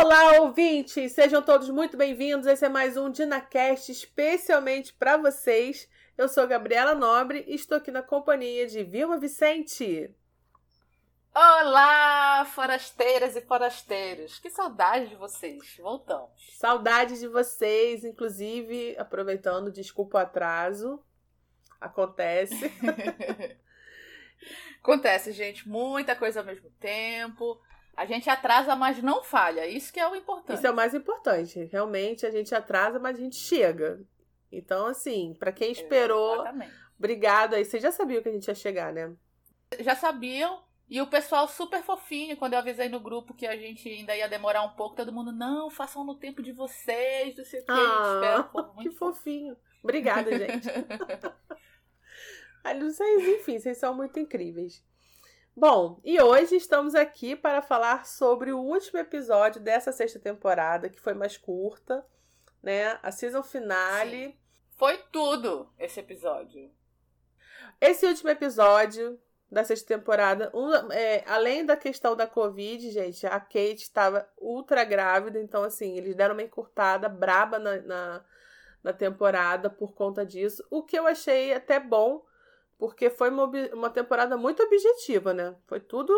Olá, ouvintes! Sejam todos muito bem-vindos. Esse é mais um DinaCast especialmente para vocês. Eu sou Gabriela Nobre e estou aqui na companhia de Vilma Vicente. Olá, forasteiras e forasteiros! Que saudade de vocês! Voltamos. Saudades de vocês, inclusive, aproveitando, desculpa o atraso. Acontece. Acontece, gente. Muita coisa ao mesmo tempo. A gente atrasa, mas não falha. Isso que é o importante. Isso é o mais importante. Realmente, a gente atrasa, mas a gente chega. Então, assim, para quem esperou, Exatamente. obrigado aí. Vocês já sabiam que a gente ia chegar, né? Já sabiam. E o pessoal super fofinho, quando eu avisei no grupo que a gente ainda ia demorar um pouco, todo mundo, não, façam no tempo de vocês, não sei o que, Ah, que fofinho. Obrigada, gente. Ai, Vocês, enfim, vocês são muito incríveis. Bom, e hoje estamos aqui para falar sobre o último episódio dessa sexta temporada, que foi mais curta, né? A season finale. Foi tudo esse episódio. Esse último episódio da sexta temporada, um, é, além da questão da Covid, gente, a Kate estava ultra grávida, então, assim, eles deram uma encurtada braba na, na, na temporada por conta disso, o que eu achei até bom, porque foi uma, uma temporada muito objetiva, né? Foi tudo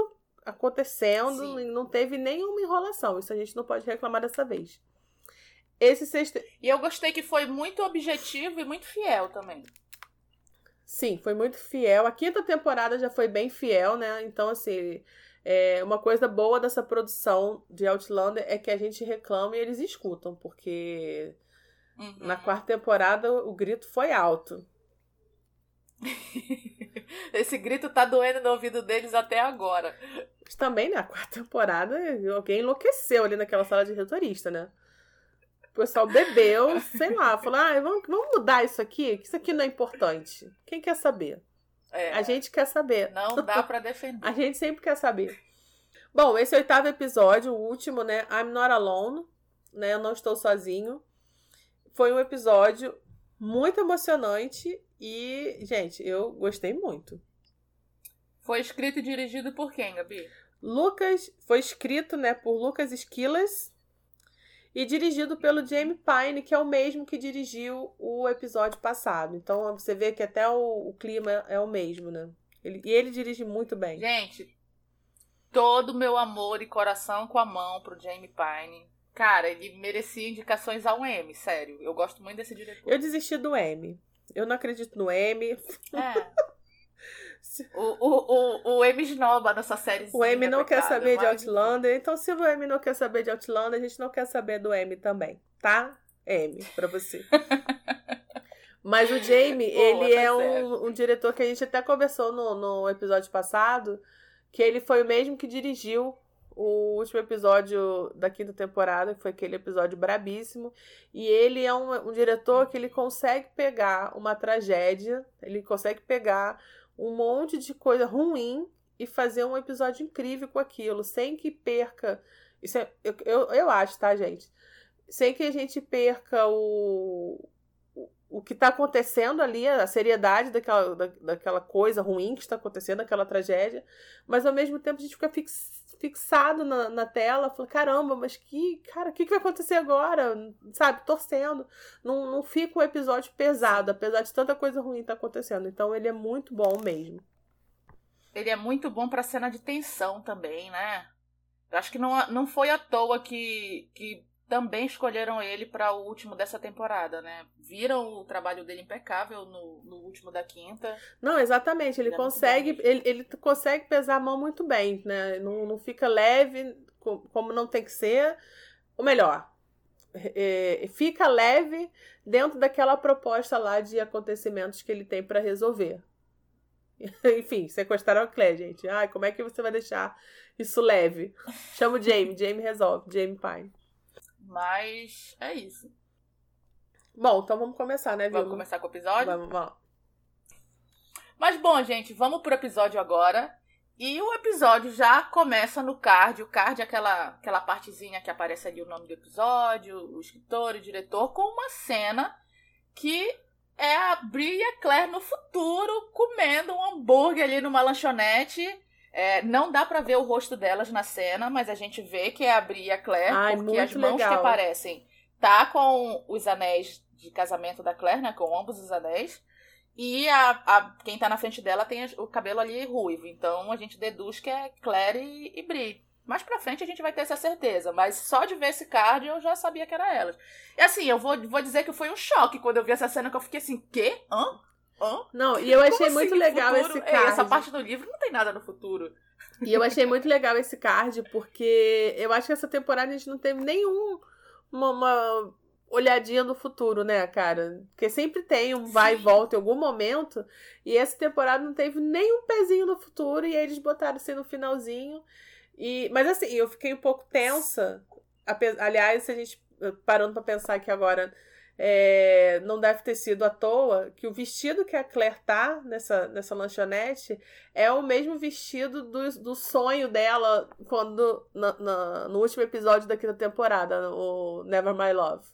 acontecendo Sim. e não teve nenhuma enrolação. Isso a gente não pode reclamar dessa vez. Esse sexto. E eu gostei que foi muito objetivo e muito fiel também. Sim, foi muito fiel. A quinta temporada já foi bem fiel, né? Então, assim, é, uma coisa boa dessa produção de Outlander é que a gente reclama e eles escutam, porque Uhum. na quarta temporada o grito foi alto. Esse grito tá doendo no ouvido deles até agora. Mas também, na quarta temporada, alguém enlouqueceu ali naquela sala de retorista, né? O pessoal bebeu, sei lá, falou: ah, vamos, vamos mudar isso aqui, que isso aqui não é importante. Quem quer saber? É, A gente quer saber. Não dá pra defender. A gente sempre quer saber. Bom, esse oitavo episódio, o último, né? I'm Not Alone, né? Eu não estou sozinho. Foi um episódio muito emocionante e, gente, eu gostei muito. Foi escrito e dirigido por quem, Gabi? Lucas foi escrito, né, por Lucas Esquilas e dirigido pelo Jamie Pine, que é o mesmo que dirigiu o episódio passado. Então você vê que até o, o clima é o mesmo, né? Ele- e ele dirige muito bem. Gente, todo o meu amor e coração com a mão pro Jamie Pine. Cara, ele merecia indicações ao M, sério. Eu gosto muito desse diretor. Eu desisti do M. Eu não acredito no M. É. O, o, o, o M esnoba nessa série. O M não quer saber de Outlander. Então, se o M não quer saber de Outlander, a gente não quer saber do M também, tá? M, pra você. Mas o Jamie, Boa, ele tá é um, um diretor que a gente até conversou no, no episódio passado, que ele foi o mesmo que dirigiu o último episódio da quinta temporada, que foi aquele episódio brabíssimo. E ele é um, um diretor que ele consegue pegar uma tragédia, ele consegue pegar um monte de coisa ruim e fazer um episódio incrível com aquilo, sem que perca. Isso é, eu, eu, eu acho, tá, gente? Sem que a gente perca o, o, que tá acontecendo ali, a seriedade daquela, da, daquela coisa ruim que está acontecendo, aquela tragédia, mas ao mesmo tempo a gente fica fix, fixado na, na tela, fala, caramba, mas que, cara, o que, que vai acontecer agora? Sabe, torcendo. Não, não fica um episódio pesado, apesar de tanta coisa ruim tá acontecendo. Então ele é muito bom mesmo. Ele é muito bom pra cena de tensão também, né? Eu acho que não, não foi à toa que, que também escolheram ele para o último dessa temporada, né? Viram o trabalho dele impecável no, no último da quinta. Não, exatamente. Ele Ele é consegue, ele, ele consegue pesar a mão muito bem, né? Não, não fica leve co- como não tem que ser. Ou melhor, é, fica leve dentro daquela proposta lá de acontecimentos que ele tem pra resolver. Enfim, sequestraram a Claire, gente. Ai, como é que você vai deixar isso leve? Chama o Jamie, Jamie resolve, Jamie Pine. Mas é isso. Bom, então vamos começar, né, Vamos Vilma? começar com o episódio? Vamos, vamos. Mas bom, gente, vamos pro episódio agora. E o episódio já começa no card. O card é aquela, aquela partezinha que aparece ali o nome do episódio, o escritor, o diretor, com uma cena que é a Brie e a Claire no futuro comendo um hambúrguer ali numa lanchonete É, não dá para ver o rosto delas na cena, mas a gente vê que é a Bri e a Claire, Ai, porque as mãos legal. que aparecem tá com os anéis de casamento da Claire, né? Com ambos os anéis. E a, a, quem tá na frente dela tem o cabelo ali ruivo. Então a gente deduz que é Claire e, e Bri. Mais pra frente a gente vai ter essa certeza. Mas só de ver esse card eu já sabia que era elas. E assim, eu vou, vou dizer que foi um choque quando eu vi essa cena que eu fiquei assim, quê? Hã? Hã? Não, e eu achei Como muito assim, legal futuro? esse card. essa parte do livro não tem nada no futuro. E eu achei muito legal esse card, porque eu acho que essa temporada a gente não teve nenhum uma, uma olhadinha no futuro, né, cara? Porque sempre tem um vai Sim. e volta em algum momento. E essa temporada não teve nenhum pezinho no futuro. E eles botaram assim no finalzinho. E, mas assim, eu fiquei um pouco tensa. Aliás, se a gente parando para pensar aqui agora é, não deve ter sido à toa que o vestido que a Claire tá nessa, nessa lanchonete é o mesmo vestido do, do sonho dela quando na, na, no último episódio da quinta temporada, o Never My Love.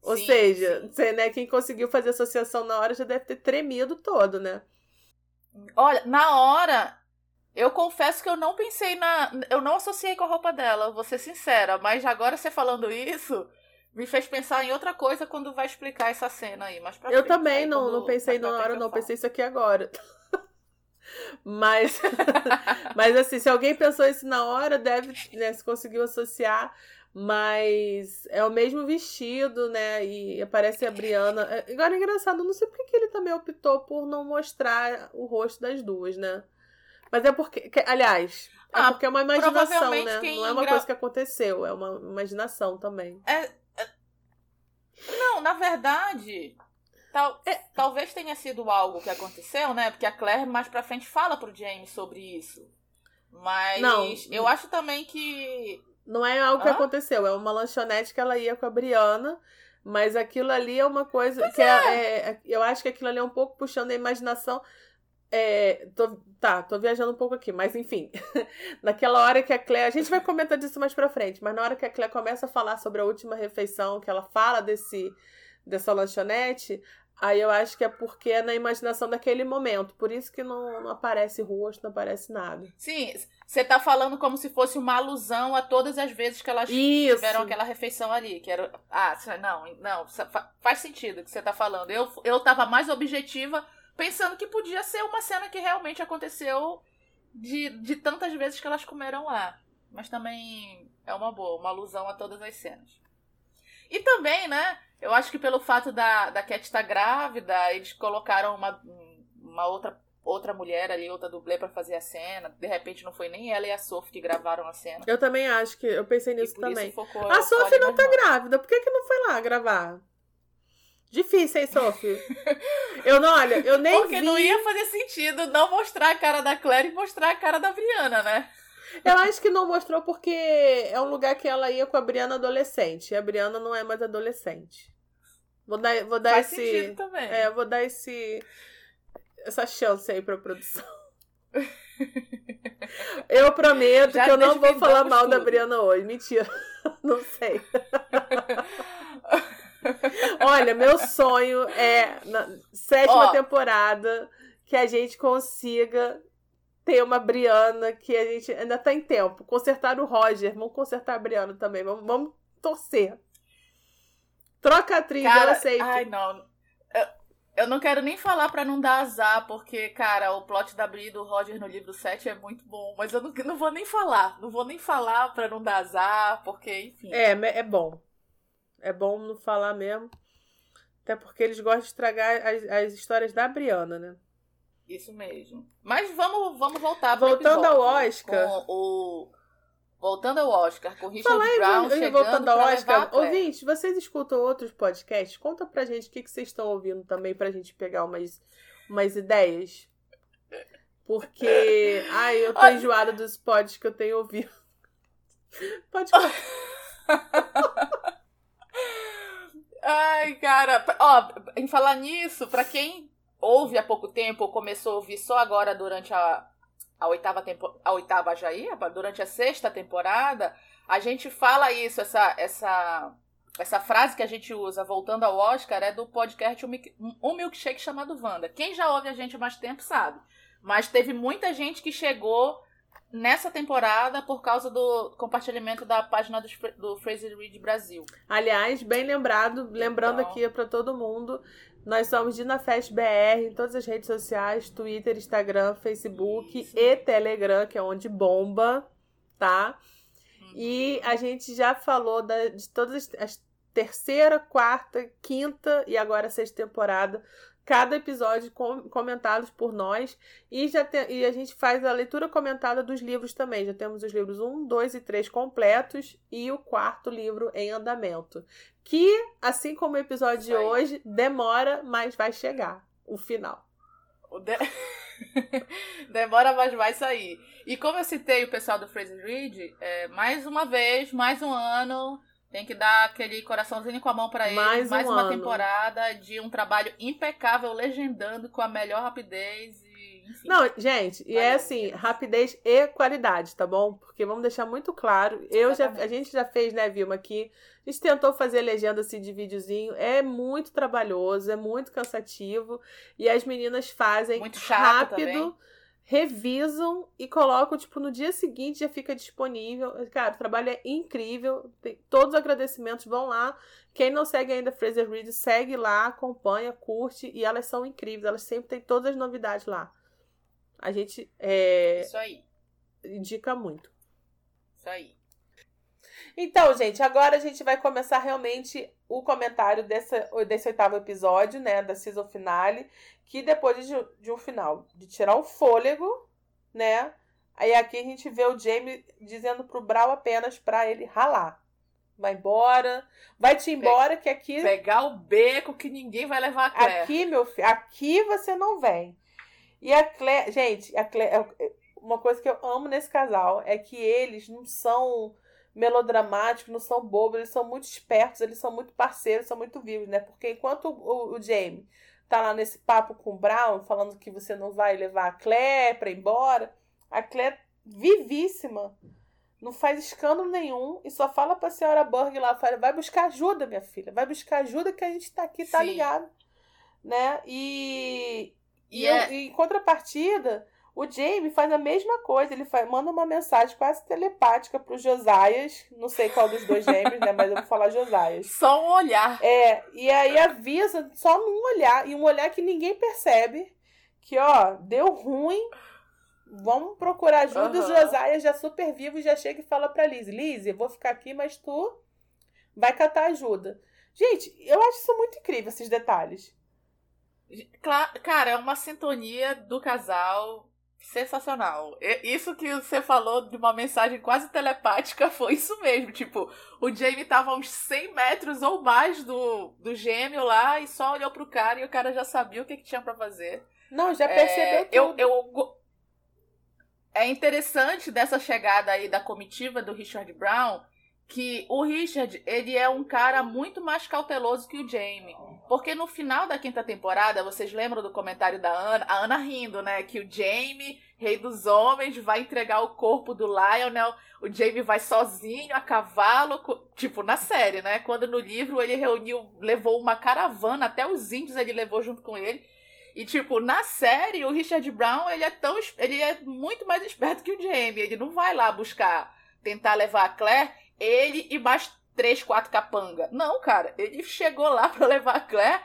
Ou sim, seja, você, né, quem conseguiu fazer associação na hora já deve ter tremido todo, né? Olha, na hora, eu confesso que eu não pensei na. Eu não associei com a roupa dela, vou ser sincera, mas agora você falando isso me fez pensar em outra coisa quando vai explicar essa cena aí. Mas eu frente, também não, quando, não pensei na hora, não. Pensei isso aqui agora. mas, mas assim, se alguém pensou isso na hora, deve, né, se conseguiu associar. Mas é o mesmo vestido, né? E aparece a Briana. É, agora é engraçado, não sei por que ele também optou por não mostrar o rosto das duas, né? Mas é porque. aliás, é ah, porque é uma imaginação, né? Não é uma coisa que aconteceu, é uma imaginação também. É, não, na verdade, tal, é, talvez tenha sido algo que aconteceu, né? Porque a Claire mais pra frente fala pro James sobre isso. Mas não, eu acho também que. Não é algo que aconteceu, é uma lanchonete que ela ia com a Briana. Mas aquilo ali é uma coisa pois que é. É, é, eu acho que aquilo ali é um pouco puxando a imaginação. É, tô, tá, tô viajando um pouco aqui, mas enfim. Naquela hora que a Claire. A gente vai comentar disso mais pra frente, mas na hora que a Claire começa a falar sobre a última refeição, que ela fala desse, dessa lanchonete, aí eu acho que é porque é na imaginação daquele momento. Por isso que não, não aparece rosto, não aparece nada. Sim, você tá falando como se fosse uma alusão a todas as vezes que elas isso. tiveram aquela refeição ali. Que era. Ah, não, não, faz sentido o que você tá falando. Eu, eu tava mais objetiva pensando que podia ser uma cena que realmente aconteceu de, de tantas vezes que elas comeram lá. Mas também é uma boa, uma alusão a todas as cenas. E também, né? Eu acho que pelo fato da, da Cat estar tá grávida, eles colocaram uma, uma outra, outra mulher ali, outra dublê para fazer a cena. De repente não foi nem ela e a Sophie que gravaram a cena. Eu também acho que. Eu pensei nisso também. a Sophie não tá grávida. Por que, que não foi lá gravar? Difícil, hein, Sophie? Eu não, olha, eu nem Porque vi... não ia fazer sentido não mostrar a cara da Claire e mostrar a cara da Briana, né? Eu acho que não mostrou porque é um lugar que ela ia com a Briana adolescente. E a Briana não é mais adolescente. Vou dar, vou dar Faz esse. Sentido também. É, vou dar esse. Essa chance aí pra produção. Eu prometo Já que eu não vou falar mal tudo. da Briana hoje. Mentira. Não sei. Olha, meu sonho é na sétima temporada que a gente consiga ter uma Briana que a gente ainda tá em tempo. Consertar o Roger, vamos consertar a Briana também. Vamos, vamos torcer. Troca a atriz, cara, eu aceito. Ai, não. Eu, eu não quero nem falar para não dar azar, porque, cara, o plot da Bri do Roger no livro 7 é muito bom. Mas eu não, não vou nem falar. Não vou nem falar para não dar azar, porque, enfim. É, é bom. É bom não falar mesmo. Até porque eles gostam de estragar as, as histórias da Briana, né? Isso mesmo. Mas vamos, vamos voltar Voltando ao Oscar. Com o... Voltando ao Oscar, com o Richard Falar Brown em, chegando voltando ao Oscar. Ouvintes, vocês escutam outros podcasts? Conta pra gente o que, que vocês estão ouvindo também pra gente pegar umas, umas ideias. Porque, ai, eu tô enjoada dos pods que eu tenho ouvido. Pode contar. Ai, cara, ó, em falar nisso, para quem ouve há pouco tempo ou começou a ouvir só agora durante a, a oitava tempo, a oitava já ia, durante a sexta temporada, a gente fala isso, essa essa essa frase que a gente usa voltando ao Oscar é do podcast Um Milkshake chamado Wanda. Quem já ouve a gente há mais tempo sabe. Mas teve muita gente que chegou nessa temporada por causa do compartilhamento da página do, do Fraser Reed Brasil. Aliás, bem lembrado, lembrando então... aqui para todo mundo, nós somos DinaFest BR em todas as redes sociais, Twitter, Instagram, Facebook Isso. e Telegram, que é onde bomba, tá? Hum. E a gente já falou da, de todas as, as terceira, quarta, quinta e agora sexta temporada cada episódio com, comentados por nós e já te, e a gente faz a leitura comentada dos livros também. Já temos os livros 1, 2 e 3 completos e o quarto livro em andamento. Que, assim como o episódio de hoje, demora, mas vai chegar o final. O de... demora, mas vai sair. E como eu citei o pessoal do Fraser Reed, é, mais uma vez, mais um ano tem que dar aquele coraçãozinho com a mão para ele. Mais, mais um uma ano. temporada de um trabalho impecável, legendando com a melhor rapidez e, enfim. Não, gente, e é assim, rapidez e qualidade, tá bom? Porque vamos deixar muito claro. Eu já, a gente já fez, né, Vilma, aqui. A gente tentou fazer legenda assim de videozinho. É muito trabalhoso, é muito cansativo. E as meninas fazem muito rápido. Também revisam e colocam, tipo, no dia seguinte já fica disponível. Cara, o trabalho é incrível. Tem, todos os agradecimentos vão lá. Quem não segue ainda Fraser Reed, segue lá, acompanha, curte. E elas são incríveis. Elas sempre têm todas as novidades lá. A gente é, Isso aí. indica muito. Isso aí. Então, gente, agora a gente vai começar realmente o comentário desse, desse oitavo episódio, né, da season finale, que depois de, de um final, de tirar o fôlego, né, aí aqui a gente vê o Jamie dizendo pro Brau apenas para ele ralar. Vai embora, vai-te embora que aqui... Pegar o beco que ninguém vai levar a Claire. Aqui, meu filho, aqui você não vem. E a Claire, gente, a Claire, é, uma coisa que eu amo nesse casal é que eles não são melodramáticos, não são bobos, eles são muito espertos, eles são muito parceiros, são muito vivos, né? Porque enquanto o, o Jamie tá lá nesse papo com o Brown, falando que você não vai levar a Claire pra ir embora, a Claire, vivíssima, não faz escândalo nenhum e só fala pra senhora Burg lá fora, vai buscar ajuda, minha filha, vai buscar ajuda que a gente tá aqui, tá Sim. ligado? Né? E, e, yeah. eu, é e em contrapartida, o Jamie faz a mesma coisa, ele faz, manda uma mensagem quase telepática pro Josias, não sei qual dos dois gêmeos, né, mas eu vou falar Josias. Só um olhar. É, e aí avisa só num olhar, e um olhar que ninguém percebe, que ó, deu ruim, vamos procurar ajuda, uhum. o Josias já super vivo já chega e fala pra Liz, Liz, eu vou ficar aqui, mas tu vai catar ajuda. Gente, eu acho isso muito incrível, esses detalhes. Cara, é uma sintonia do casal sensacional. Isso que você falou de uma mensagem quase telepática foi isso mesmo. Tipo, o Jamie tava a uns 100 metros ou mais do, do gêmeo lá e só olhou pro cara e o cara já sabia o que, que tinha para fazer. Não, já percebeu é, tudo. Eu, eu, é interessante dessa chegada aí da comitiva do Richard Brown que o Richard, ele é um cara muito mais cauteloso que o Jamie. Porque no final da quinta temporada, vocês lembram do comentário da Ana? A Ana rindo, né? Que o Jamie, rei dos homens, vai entregar o corpo do Lionel. O Jamie vai sozinho, a cavalo, tipo, na série, né? Quando no livro ele reuniu, levou uma caravana, até os índios ele levou junto com ele. E, tipo, na série, o Richard Brown, ele é tão. Ele é muito mais esperto que o Jamie. Ele não vai lá buscar, tentar levar a Claire ele e mais três, quatro capanga. Não, cara, ele chegou lá para levar a Claire.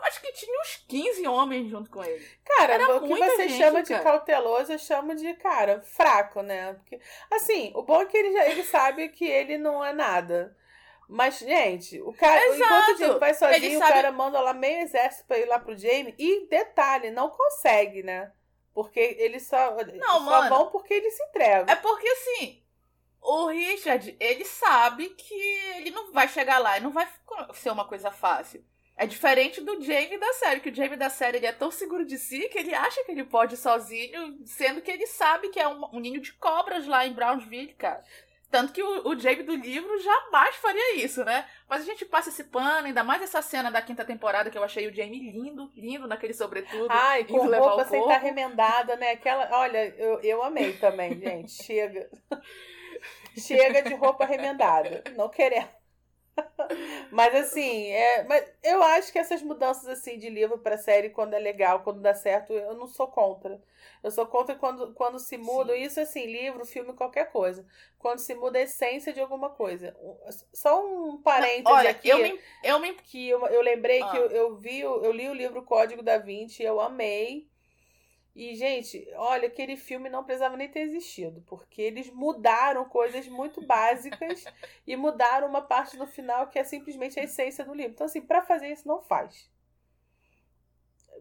Acho que tinha uns 15 homens junto com ele. Cara, Era o que você gente, chama cara. de cauteloso, eu chamo de, cara, fraco, né? Porque, assim, o bom é que ele, já, ele sabe que ele não é nada. Mas, gente, o cara, Exato. enquanto Jamie vai sozinho, sabe... o cara manda lá meio exército pra ir lá pro Jamie. E detalhe, não consegue, né? Porque eles só, não, só mano, vão porque eles se entregam. É porque, assim, o Richard, ele sabe que ele não vai chegar lá e não vai ser uma coisa fácil. É diferente do Jamie da série, que o Jamie da série ele é tão seguro de si que ele acha que ele pode ir sozinho, sendo que ele sabe que é um, um ninho de cobras lá em Brownsville, cara. Tanto que o, o Jamie do livro jamais faria isso, né? Mas a gente passa esse pano, ainda mais essa cena da quinta temporada que eu achei o Jamie lindo, lindo naquele sobretudo. Ai, com roupa sem estar remendada, né? Aquela, olha, eu, eu amei também, gente. Chega. Chega de roupa remendada. Não queremos. mas assim, é, mas eu acho que essas mudanças assim de livro para série, quando é legal, quando dá certo, eu não sou contra. Eu sou contra quando, quando se muda, Sim. isso assim, livro, filme, qualquer coisa. Quando se muda a essência de alguma coisa. Só um parêntese Olha, aqui. Eu me, eu me... Que eu, eu lembrei ah. que eu, eu vi, eu li o livro Código da Vinci, eu amei. E, gente, olha, aquele filme não precisava nem ter existido, porque eles mudaram coisas muito básicas e mudaram uma parte no final que é simplesmente a essência do livro. Então, assim, para fazer isso, não faz.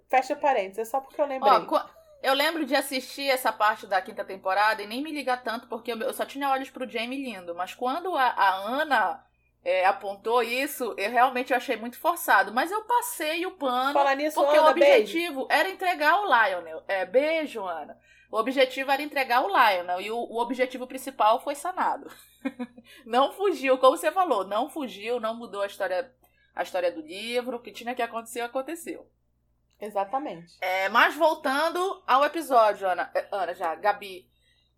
Fecha parênteses, é só porque eu lembrei. Ó, eu lembro de assistir essa parte da quinta temporada e nem me ligar tanto, porque eu só tinha olhos pro Jamie lindo. Mas quando a, a Ana é, apontou isso, eu realmente achei muito forçado. Mas eu passei o pano. Falar nisso, porque Ana, o objetivo beijo. era entregar o Lionel. É, beijo, Ana. O objetivo era entregar o Lionel e o, o objetivo principal foi sanado. não fugiu, como você falou, não fugiu, não mudou a história, a história do livro. O que tinha que acontecer, aconteceu. Exatamente. É, mas voltando ao episódio, Ana, é, Ana já, Gabi.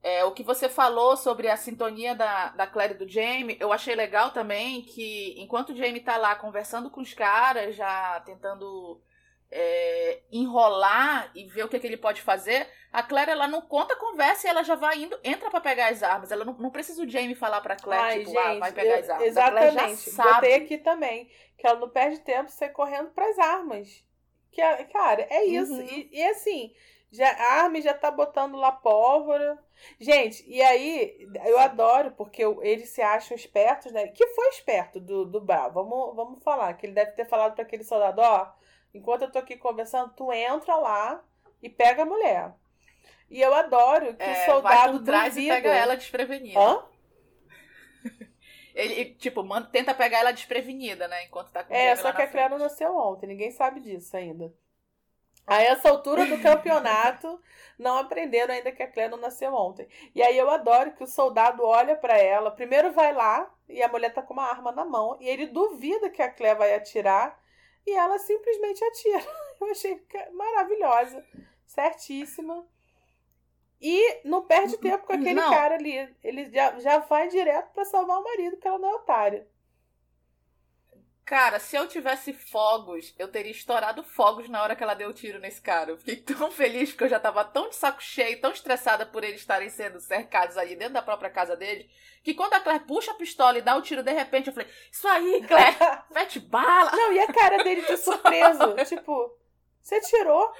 É, o que você falou sobre a sintonia da, da Claire e do Jamie, eu achei legal também que enquanto o Jamie tá lá conversando com os caras, já tentando é, enrolar e ver o que, que, ele pode fazer, a Claire ela não conta a conversa e ela já vai indo, entra para pegar as armas. Ela não, não precisa o Jamie falar pra Claire, Ai, tipo, gente, ah, vai pegar eu, as armas. Exatamente. Botei aqui também, que ela não perde tempo você correndo pras armas. Que, cara, é isso. Uhum. E, e assim, já, a Armin já tá botando lá pólvora. Gente, e aí eu adoro, porque eles se acham espertos, né? Que foi esperto do, do Bra. Vamos, vamos falar, que ele deve ter falado para aquele soldado, ó, enquanto eu tô aqui conversando, tu entra lá e pega a mulher. E eu adoro que é, o soldado vai trás duvida. e pega ela desprevenida. Hã? Ele, tipo, manda, tenta pegar ela desprevenida, né? Enquanto tá com É, só que a não nasceu ontem, ninguém sabe disso ainda. A essa altura do campeonato, não aprenderam ainda que a Claire não nasceu ontem. E aí eu adoro que o soldado olha para ela, primeiro vai lá e a mulher tá com uma arma na mão e ele duvida que a Claire vai atirar e ela simplesmente atira. Eu achei maravilhosa, certíssima. E não perde tempo com aquele não. cara ali. Ele já, já vai direto para salvar o marido, porque ela não é otária. Cara, se eu tivesse fogos, eu teria estourado fogos na hora que ela deu o tiro nesse cara. Eu fiquei tão feliz porque eu já tava tão de saco cheio, tão estressada por eles estarem sendo cercados ali dentro da própria casa dele, que quando a Claire puxa a pistola e dá o tiro de repente, eu falei: Isso aí, Claire, mete bala. Não, e a cara dele de surpreso. tipo, você atirou?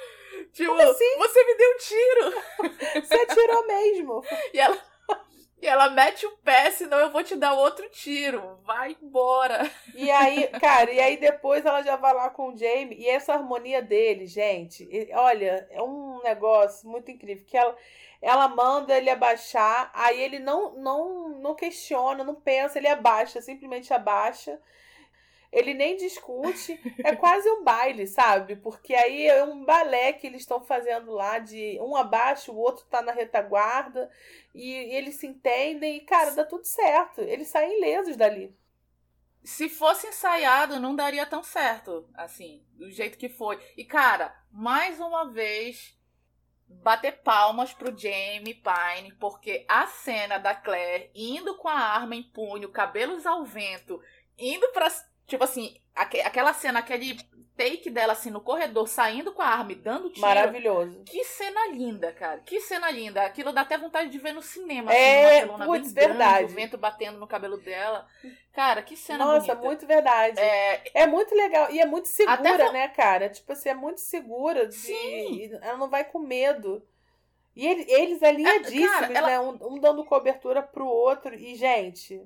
Tipo, assim? você me deu um tiro. você atirou mesmo. E ela. E ela mete o pé, senão eu vou te dar outro tiro. Vai embora. E aí, cara, e aí depois ela já vai lá com o Jamie. E essa harmonia dele, gente, olha, é um negócio muito incrível. Que ela, ela manda ele abaixar, aí ele não, não, não questiona, não pensa, ele abaixa, simplesmente abaixa ele nem discute, é quase um baile, sabe? Porque aí é um balé que eles estão fazendo lá de um abaixo, o outro tá na retaguarda, e eles se entendem e, cara, dá tudo certo. Eles saem ilesos dali. Se fosse ensaiado, não daria tão certo, assim, do jeito que foi. E, cara, mais uma vez, bater palmas pro Jamie Pine, porque a cena da Claire indo com a arma em punho, cabelos ao vento, indo pra Tipo assim, aquela cena, aquele take dela assim no corredor, saindo com a arma e dando tiro. Maravilhoso. Que cena linda, cara. Que cena linda. Aquilo dá até vontade de ver no cinema. É, assim, putz, verdade. Grande, o vento batendo no cabelo dela. Cara, que cena Nossa, bonita. muito verdade. É... é muito legal. E é muito segura, vo... né, cara? Tipo assim, é muito segura. De... Sim. Ela não vai com medo. E ele, eles alinhadíssimos, é, cara, ela... né? Um, um dando cobertura pro outro. E, gente...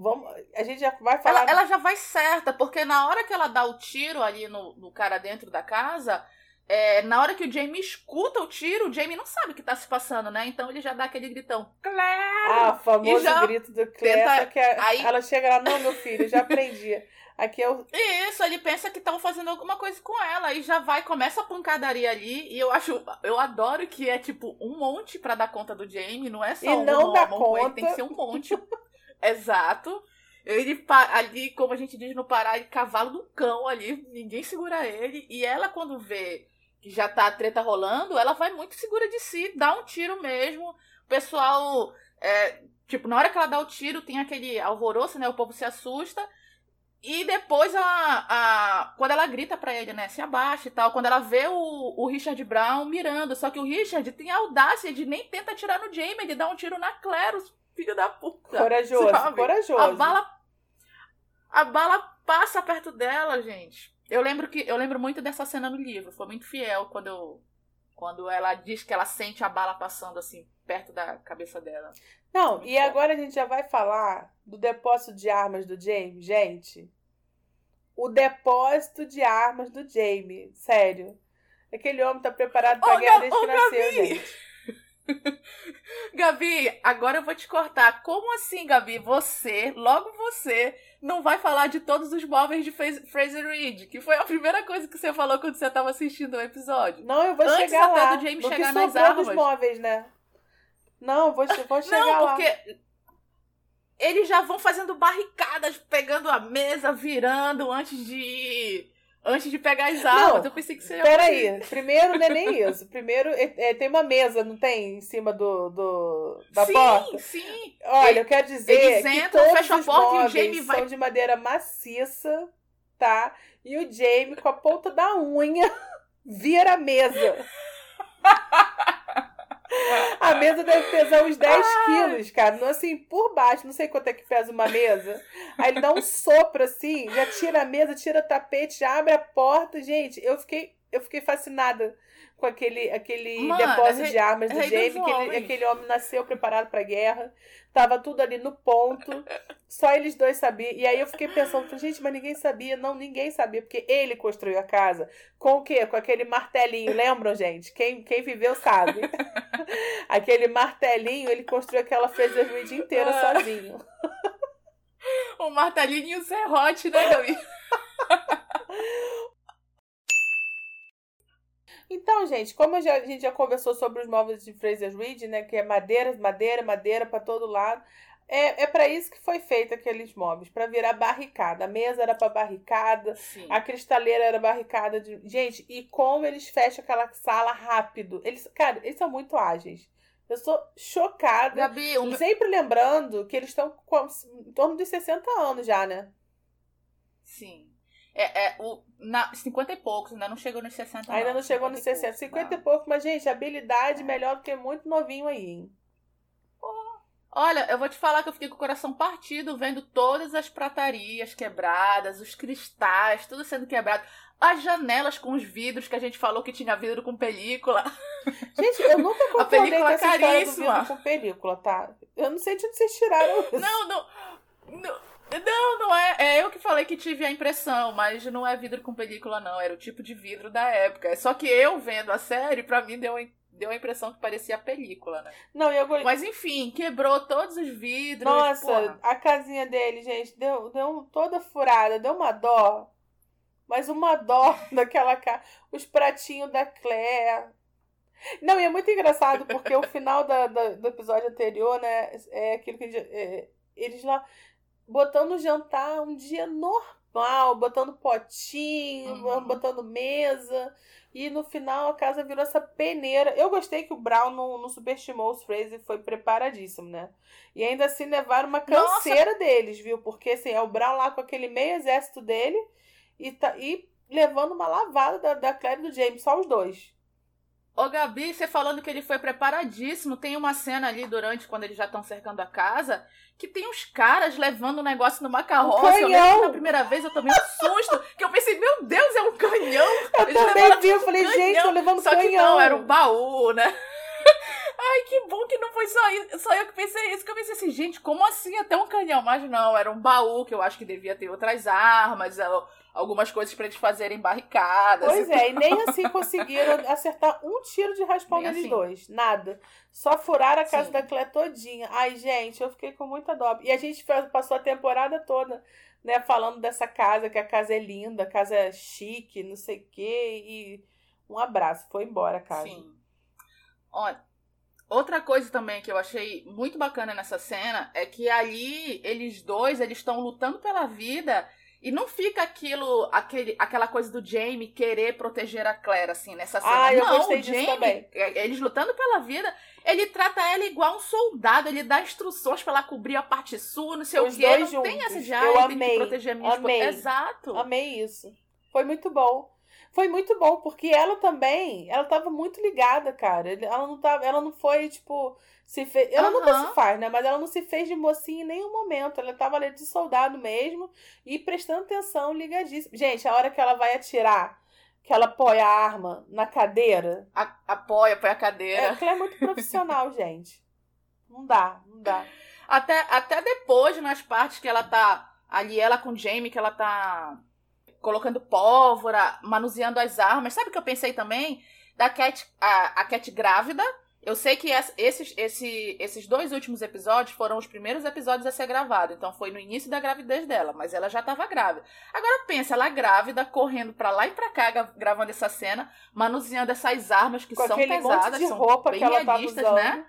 Vamos, a gente já vai falar. Ela, ela, já vai certa, porque na hora que ela dá o tiro ali no, no cara dentro da casa, é, na hora que o Jamie escuta o tiro, o Jamie não sabe o que tá se passando, né? Então ele já dá aquele gritão, Claire! Ah, o famoso grito do Claire. Tenta... Que é, aí... Ela chega lá, não, meu filho, já aprendi. Aqui é o... Isso, ele pensa que estão fazendo alguma coisa com ela e já vai, começa a pancadaria ali. E eu acho, eu adoro que é tipo um monte para dar conta do Jamie, não é só e um não dá conta. tem que ser um monte. Exato. Ele ali, como a gente diz no Pará, ele cavalo do cão ali, ninguém segura ele. E ela, quando vê que já tá a treta rolando, ela vai muito segura de si, dá um tiro mesmo. O pessoal, é, tipo, na hora que ela dá o tiro, tem aquele alvoroço, né? O povo se assusta. E depois, a, a, quando ela grita pra ele, né, se abaixa e tal, quando ela vê o, o Richard Brown mirando, só que o Richard tem a audácia de nem tenta atirar no Jamie, ele dá um tiro na Claire, filho da puta. Corajoso, sabe? corajoso. A bala, a bala passa perto dela, gente. Eu lembro que eu lembro muito dessa cena no livro, foi muito fiel quando eu, quando ela diz que ela sente a bala passando assim perto da cabeça dela. Não, e agora a gente já vai falar do depósito de armas do Jamie, gente. O depósito de armas do Jamie, sério. Aquele homem tá preparado pra oh, guerra desde que nasceu, gente. Gabi, agora eu vou te cortar. Como assim, Gabi? Você, logo você, não vai falar de todos os móveis de Fraser Reed, que foi a primeira coisa que você falou quando você estava assistindo o episódio. Não, eu vou Antes chegar até lá. do James chegar nas armas. dos móveis, né? Não, vou, vou chegar não, lá. Não, porque eles já vão fazendo barricadas, pegando a mesa, virando antes de antes de pegar as armas. Não, eu pensei que seria. Peraí, primeiro não é nem isso. Primeiro é, é, tem uma mesa, não tem? Em cima do, do da sim, porta? Sim, sim. Olha, eu quero dizer eles que entram, todos fecham a porta e o Jamie vai... são de madeira maciça, tá? E o Jamie, com a ponta da unha, vira a mesa. A mesa deve pesar uns 10 Ai. quilos, cara. Não assim, por baixo. Não sei quanto é que pesa uma mesa. Aí ele dá um sopro assim, já tira a mesa, tira o tapete, já abre a porta. Gente, eu fiquei, eu fiquei fascinada com aquele, aquele Mano, depósito de armas do Jamie, que ele, aquele homem nasceu preparado para guerra. Tava tudo ali no ponto. Só eles dois sabiam. E aí eu fiquei pensando, gente, mas ninguém sabia. Não, ninguém sabia, porque ele construiu a casa. Com o quê? Com aquele martelinho. Lembram, gente? Quem, quem viveu sabe. aquele martelinho, ele construiu aquela Fraser Reed inteira ah. sozinho. o martelinho e o serrote, né, Gabi? Então, gente, como já, a gente já conversou sobre os móveis de Fraser Reed, né? Que é madeira, madeira, madeira para todo lado. É, é para isso que foi feito aqueles móveis, para virar barricada. A mesa era para barricada, Sim. a cristaleira era barricada de. Gente, e como eles fecham aquela sala rápido. Eles, cara, eles são muito ágeis. Eu sou chocada. Gabi, o... Sempre lembrando que eles estão em torno dos 60 anos já, né? Sim. É, é, o, na, 50 e poucos, ainda não chegou nos 60. Ainda não, não chegou nos 60. 50 e poucos, mas, gente, habilidade é. melhor do que muito novinho aí, hein? Olha, eu vou te falar que eu fiquei com o coração partido vendo todas as pratarias quebradas, os cristais, tudo sendo quebrado. As janelas com os vidros que a gente falou que tinha vidro com película. Gente, eu nunca concordei a película com essa caríssima. do vidro com película, tá? Eu não sei de onde vocês tiraram isso. Não, não, não. Não, não é. É eu que falei que tive a impressão, mas não é vidro com película, não. Era o tipo de vidro da época. Só que eu vendo a série, pra mim deu, deu a impressão que parecia película, né? Não, eu Mas enfim, quebrou todos os vidros. Nossa, porra. a casinha dele, gente, deu, deu toda furada, deu uma dó. Mas uma dó daquela casa. Os pratinhos da Claire. Não, e é muito engraçado porque o final da, da, do episódio anterior, né? É aquilo que é, eles lá botando jantar um dia normal, botando potinho, uhum. botando mesa. E no final a casa virou essa peneira. Eu gostei que o Brown não, não subestimou os Fraser foi preparadíssimo, né? E ainda assim levaram uma canseira Nossa. deles, viu? Porque assim, é o Brown lá com aquele meio exército dele e, tá, e levando uma lavada da, da Claire e do James, só os dois. Ô Gabi, você falando que ele foi preparadíssimo, tem uma cena ali durante quando eles já estão cercando a casa que tem uns caras levando um negócio numa carroça. Um eu lembro na primeira vez eu tomei um susto, que eu pensei, meu Deus, é um canhão! Eu eles também vi, eu falei, canhão. gente, tô levando Só canhão. que não, era um baú, né? Ai, que bom que não foi só, isso, só eu que pensei isso. Que eu pensei assim, gente, como assim até um canhão? Mas não, era um baú que eu acho que devia ter outras armas, algumas coisas para eles fazerem barricadas. Pois é, e nem assim conseguiram acertar um tiro de raspão neles assim. dois. Nada. Só furaram a casa Sim. da Clé todinha. Ai, gente, eu fiquei com muita dó. E a gente passou a temporada toda, né, falando dessa casa, que a casa é linda, a casa é chique, não sei o quê. E um abraço, foi embora a casa. Sim. Olha, Outra coisa também que eu achei muito bacana nessa cena é que ali eles dois eles estão lutando pela vida E não fica aquilo, aquele, aquela coisa do Jamie querer proteger a Claire, assim, nessa cena. Ah, eu não, gostei o disso Jamie, também. é, eles lutando pela vida, ele trata ela igual um soldado, ele dá instruções pra ela cobrir a parte sul, não sei Os o quê. Não tem juntos. essa já, Eu tem que amei, proteger a minha esposa. amei. Exato. Amei isso. Foi muito bom. Foi muito bom, porque ela também, ela tava muito ligada, cara. Ela não tava, ela não foi, tipo, se fez. Ela nunca Aham. se faz, né? Mas ela não se fez de mocinha em nenhum momento. Ela tava ali de soldado mesmo e prestando atenção, ligadíssima. Gente, a hora que ela vai atirar, que ela apoia a arma na cadeira. A- apoia, apoia a cadeira. É, ela é muito profissional, gente. Não dá, não dá. Até, até depois, nas partes que ela tá ali, ela com o Jamie, que ela tá colocando pólvora, manuseando as armas. Sabe o que eu pensei também? Da Cat, a, a Cat grávida. Eu sei que esses, esse, esses dois últimos episódios foram os primeiros episódios a ser gravado. Então foi no início da gravidez dela, mas ela já tava grávida. Agora pensa, ela grávida, correndo pra lá e pra cá, gra- gravando essa cena, manuseando essas armas que Com são pesadas, monte de são roupa bem que ela realistas, usando. né?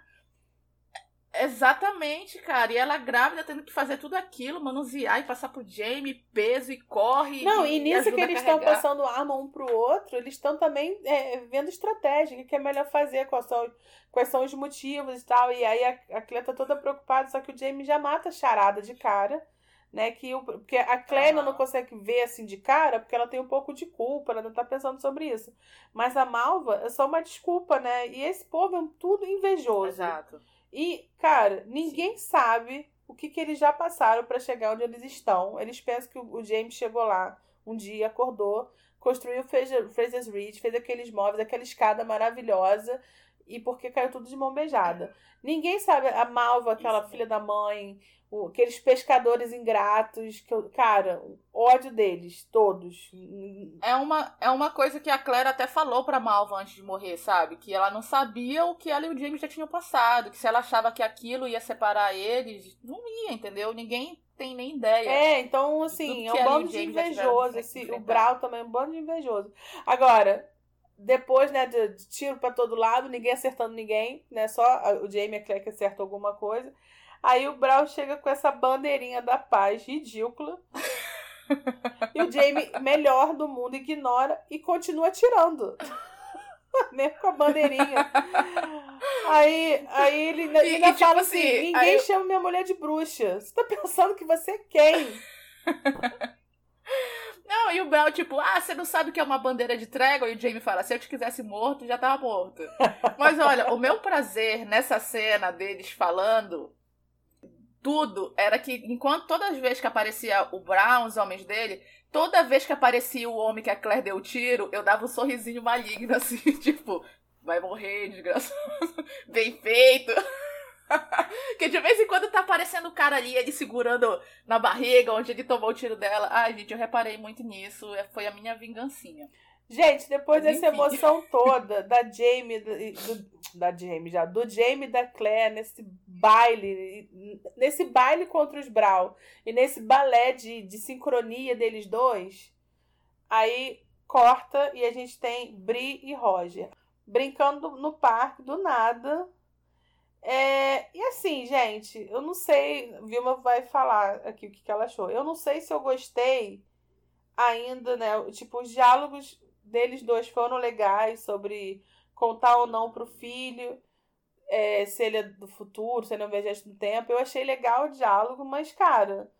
Exatamente, cara. E ela grávida tendo que fazer tudo aquilo, manusear e passar pro Jamie, peso e corre. Não, e nisso ajuda que eles estão passando arma um pro outro, eles estão também é, vendo estratégia, o que é melhor fazer, quais são, quais são os motivos e tal. E aí a, a Claire tá toda preocupada, só que o Jamie já mata a charada de cara, né? Que o, porque a Claire não consegue ver assim de cara, porque ela tem um pouco de culpa, ela não tá pensando sobre isso. Mas a Malva é só uma desculpa, né? E esse povo é tudo invejoso. Exato. E, cara, ninguém sabe o que, que eles já passaram pra chegar onde eles estão. Eles pensam que o James chegou lá um dia, acordou, construiu Fraser's Ridge, fez aqueles móveis, aquela escada maravilhosa, e porque caiu tudo de mão beijada. Ninguém sabe a Malva, aquela Isso. filha da mãe, o- aqueles pescadores ingratos, que eu, cara, ódio deles, todos. É uma, é uma coisa que a Claire até falou pra Malva antes de morrer, sabe? Que ela não sabia o que ela e o James já tinham passado. Que se ela achava que aquilo ia separar eles, não ia, entendeu? Ninguém tem nem ideia. É, então, assim, é um bando de invejoso. Esse, o. Brau também é um bando de invejoso. Agora, depois, né, de, de tiro pra todo lado, ninguém acertando ninguém, né? Só a- o Jamie e Claire que acertam alguma coisa. Aí o Brau chega com essa bandeirinha da paz ridícula. e o Jamie, melhor do mundo, ignora e continua atirando. Mesmo com a bandeirinha. Aí, aí ele ainda, E- e, tipo fala assim, assim: ninguém eu- chama minha mulher de bruxa. Você tá pensando que você é quem? Não, e o Bel, tipo, ah, você não sabe o que é uma bandeira de trégua? E o Jamie fala, se eu te quisesse morto, já tava morto. Mas olha, o meu prazer nessa cena deles falando tudo era que, enquanto todas as vezes que aparecia o Brown, os homens dele, toda vez que aparecia o homem que a Claire deu o tiro, eu dava um sorrisinho maligno, assim, tipo, vai morrer, desgraçado. Bem feito. que de vez em quando tá aparecendo o cara ali, ele segurando na barriga, onde ele tomou o tiro dela. Ai, gente, eu reparei muito nisso. é- Foi a minha vingancinha. Gente, depois Mas dessa enfim. emoção toda da Jamie, do, do- da Jamie já, do Jamie e da Claire nesse baile, nesse baile contra os Brown e nesse balé de, de sincronia deles dois, aí corta e a gente tem Bri e Roger brincando no parque do nada. É, e assim, gente, eu não sei, Vilma vai falar aqui o que, que ela achou. Eu não sei se eu gostei ainda, né? Tipo, os diálogos deles dois foram legais sobre contar ou não pro filho, é, se ele é do futuro, se ele é um viajante do tempo. Eu achei legal o diálogo, mas, cara,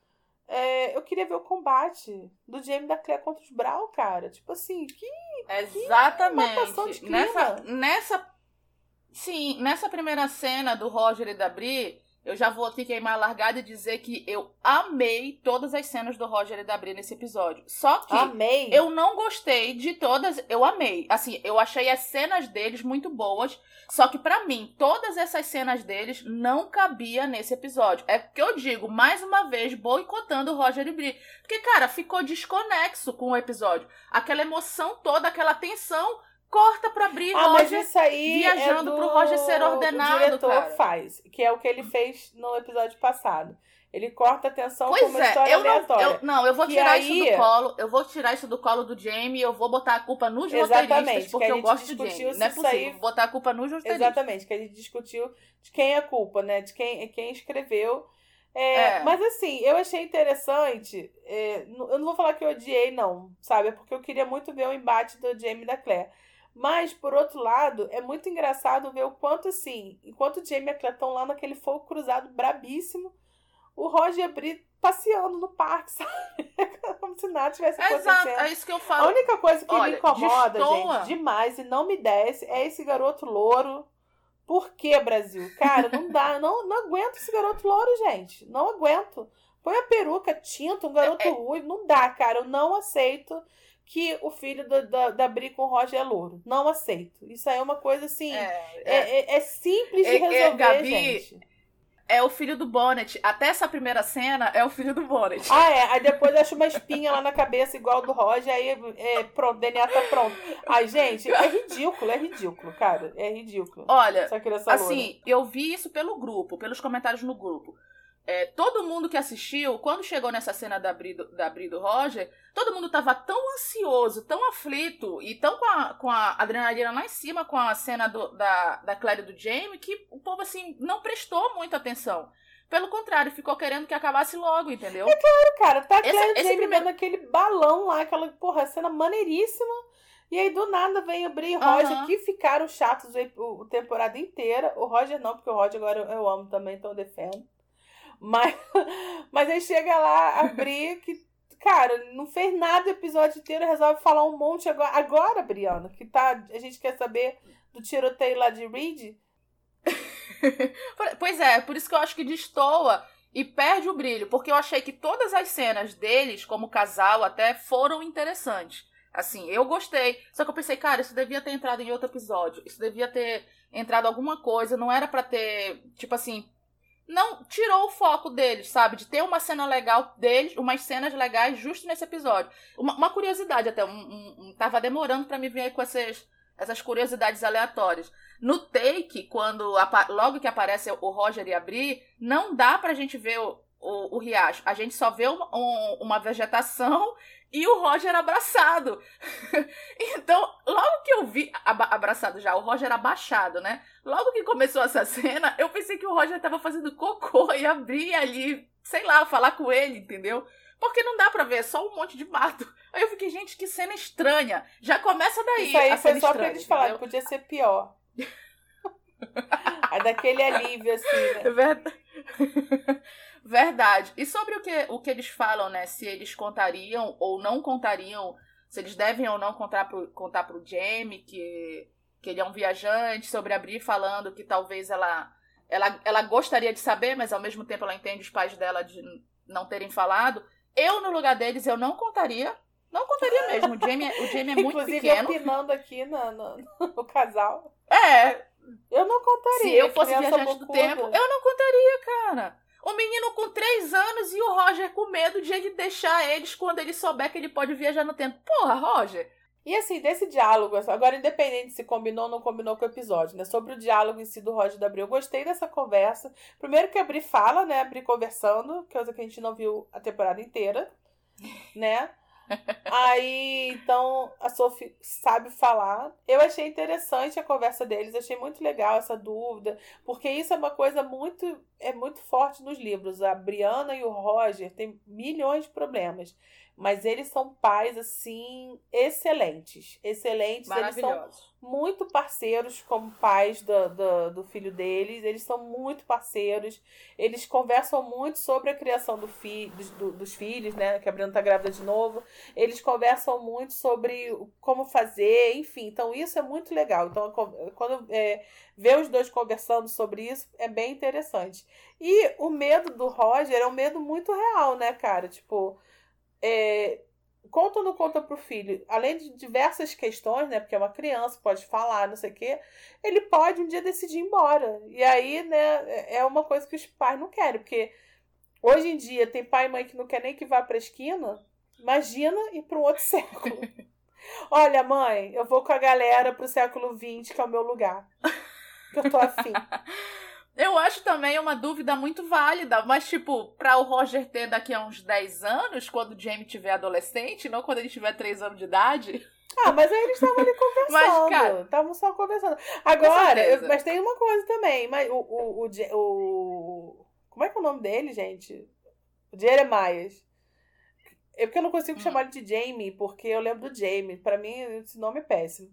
é, eu queria ver o combate do Jamie da Claire contra os Brown, cara. Tipo assim, que matação de Exatamente. clima. Nessa, nessa. Sim, nessa primeira cena do Roger e da Bri, eu já vou aqui queimar a largada e dizer que eu amei todas as cenas do Roger e da Bri nesse episódio. Só que amei. eu não gostei de todas. Eu amei. Assim, eu achei as cenas deles muito boas. Só que pra mim, todas essas cenas deles não cabia nesse episódio. É que eu digo, mais uma vez, boicotando o Roger e Bri. Porque, cara, ficou desconexo com o episódio. Aquela emoção toda, aquela tensão, corta pra Bri e Ah, mas Roger. isso aí viajando é do... pro Roger ser ordenado, o diretor cara. faz, que é o que ele fez no episódio passado. Ele corta a tensão com Pois uma é, história eu não, aleatória. eu, não, eu vou Que tirar aí- isso do colo, eu vou tirar isso do colo do Jamie, eu vou botar a culpa nos Exatamente, roteiristas, que porque eu gosto do Jamie. Não é isso possível, aí- botar a culpa nos roteiristas. Exatamente, que a gente discutiu de quem é a culpa, né? De quem, quem escreveu. É, É. Mas assim, eu achei interessante. é, eu não vou falar que eu odiei, não, sabe? É porque eu queria muito ver o embate do Jamie e da Claire. Mas, por outro lado, é muito engraçado ver o quanto, assim, enquanto o Jamie e a Claire estão lá naquele fogo cruzado brabíssimo, o Roger e a Bri passeando no parque, sabe? Como se nada tivesse Exato, acontecendo. é isso que eu A falo. única coisa que Olha, me incomoda, destoa. gente, demais e não me desce é esse garoto louro. Por que, Brasil? Cara, não dá. Não, não aguento esse garoto louro, gente. Não aguento. Põe a peruca tinta, um garoto É, é. ruivo. Não dá, cara. Eu não aceito que o filho da, da, da Bri com o Roger é louro. Não aceito. Isso aí é uma coisa assim. É, É, é, é- é simples de É- é, resolver, Gabi, gente. é o filho do Bonnet. Até essa primeira cena é o filho do Bonnet. Ah, é. Aí depois acha uma espinha lá na cabeça, igual do Roger, aí é, pronto, DNA tá pronto. Ai, gente, é ridículo, é ridículo, cara. É ridículo. Olha, loura. Assim, eu vi isso pelo grupo, pelos comentários no grupo. É, todo mundo que assistiu, quando chegou nessa cena da Bri, do- da Bri do Roger, todo mundo tava tão ansioso, tão aflito e tão com a, com a adrenalina lá em cima com a cena do- da, da Claire e do Jamie que o povo, assim, não prestou muita atenção. Pelo contrário, ficou querendo que acabasse logo, entendeu? Cara, tá a Claire esse Jamie primeiro- aquele balão lá, aquela, porra, cena maneiríssima. E aí, do nada, vem o Bri e o Roger, Aham. que ficaram chatos o, o temporada inteira. O Roger não, porque o Roger agora eu, eu amo também, então eu defendo. Mas, mas aí chega lá a Bri, que, cara, não fez nada o episódio inteiro, resolve falar um monte agora. Agora, Briana, que tá, a gente quer saber do tiroteio lá de Reed. Pois é, por isso que eu acho que destoa e perde o brilho, porque eu achei que todas as cenas deles, como casal, até foram interessantes. Assim, eu gostei. Só que eu pensei, cara, isso devia ter entrado em outro episódio. Isso devia ter entrado alguma coisa. Não era pra ter, tipo assim. Não tirou o foco deles, sabe? De ter uma cena legal deles, umas cenas legais justo nesse episódio. Uma, uma curiosidade até. Um, um- um- tava demorando pra me vir com essas, essas curiosidades aleatórias. No take, quando logo que aparece o Roger e a Bri, não dá pra gente ver o, o, o riacho. A gente só vê uma, um- uma vegetação e o Roger abraçado. então, logo que eu vi abraçado já, o Roger abaixado, né? Logo que começou essa cena, eu pensei que o Roger tava fazendo cocô e a Bri ali, sei lá, falar com ele, entendeu? Porque não dá pra ver, é só um monte de mato. Aí eu fiquei, gente, que cena estranha. Já começa daí. Isso aí a foi só pra estranha, eles falarem, podia ser pior. aí daquele alívio, assim, né? É verdade. Verdade. E sobre o que, o que eles falam, né? Se eles contariam ou não contariam, se eles devem ou não contar pro, contar pro Jamie que, que ele é um viajante, sobre a Bri falando que talvez ela, ela, ela gostaria de saber, mas ao mesmo tempo ela entende os pais dela de não terem falado. Eu, no lugar deles, eu não contaria. Não contaria mesmo. O Jamie, é- o Jamie é muito Inclusive, pequeno. opinando aqui no, no, no casal. É, Eu não contaria. Se eu fosse viajante do tempo, eu não contaria, cara. O menino com três anos e o Roger com medo de ele deixar eles quando ele souber que ele pode viajar no tempo. Porra, Roger. E assim, desse diálogo, agora independente se combinou ou não combinou com o episódio, né? Sobre o diálogo em si do Roger da Bri, eu gostei dessa conversa. Primeiro que a Bri fala, né? A Bri conversando, coisa que a gente não viu a temporada inteira, né? Aí, então, a Sophie sabe falar. Eu achei interessante a conversa deles, achei muito legal essa dúvida, porque isso é uma coisa muito é muito forte nos livros. A Brianna e o Roger têm milhões de problemas, mas eles são pais assim excelentes, excelentes. Eles são muito parceiros como pais do, do, do filho deles. Eles são muito parceiros. Eles conversam muito sobre a criação do fi, dos, do- dos filhos, né? Que a Bruna tá grávida de novo. Eles conversam muito sobre como fazer, enfim. Então, isso é muito legal. Então, quando é, ver os dois conversando sobre isso é bem interessante. E o medo do Roger é um medo muito real, né, cara? Tipo, é, conta ou não conta pro filho, além de diversas questões, né? Porque é uma criança, pode falar, não sei o quê, ele pode um dia decidir ir embora. E aí, né, é- é uma coisa que os pais não querem, porque hoje em dia tem pai e mãe que não quer nem que vá pra esquina. Imagina ir para um outro século. Olha, mãe, eu vou com a galera pro século XX, que é o meu lugar. Que eu tô afim. Eu acho também uma dúvida muito válida, mas, tipo, pra o Roger ter daqui a uns 10 anos, quando o Jamie tiver adolescente, não quando ele tiver 3 anos de idade. Ah, mas aí eles estavam ali conversando. Estavam só conversando. Agora, eu- mas tem uma coisa também. Mas o, o, o, o- Como é que é o nome dele, gente? Jeremias. É porque eu não consigo hum. chamar ele de Jamie, porque eu lembro do Jamie. Para mim, esse nome é péssimo.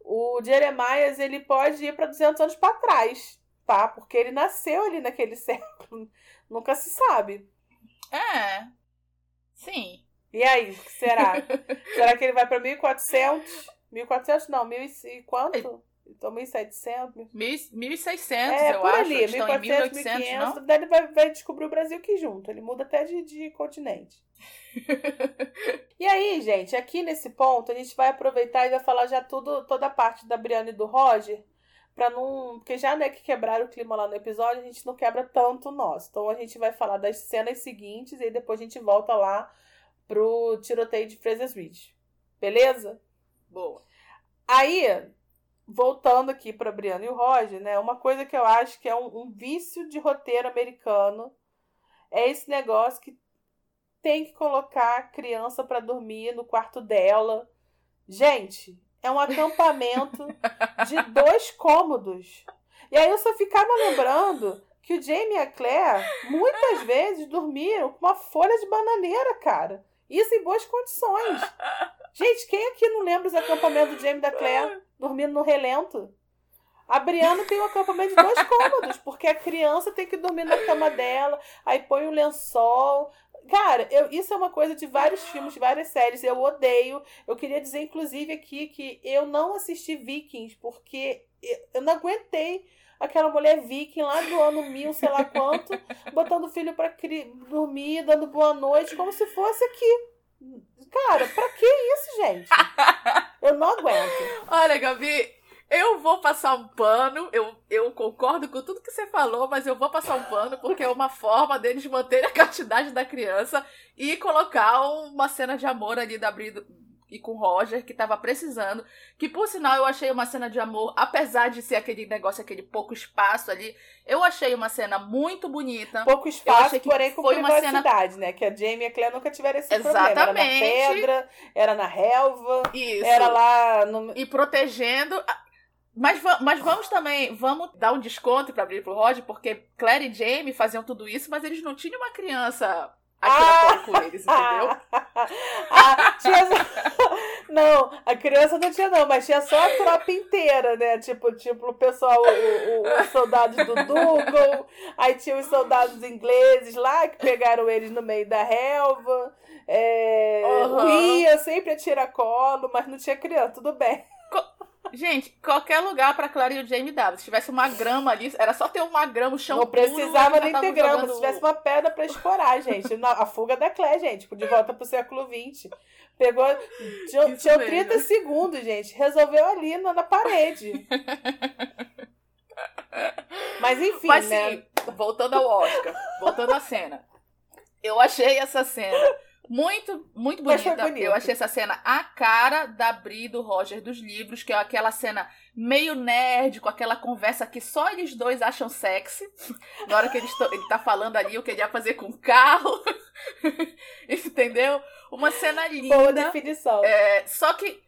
O Jeremias, ele pode ir para 200 anos para trás, tá? Porque ele nasceu ali naquele século. Nunca se sabe. É. Sim. E aí, será? será que ele vai para 1400? 1400 não, mil e quanto? Então, 1.700. 1.600, é, eu por acho. Ali, 1.400, 1.500. Daí ele vai, vai descobrir o Brasil aqui junto. Ele muda até de, de continente. e aí, gente, aqui nesse ponto, a gente vai aproveitar e vai falar já tudo, toda a parte da Briana e do Roger. Pra não. Porque já né, que quebraram o clima lá no episódio, a gente não quebra tanto nosso. Então a gente vai falar das cenas seguintes e depois a gente volta lá pro tiroteio de Fraser's Ridge. Beleza? Boa. Aí, voltando aqui para Briana e o Roger, né? Uma coisa que eu acho que é um, um, vício de roteiro americano é esse negócio que tem que colocar a criança para dormir no quarto dela. Gente, é um acampamento de dois cômodos. E aí eu só ficava lembrando que o Jamie e a Claire muitas vezes dormiram com uma folha de bananeira, cara. Isso em boas condições. Gente, quem aqui não lembra os acampamentos do Jamie e da Claire? dormindo no relento. A Briana tem um acampamento de dois cômodos, porque a criança tem que dormir na cama dela, aí põe o um lençol. Cara, eu, isso é uma coisa de vários filmes, de várias séries. Eu odeio. Eu queria dizer, inclusive, aqui que eu não assisti Vikings, porque eu não aguentei aquela mulher viking lá do ano mil, sei lá quanto, botando o filho pra dormir, dando boa noite, como se fosse aqui. Cara, pra que isso, gente? Eu não aguento. Olha, Gabi, eu vou passar um pano. Eu, eu concordo com tudo que você falou, mas eu vou passar um pano porque é uma forma deles manterem a castidade da criança e colocar uma cena de amor ali da Bri e com o Roger, que tava precisando. Que por sinal eu achei uma cena de amor, apesar de ser aquele negócio, aquele pouco espaço ali, eu achei uma cena muito bonita. Pouco espaço, porém com foi privacidade, cena... né? Que a Jamie e a Claire nunca tiveram esse Exatamente. problema. Era na pedra, era na relva, Isso. era lá no... E protegendo. Mas, mas vamos também, vamos dar um desconto para abrir pro Roger, porque Claire e Jamie faziam tudo isso, mas eles não tinham uma criança ah, com eles, entendeu? ah, tinha... Não, a criança não tinha, não, mas tinha só a tropa inteira, né? Tipo, tipo o pessoal, os soldados do Dougal, aí tinha os soldados ingleses lá que pegaram eles no meio da relva. É, uhum. Ia sempre a tiracolo, mas não tinha criança, tudo bem. Gente, qualquer lugar pra Clara e o Jamie dava. Se tivesse uma grama ali, era só ter uma grama, o chão Não precisava nem ter grama. Jogando... Se tivesse uma pedra pra escorar, gente. A fuga da Claire, gente. De volta pro século XX. Pegou. Tinha, tinha 30 segundos, gente. Resolveu ali na, na parede. Mas enfim, Mas, né? Sim, voltando ao Oscar, voltando à cena. Eu achei essa cena muito, muito bonita. Eu achei essa cena a cara da Bri do Roger dos livros, que é aquela cena meio nerd, com aquela conversa que só eles dois acham sexy. Na hora que ele, ele tá falando ali o que ele ia fazer com o carro. Entendeu? Uma cena linda. Boa definição. É, só que,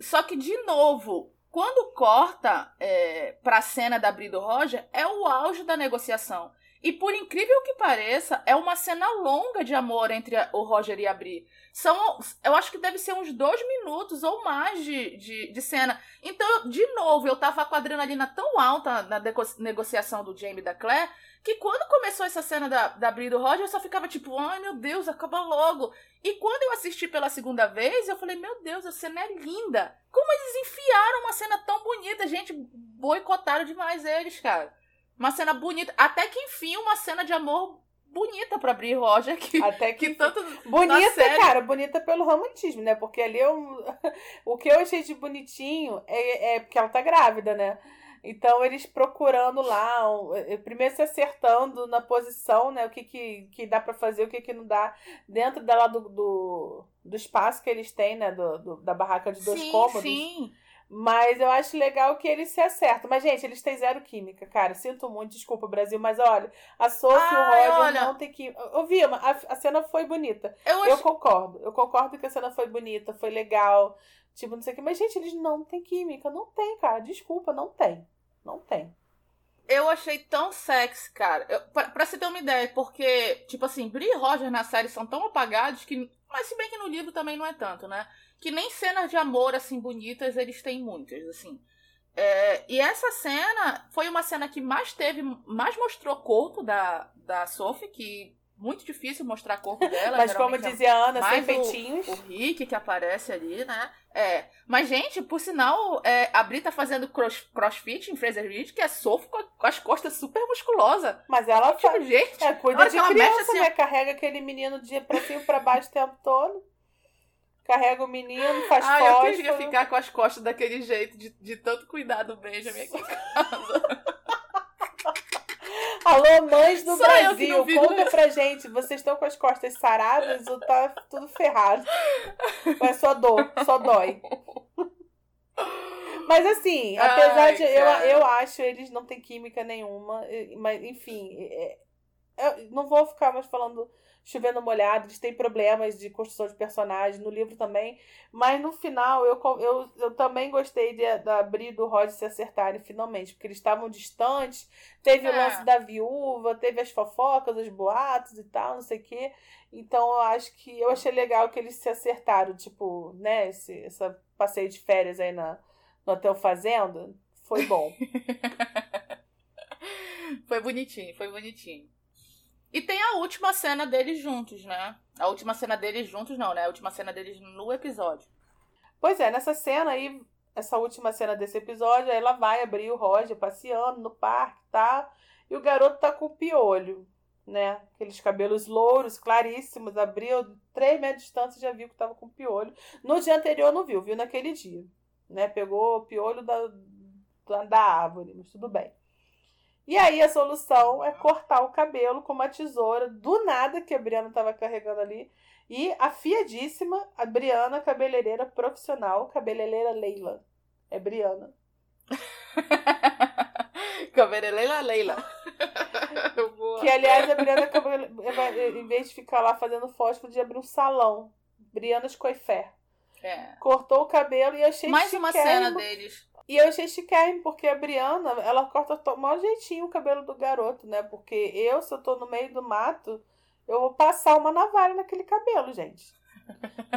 só que, de novo, quando corta é, pra cena da Bri do Roger, é o auge da negociação. E por incrível que pareça, é uma cena longa de amor entre o Roger e a Bri. São, eu acho que deve ser uns dois minutos ou mais de, de, de cena. Então, de novo, eu tava com a adrenalina tão alta na negociação do Jamie e da Claire, que quando começou essa cena da, da Bri e do Roger, eu só ficava tipo, ai meu Deus, acaba logo. E quando eu assisti pela segunda vez, eu falei, meu Deus, a cena é linda. Como eles enfiaram uma cena tão bonita? Gente, boicotaram demais eles, cara. Uma cena bonita. Até que enfim, uma cena de amor bonita pra abrir Roger. Que, Até que, que tanto. Bonita, série... cara, bonita pelo romantismo, né? Porque ali eu. o que eu achei de bonitinho é, é porque ela tá grávida, né? Então, eles procurando lá, eh, primeiro se acertando na posição, né? O que, que, que dá para fazer, o que, que não dá, dentro dela do, do, do espaço que eles têm, né? Do, do da barraca de dois sim, cômodos. Sim. Mas eu acho legal que eles se acertam. Mas, gente, eles têm zero química, cara. Sinto muito, desculpa, Brasil. Mas olha, a Sophie e o Roger olha... não tem química. Eu vi, a, a cena foi bonita. Eu, eu concordo. Eu concordo que a cena foi bonita, foi legal. Tipo, não sei o que. Mas, gente, eles não têm química. Não tem, cara. Desculpa, não tem. Não tem. Eu achei tão sexy, cara. Eu, pra, pra você ter uma ideia, porque, tipo assim, Brie e Roger na série são tão apagados que. Mas se bem que no livro também não é tanto, né? Que nem cenas de amor, assim, bonitas, eles têm muitas, assim. É, e essa cena foi uma cena que mais teve, mais mostrou corpo da, da Sophie, que muito difícil mostrar corpo dela. Mas como dizia a Ana, sem peitinhos. O, o Rick que aparece ali, né? É. Mas, gente, por sinal, é, a Bri tá fazendo cross, crossfit em Fraser Ridge, que é Sophie com, com, as costas super musculosa. Mas ela tipo, faz, gente, é, cuida de criança, assim, né? Carrega aquele menino de pra cima e pra baixo o tempo todo. Carrega o menino, faz ah, fósforo. eu queria ficar com as costas daquele jeito, de, de tanto cuidado Benjamin aqui em casa. Alô, mães do Só Brasil, conta pra gente. Vocês estão com as costas saradas ou tá tudo ferrado? Ou é só dor, só dói. Mas assim, apesar Ai, de. Eu, eu acho eles não têm química nenhuma. Mas, enfim. É, eu não vou ficar mais falando chovendo molhado, eles têm problemas de construção de personagem, no livro também. Mas no final, eu, eu, eu também gostei de, da Bri e do Rod se acertarem finalmente, porque eles estavam distantes. Teve é. o lance da viúva, teve as fofocas, os boatos e tal, não sei o quê. Então eu acho que eu achei legal que eles se acertaram, tipo, né, esse essa passeio de férias aí na, no Hotel Fazenda. Foi bom. foi bonitinho, foi bonitinho. E tem a última cena deles juntos, né? A última cena deles juntos, não, né? A última cena deles no episódio. Pois é, nessa cena aí, essa última cena desse episódio, ela vai abrir o Roger passeando no parque, tá? E o garoto tá com o piolho, né? Aqueles cabelos louros, claríssimos, abriu três metros de distância já viu que tava com piolho. No dia anterior não viu, viu naquele dia, né? Pegou o piolho da, da, da árvore, mas tudo bem. E aí a solução é cortar o cabelo com uma tesoura do nada que a Briana estava carregando ali. E afiadíssima, a Briana, cabeleireira profissional, cabeleireira Leila. É Briana. cabeleireira Leila. que aliás, a Briana, em vez de ficar lá fazendo fósforo, de abrir um salão. Briana's Coifé. É. Cortou o cabelo e achei Mais uma cena deles e eu achei chiquérrimo, porque a Briana, ela corta o maior jeitinho o cabelo do garoto, né? Porque eu, se eu tô no meio do mato, eu vou passar uma navalha naquele cabelo, gente.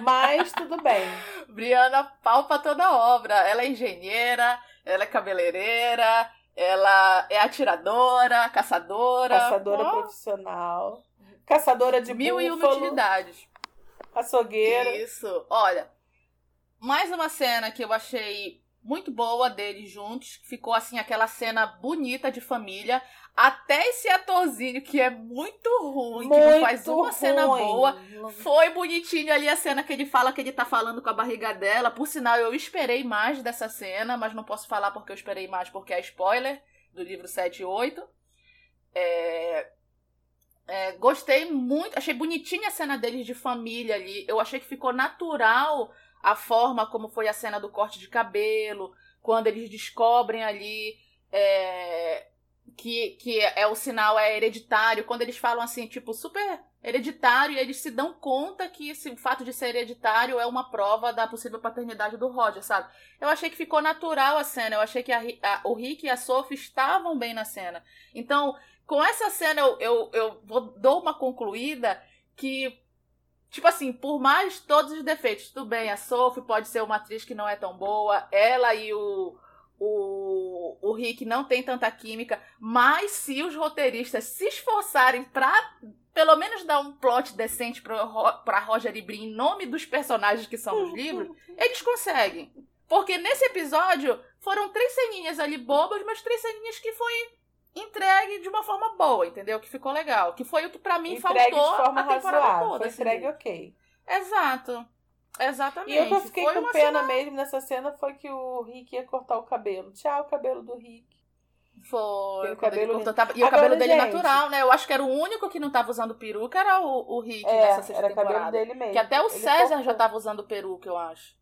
Mas tudo bem. Briana palpa toda a obra. Ela é engenheira, ela é cabeleireira, ela é atiradora, caçadora. Caçadora oh. profissional. Caçadora de Mil búfalo, e uma utilidades. Açougueira. Isso. Olha, mais uma cena que eu achei muito boa deles juntos. Ficou assim aquela cena bonita de família. Até esse atorzinho que é muito ruim, muito que não faz uma ruim. cena boa. Foi bonitinho ali a cena que ele fala que ele tá falando com a barriga dela. Por sinal, eu esperei mais dessa cena, mas não posso falar porque eu esperei mais porque é spoiler do livro 7 e 8. É... É, gostei muito, achei bonitinha a cena deles de família ali. Eu achei que ficou natural a forma como foi a cena do corte de cabelo, quando eles descobrem ali é, que, que é o sinal é hereditário, quando eles falam assim, tipo, super hereditário, e eles se dão conta que esse, fato de ser hereditário é uma prova da possível paternidade do Roger, sabe? Eu achei que ficou natural a cena, eu achei que a, a, o Rick e a Sophie estavam bem na cena. Então, com essa cena, eu, eu, eu vou, dou uma concluída que Tipo assim, por mais todos os defeitos, tudo bem, a Sophie pode ser uma atriz que não é tão boa, ela e o, o, o Rick não tem tanta química, mas se os roteiristas se esforçarem pra pelo menos dar um plot decente pra, pra Roger e Brin em nome dos personagens que são os livros, eles conseguem. Porque nesse episódio foram três ceninhas ali bobas, mas três ceninhas que foi entregue de uma forma boa, entendeu? Que ficou legal. Que foi o que para mim entregue faltou de forma a temporada razoável, toda. Foi assim. entregue ok. Exato. Exatamente. E eu que eu fiquei foi com pena cena... mesmo nessa cena foi que o Rick ia cortar o cabelo. Tchau, o cabelo do Rick. Foi. O cabelo... Cortou, tava... E Agora, o cabelo dele gente... natural, né? Eu acho que era o único que não tava usando peruca, era o, o Rick é, nessa sexta era temporada. cabelo dele mesmo. Que até o Ele César cortou. já tava usando peruca, eu acho.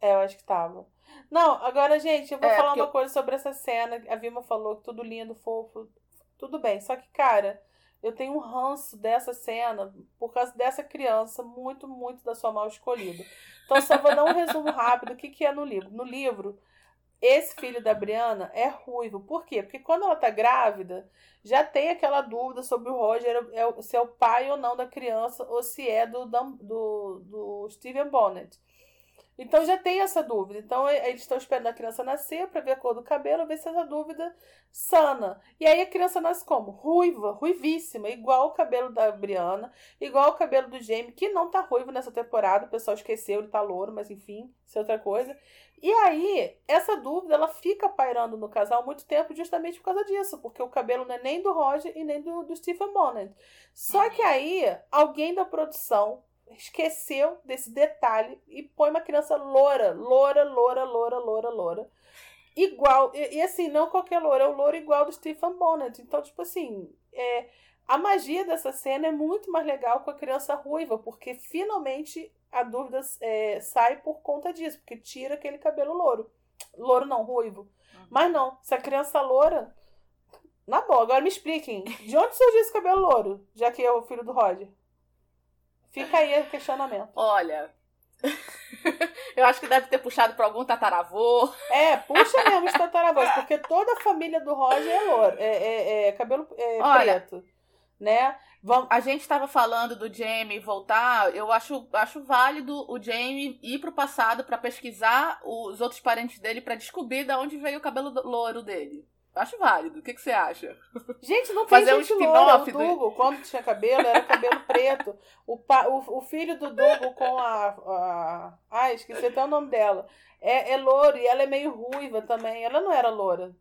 É, eu acho que tava. Não, agora, gente, eu vou é, falar uma eu... coisa sobre essa cena. A Vilma falou que tudo lindo, fofo. Tudo bem. Só que, cara, eu tenho um ranço dessa cena por causa dessa criança, muito, muito da sua mal escolhida. Então, só vou dar um resumo rápido. O que, que é no livro? No livro, esse filho da Brianna é ruivo. Por quê? Porque quando ela tá grávida, já tem aquela dúvida sobre o Roger, é, se é o pai ou não da criança, ou se é do, do, do Steven Bonnet. Então já tem essa dúvida. Então eles estão esperando a criança nascer para ver a cor do cabelo, ver se essa dúvida sana. E aí a criança nasce como? Ruiva, ruivíssima, igual o cabelo da Briana, igual o cabelo do Jamie, que não tá ruivo nessa temporada, o pessoal esqueceu, ele tá louro, mas enfim, isso é outra coisa. E aí, essa dúvida ela fica pairando no casal muito tempo justamente por causa disso, porque o cabelo não é nem do Roger e nem do, do Stephen Bonnet. Só que aí, alguém da produção esqueceu desse detalhe e põe uma criança loura, loura, loura, loura, loura, loura. Igual, e, e assim, não qualquer loura, é o louro igual do Stephen Bonnet. Então, tipo assim, é, a magia dessa cena é muito mais legal com a criança ruiva, porque finalmente a dúvida é, sai por conta disso, porque tira aquele cabelo louro. Louro não, ruivo. Uhum. Mas não, se a criança loura. Na boa, agora me expliquem. De onde surgiu esse cabelo louro? Já que é o filho do Roger. Fica aí o questionamento. Olha. Eu acho que deve ter puxado para algum tataravô. É, puxa mesmo os tataravôs, porque toda a família do Roger é louro. É, é, é cabelo é, Olha, preto. Né? A gente estava falando do Jamie voltar. Eu acho, acho válido o Jamie ir pro passado para pesquisar os outros parentes dele para descobrir de onde veio o cabelo louro dele. Acho válido. O que, que você acha? Gente, não tem Fazer gente um Dugo, do... quando tinha cabelo, era cabelo preto. O, pa... o, o filho do Dugo com a, a... Ai, esqueci até o nome dela. É, é louro e ela é meio ruiva também. Ela não era loura.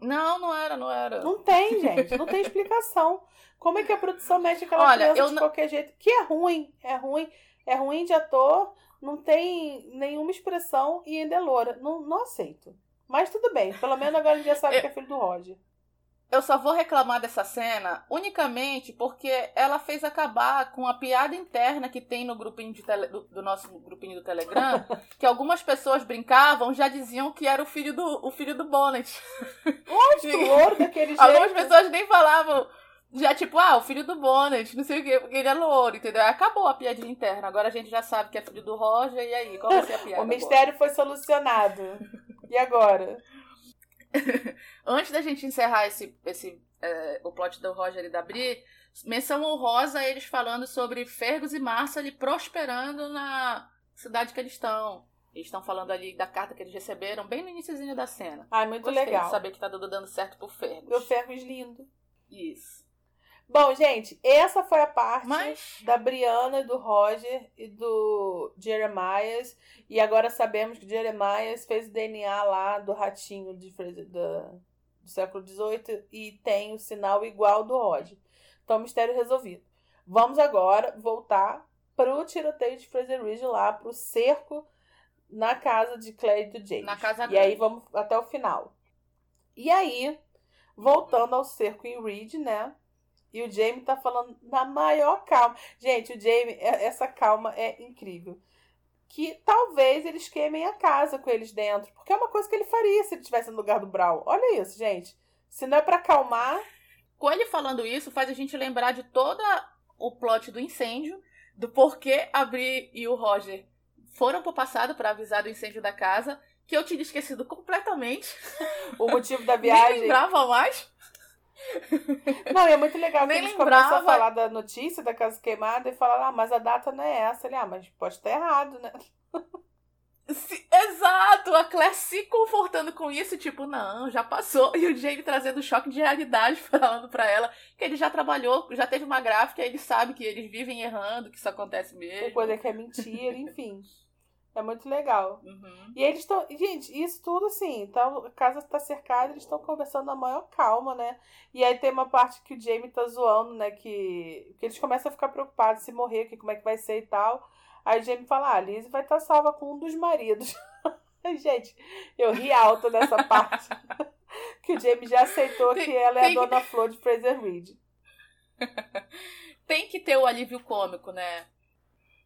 Não, não era, não era. Não tem, gente. Não tem explicação. Como é que a produção mexe aquela Olha, criança de não... qualquer jeito? Que é ruim. É ruim. É ruim de ator. Não tem nenhuma expressão e ainda é loura. Não, não aceito. Mas tudo bem. Pelo menos agora a gente já sabe eu... que é filho do Roger. Eu só vou reclamar dessa cena unicamente porque ela fez acabar com a piada interna que tem no grupinho de tele, do, do, nosso grupinho do Telegram, que algumas pessoas brincavam, já diziam que era o filho do, o filho do Bonnet. Lógico, daquele jeito. Algumas pessoas nem falavam, já tipo, ah, o filho do Bonnet, não sei o quê, porque ele é louro, entendeu? Acabou a piadinha interna. Agora a gente já sabe que é filho do Roger, e aí, qual vai ser a piada? o mistério agora? foi solucionado. E agora? Antes da gente encerrar esse, esse é, o plot do Roger e da Bri, menção honrosa eles falando sobre Fergus e Marcel prosperando na cidade que eles estão. Eles estão falando ali da carta que eles receberam bem no iníciozinho da cena. Ah, muito Gostei legal. Saber que tá tudo dando certo pro Fergus. Meu Fergus lindo. Isso. Bom, gente, essa foi a parte Mas... da Brianna, do Roger e do Jeremias. E agora sabemos que Jeremias fez o DNA lá do ratinho de, do, do século XVIII e tem o sinal igual do Roger. Então, mistério resolvido. Vamos agora voltar para o tiroteio de Fraser Ridge lá, para o cerco na casa de Claire e do James. Na casa E aí vamos até o final. E aí, voltando ao cerco em Ridge, né? E o Jamie tá falando na maior calma. Gente, o Jamie, é, essa calma é incrível. Que talvez eles queimem a casa com eles dentro. Porque é uma coisa que ele faria se ele estivesse no lugar do Brawl. Olha isso, gente. Se não é para acalmar. Com ele falando isso, faz a gente lembrar de todo o plot do incêndio, do porquê a Bri e o Roger foram pro passado para avisar do incêndio da casa, que eu tinha esquecido completamente. O motivo da viagem. Nem lembrava mais. Não, e é muito legal que eles lembrava. começam a falar da notícia da casa queimada e falam, ah, mas a data não é essa. Ele, ah, mas pode estar errado, né? exato! A Claire se confortando com isso, tipo, não, já passou. E o Jamie trazendo choque de realidade, falando pra ela que ele já trabalhou, já teve uma gráfica, ele sabe que eles vivem errando, que isso acontece mesmo. Coisa que é mentira, enfim. É muito legal. Uhum. E eles estão. Gente, isso tudo assim, tá, a casa tá cercada, eles estão conversando na maior calma, né? E aí tem uma parte que o Jamie tá zoando, né? Que, que eles começam a ficar preocupados se morrer, que como é que vai ser e tal. Aí o Jamie fala: ah, a Liz vai estar tá salva com um dos maridos. gente, eu ri alto nessa parte. que o Jamie já aceitou tem, que ela é a dona Flor de Fraser Reed. tem que ter o alívio cômico, né?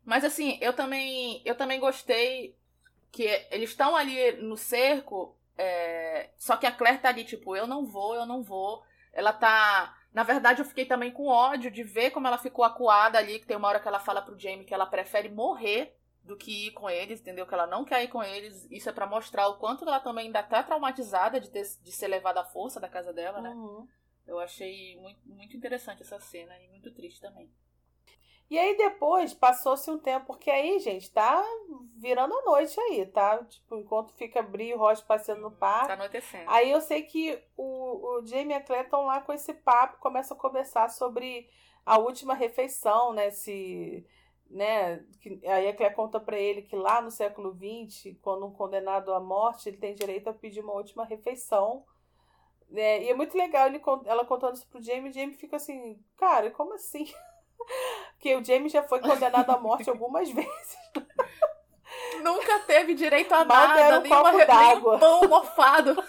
Mas assim, eu também, eu também gostei que eles estão ali no cerco, é... só que a Claire tá ali, tipo, eu não vou, eu não vou. Ela tá. Na verdade, eu fiquei também com ódio de ver como ela ficou acuada ali, que tem uma hora que ela fala pro Jamie que ela prefere morrer do que ir com eles, entendeu? Que ela não quer ir com eles. Isso é para mostrar o quanto ela também ainda tá traumatizada de, ter, de ser levada à força da casa dela, né? Uhum. Eu achei muito, muito interessante essa cena e muito triste também. E aí depois passou-se um tempo, porque aí, gente, tá virando a noite aí, tá? Tipo, enquanto fica Bri e Ross passeando no parque. Tá anoitecendo. Aí eu sei que o, o Jamie e a Claire estão lá com esse papo, começam a conversar sobre a última refeição, né? Se, né? Que, aí a Claire conta para ele que lá no século XX, quando um condenado à morte, ele tem direito a pedir uma última refeição. Né? E é muito legal ele, ela contando isso pro Jamie, e o Jamie fica assim, cara, como assim? Porque o Jamie já foi condenado à morte algumas vezes. Nunca teve direito a Mal nada, um nenhuma, copo d'água. nenhum pão mofado.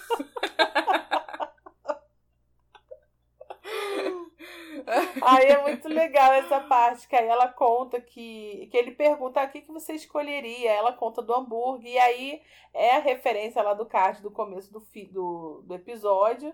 Aí é muito legal essa parte, que aí ela conta que. que ele pergunta ah, o que, que você escolheria. Ela conta do hambúrguer, e aí é a referência lá do card do começo do, fi, do, do episódio.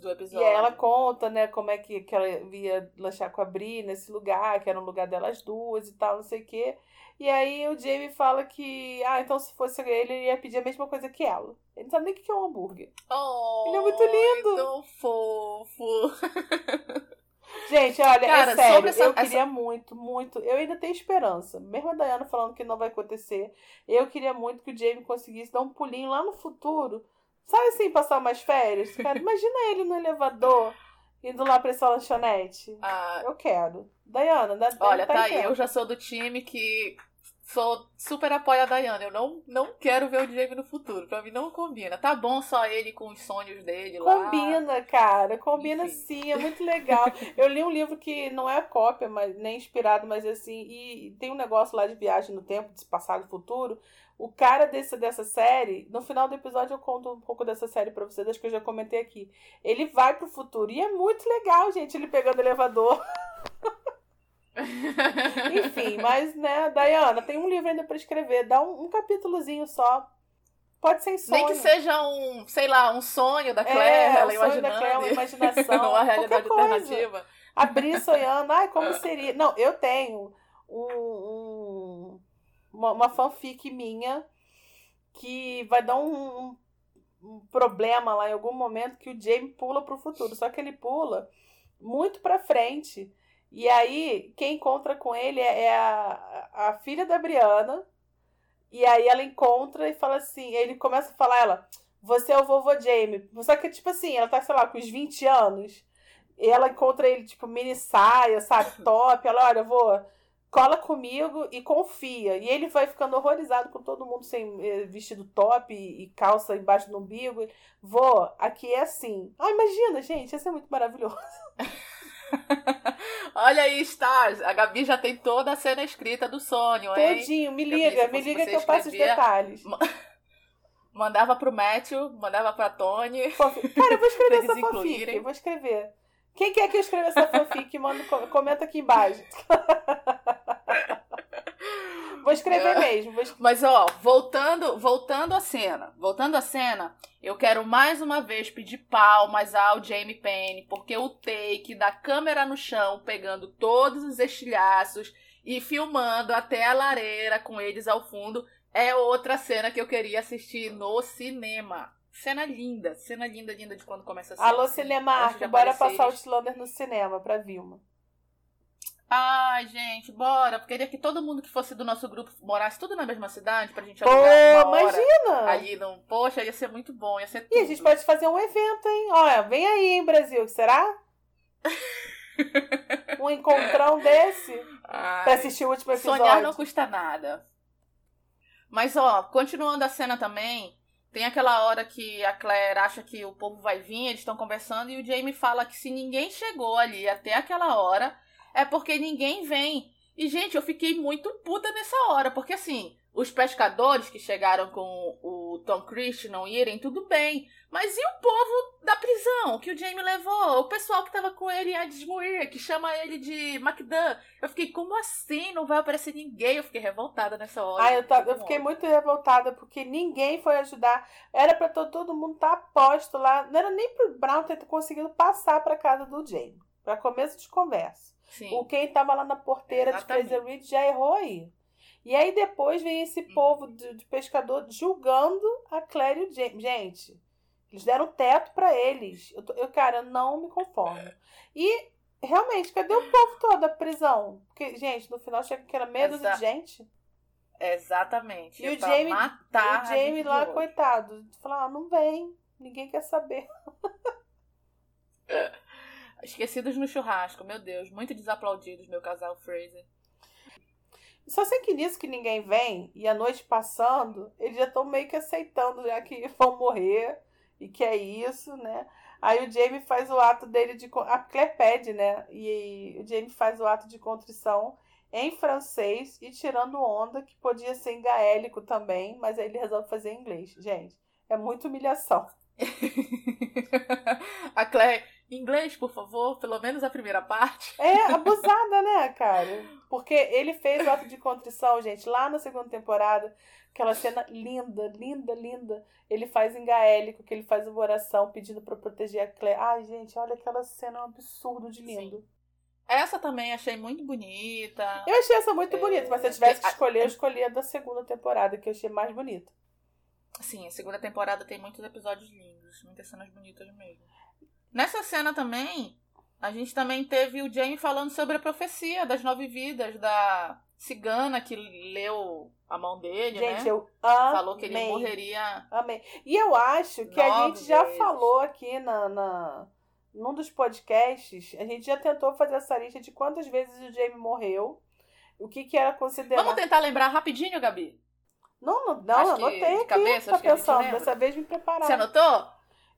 Do E episódio. aí ela conta, né, como é que, que ela via lanchar com a Bri nesse lugar, que era um lugar delas duas e tal, não sei o quê. E aí o Jamie fala que, ah, então se fosse ele, ele ia pedir a mesma coisa que ela. Ele não sabe nem o que é um hambúrguer. Oh, Ele é muito lindo. Tão fofo. Gente, olha, Cara, é sério, essa- eu essa- queria muito, muito. Eu ainda tenho esperança. Mesmo a Dayana falando que não vai acontecer, eu queria muito que o Jamie conseguisse dar um pulinho lá no futuro. Sabe assim, passar umas férias? Cara, imagina ele no elevador, indo lá pra essa lanchonete. Ah, Eu quero. Dayana, dá olha, tá tá aí. Eu já sou do time que sou super apoia a Dayana. Eu não, não quero ver o Jamie no futuro. Pra mim não combina. Tá bom só ele com os sonhos dele lá. Combina, cara. Combina Enfim. sim, é muito legal. Eu li um livro que não é cópia, mas nem inspirado, mas assim, e tem um negócio lá de viagem no tempo, de passado e futuro. O cara desse, dessa série, no final do episódio eu conto um pouco dessa série pra vocês, acho que eu já comentei aqui. Ele vai pro futuro e é muito legal, gente, ele pegando elevador. Enfim, mas, né, Dayana, tem um livro ainda pra escrever, dá um, um capítulozinho só. Pode ser em sonho. Nem que seja um, sei lá, um sonho da Claire, É, ela o sonho da. Claire, uma imaginação, uma realidade alternativa. abrir sonhando, ai, como seria. Não, eu tenho um, um- uma, uma fanfic minha que vai dar um, um- problema lá em algum momento que o Jamie pula pro futuro. Só que ele pula muito pra frente. E aí, quem encontra com ele é, é a, a filha da Briana. E aí ela encontra e fala assim, ele começa a falar, ela, você é o vovô Jamie. Só que, tipo assim, ela tá, sei lá, com uns 20 anos. E ela encontra ele, tipo, mini saia, sabe, top. Ela, olha, vô, cola comigo e confia. E ele vai ficando horrorizado com todo mundo sem eh, vestido top e, calça embaixo do umbigo. Vô, aqui é assim. Ah, imagina, gente, isso é muito maravilhoso. Olha aí, Stars. A Gabi já tem toda a cena escrita do sonho, hein? Todinho, me Gabi, liga, se me liga que eu passo os detalhes. Mandava pro Matthew, mandava pra Tony. Fofi- Cara, eu vou escrever essa fanfic, eu vou escrever. Quem quer que eu escreva essa fanfic? Manda, com- comenta aqui embaixo. Vou escrever mesmo. Vou Mas ó, voltando, voltando à cena, voltando à cena, eu quero mais uma vez pedir palmas ao Jamie Payne, porque o take da câmera no chão, pegando todos os estilhaços e filmando até a lareira com eles ao fundo, é outra cena que eu queria assistir no cinema. Cena linda, cena linda, linda de quando começa a cena. Alô, assim, Cinemark, bora passar eles. Outlander no cinema pra Vilma. Ai, gente, bora. Porque queria que todo mundo que fosse do nosso grupo morasse tudo na mesma cidade pra gente Pô, alugar uma imagina! ali no. Poxa, ia ser muito bom, ia ser tudo. E a gente pode fazer um evento, hein? Olha, vem aí, hein, Brasil, será? um encontrão desse Ai, pra assistir o último episódio. sonhar não custa nada. Mas, ó, continuando a cena também, tem aquela hora que a Claire acha que o povo vai vir, eles estão conversando, e o Jamie fala que se ninguém chegou ali até aquela hora, é porque ninguém vem. E, gente, eu fiquei muito puta nessa hora, porque assim, os pescadores que chegaram com o Tom Christian não irem, tudo bem. Mas e o povo da prisão que o Jamie levou? O pessoal que tava com ele em Adesmuir, que chama ele de McDunn. Eu fiquei, como assim? Não vai aparecer ninguém? Eu fiquei revoltada nessa hora. Ah, eu, ta- eu fiquei muito revoltada porque ninguém foi ajudar. Era pra to- todo mundo estar posto lá. Não era nem pro Brown ter conseguido passar pra casa do Jamie. Pra começo de conversa. Sim. O quem tava lá na porteira Exatamente. de Fraser Reed já errou aí. E aí depois vem esse Hum. povo de, de pescador julgando a Claire e o James. Gente, eles deram teto pra eles. Eu, tô- eu, cara, não me conformo. E, realmente, cadê o povo todo da prisão? Porque, gente, no final chega que era meia dúzia de gente. Exatamente. E o é Jamie- matar o Jamie lá, coitado, falar, ah, não vem. Ninguém quer saber. Esquecidos no churrasco, meu Deus. Muito desaplaudidos, meu casal Fraser. Só sei que nisso que ninguém vem, e a noite passando, eles já estão meio que aceitando já que vão morrer e que é isso, né? Aí o Jamie faz o ato dele de. A Claire pede, né? E o Jamie faz o ato de contrição em francês e tirando onda, que podia ser em gaélico também, mas aí ele resolve fazer em inglês. Gente, é muita humilhação. a Claire, inglês, por favor, pelo menos a primeira parte. É abusada, né, cara? Porque ele fez o ato de contrição, gente, lá na segunda temporada. Aquela cena linda, linda, linda. Ele faz em gaélico, que ele faz uma oração pedindo pra proteger a Claire. Ai, gente, olha aquela cena, é um absurdo de lindo. Essa também achei muito bonita. Eu achei essa muito É, bonita, mas se eu tivesse que a- escolher, eu escolhia da segunda temporada, que eu achei mais bonita. Sim, a segunda temporada tem muitos episódios lindos, muitas cenas bonitas mesmo. Nessa cena também, a gente também teve o Jamie falando sobre a profecia das nove vidas da cigana que leu a mão dele, Gente, né? eu amei. Falou que ele morreria. Amei. E eu acho que a gente já vezes. falou aqui na, na, num dos podcasts, a gente já tentou fazer essa lista de quantas vezes o Jamie morreu, o que, que era considerado. Vamos tentar lembrar rapidinho, Gabi? Não, não, não anotei aqui, cabeça, tá gente pensando. Dessa vez me preparar. Você anotou?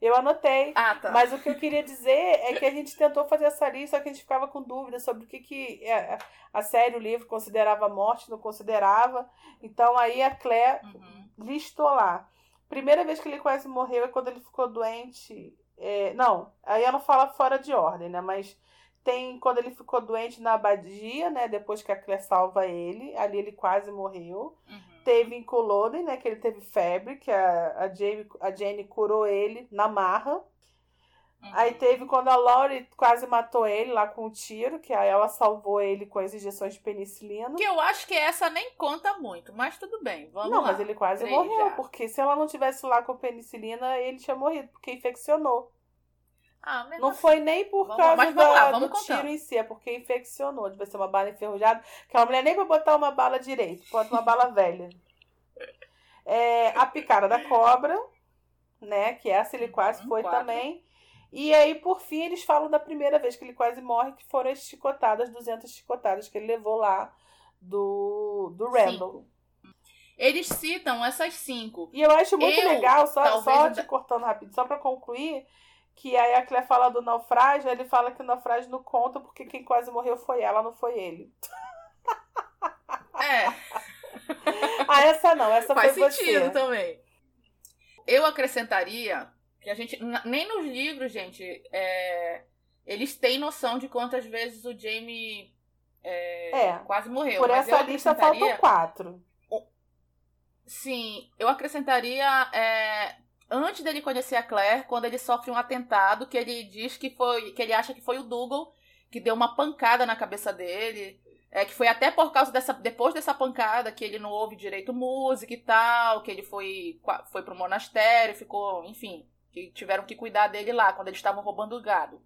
Eu anotei. Ah, tá. Mas o que eu queria dizer é que a gente tentou fazer essa lista, só que a gente ficava com dúvida sobre o que, que é, a série, o livro, considerava morte, não considerava. Então aí a Claire Uhum. listou lá. Primeira vez que ele quase morreu é quando ele ficou doente. é, não, aí ela fala fora de ordem, né? Mas tem quando ele ficou doente na abadia, né? Depois que a Claire salva ele, ali ele quase morreu. Uhum. Teve em Culloden, né? Que ele teve febre, que a, a, Jamie, a Jane curou ele na marra. Uhum. Aí teve quando a Laurie quase matou ele lá com o tiro, que aí ela salvou ele com as injeções de penicilina. Que eu acho que essa nem conta muito, mas tudo bem. Vamos não, lá. mas ele quase Três morreu, já. porque se ela não tivesse lá com penicilina, ele tinha morrido, porque infeccionou. Ah, Não assim. foi nem por Vamos- causa mas da- lá, vamos do contando. tiro em si, é porque infeccionou. Devia ser uma bala enferrujada. Aquela mulher nem pra botar uma bala direito, bota uma bala velha. É, a picada da cobra, né? Que essa ele quase Uhum, foi quatro. também. E aí, por fim, eles falam da primeira vez que ele quase morre, que foram as chicotadas, 200 chicotadas que ele levou lá do, do Randall. Eles citam essas cinco. E eu acho muito Eu, legal, só, só te cortando rápido, só pra concluir, que aí a Claire fala do naufrágio, ele fala que o naufrágio não conta porque quem quase morreu foi ela, não foi ele. É, Ah, essa não, essa faz foi sentido você. também. Eu acrescentaria que a gente. Nem nos livros, gente, é, eles têm noção de quantas vezes o Jamie é, É. quase morreu. Por essa lista faltam quatro. Sim, eu acrescentaria é, antes dele conhecer a Claire, quando ele sofre um atentado, que ele diz que foi, que ele acha que foi o Dougal que deu uma pancada na cabeça dele, é que foi até por causa dessa, depois dessa pancada que ele não ouve direito música e tal, que ele foi foi pro monastério, ficou, enfim, que tiveram que cuidar dele lá quando eles estavam roubando o gado.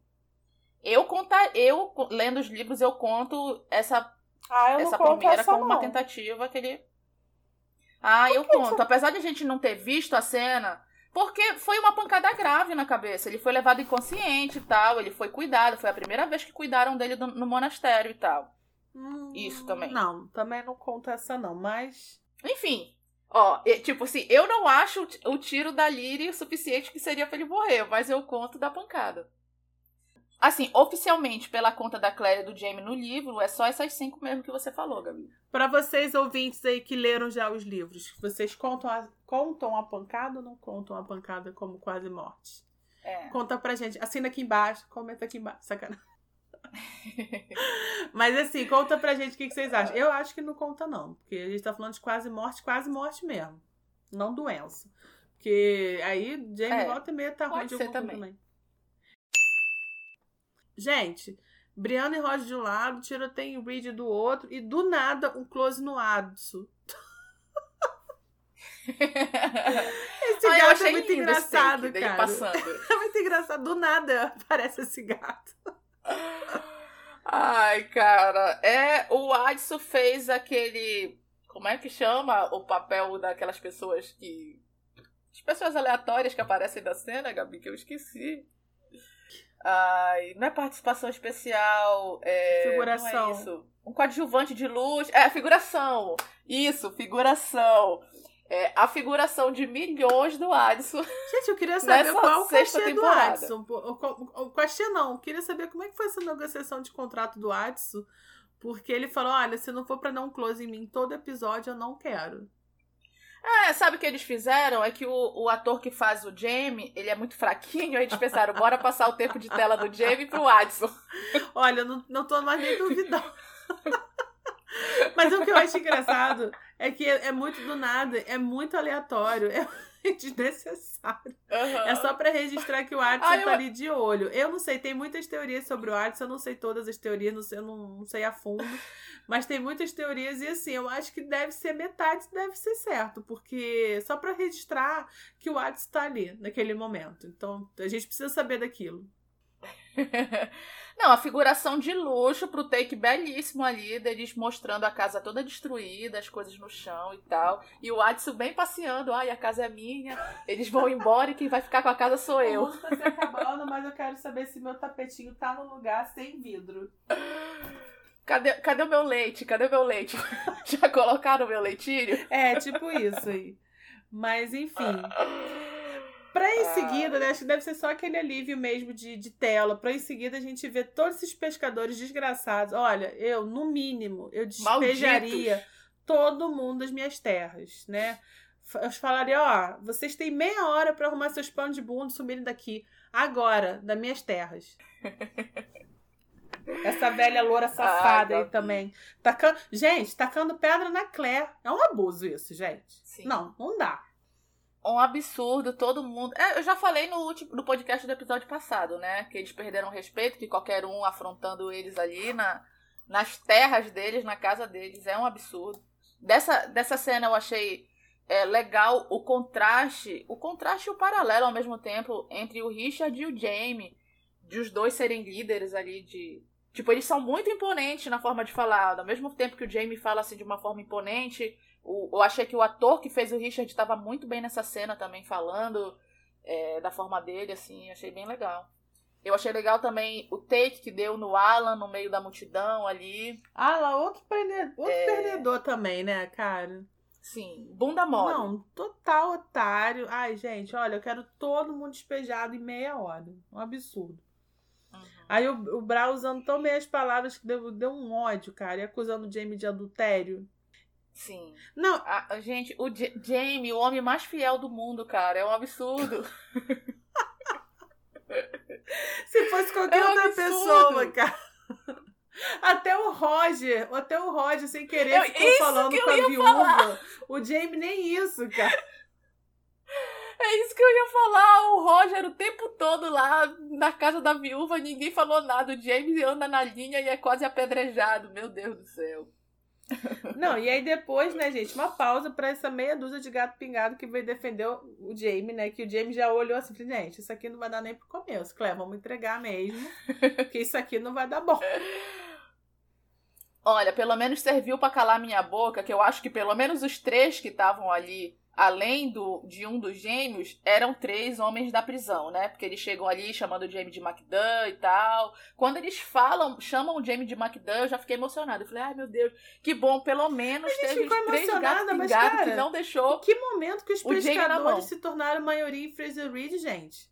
Eu contar, eu lendo os livros eu conto essa Ah, eu essa essa como uma não. tentativa que ele. Ah, eu conto. Apesar de a gente não ter visto a cena, porque foi uma pancada grave na cabeça. Ele foi levado inconsciente e tal. Ele foi cuidado. Foi a primeira vez que cuidaram dele do- no monastério e tal. Hum, Isso também. Não, também não conta essa não, mas... Enfim. Ó, tipo assim, eu não acho o ti- o tiro da Lyrie o suficiente que seria pra ele morrer, mas eu conto da pancada. Assim, oficialmente, pela conta da Claire e do Jamie no livro, é só essas cinco mesmo que você falou, Gabi. Pra vocês ouvintes aí que leram já os livros, vocês contam a, contam a pancada ou não contam a pancada como quase morte? É. Conta pra gente. Assina aqui embaixo, comenta aqui embaixo. Sacanagem. Mas assim, conta pra gente o que, que vocês acham. Eu acho que não conta, não. Porque a gente tá falando de quase morte, quase morte mesmo. Não doença. Porque aí Jamie É, volta e meia tá ruim de alguma também. também. Gente, Brianna e Roger de um lado, tiroteio e Reed do outro, e do nada um close no Adso. esse eu gato é muito engraçado, cara. passando. É muito engraçado. Do nada aparece esse gato. Ai, cara, é o Adson fez aquele, como é que chama o papel daquelas pessoas que as pessoas aleatórias que aparecem na cena, Gabi, que eu esqueci. Ai, não é participação especial, é Figuração. é isso. Um coadjuvante de luz, é figuração. Isso, figuração. É a figuração de milhões do Adson. Gente, eu queria saber qual o cachê do. Adson. O, o, o cachê não. Eu queria saber como é que foi essa negociação de contrato do Adson. Porque ele falou: olha, se não for pra dar um close em mim todo episódio, eu não quero. É, sabe o que eles fizeram? É que o, o ator que faz o Jamie, ele é muito fraquinho, aí eles pensaram, bora passar o tempo de tela do Jamie pro Adson. Olha, não, não tô mais nem duvidando. Mas o que eu acho engraçado é que é, é muito do nada, é muito aleatório, é desnecessário. É só pra registrar que o Adson eu- tá ali de olho. Eu não sei, tem muitas teorias sobre o Adson, eu não sei todas as teorias, não sei, eu não, não sei a fundo. Mas tem muitas teorias e assim, eu acho que deve ser metade, deve ser certo, porque só pra registrar que o Adson tá ali naquele momento. Então, a gente precisa saber daquilo. Não, a figuração de luxo pro take belíssimo ali, deles mostrando a casa toda destruída, as coisas no chão e tal. E o Adson bem passeando, ai, a casa é minha, eles vão embora e quem vai ficar com a casa sou eu. Música tá se acabando, mas eu quero saber se meu tapetinho tá no lugar sem vidro. Cadê, cadê o meu leite? Cadê o meu leite? Já colocaram o meu leitinho? É, tipo isso aí. Mas, enfim. Pra em seguida, né? Acho que deve ser só aquele alívio mesmo de, de tela. Pra em seguida a gente ver todos esses pescadores desgraçados. Olha, eu, no mínimo, eu despejaria Malditos. todo mundo das minhas terras, né? Eu falaria, ó, vocês têm meia hora pra arrumar seus panos de bunda e sumirem daqui. Agora, das minhas terras. Essa velha loura safada aí também. Tacando... Gente, tacando pedra na Claire. É um abuso isso, gente. Sim. Não, não dá. Um absurdo, todo mundo. É, eu já falei no último no podcast do episódio passado, né? Que eles perderam respeito, que qualquer um afrontando eles ali na, nas terras deles, na casa deles, é um absurdo. Dessa, dessa cena eu achei é, legal o contraste, o contraste e o paralelo ao mesmo tempo entre o Richard e o Jamie, de os dois serem líderes ali de. Tipo, eles são muito imponentes na forma de falar. Ao mesmo tempo que o Jamie fala assim de uma forma imponente, o- eu achei que o ator que fez o Richard estava muito bem nessa cena também, falando é, da forma dele, assim, achei bem legal. Eu achei legal também o take que deu no Alan no meio da multidão ali. Ah, lá, outro, perde- outro É. perdedor também, né, cara? Sim, bunda mole. Não, total otário. Ai, gente, olha, eu quero todo mundo despejado em meia hora. Um absurdo. Uhum. Aí o, o Brau usando tão bem as palavras que deu, deu um ódio, cara, e acusando o Jamie de adultério. Sim. Não, A- gente, o J- Jamie, o homem mais fiel do mundo, cara, é um absurdo. se fosse qualquer É um outra absurdo. pessoa, cara. Até o Roger, até o Roger, sem querer, Eu- ficou falando com a viúva. O Jamie nem isso, cara. É isso que eu ia falar. O Roger o tempo todo lá na casa da viúva, ninguém falou nada. O James anda na linha e é quase apedrejado. Meu Deus do céu. Não, e aí depois, né, gente, uma pausa pra essa meia dúzia de gato pingado que veio defender o Jamie, né? Que o Jamie já olhou assim, gente, isso aqui não vai dar nem pro começo. Clé, vamos entregar mesmo, porque isso aqui não vai dar bom. Olha, pelo menos serviu pra calar minha boca, que eu acho que pelo menos os três que estavam ali, além do, de um dos gêmeos, eram três homens da prisão, né? Porque eles chegam ali chamando o Jamie de McDan e tal. Quando eles falam, chamam o Jamie de McDan, eu já fiquei emocionada. Eu falei, ai meu Deus, que bom, pelo menos teve ficou três gatos mas, pingados que cara, não Em deixou. que momento que os pescadores se tornaram maioria em Fraser Reed, gente?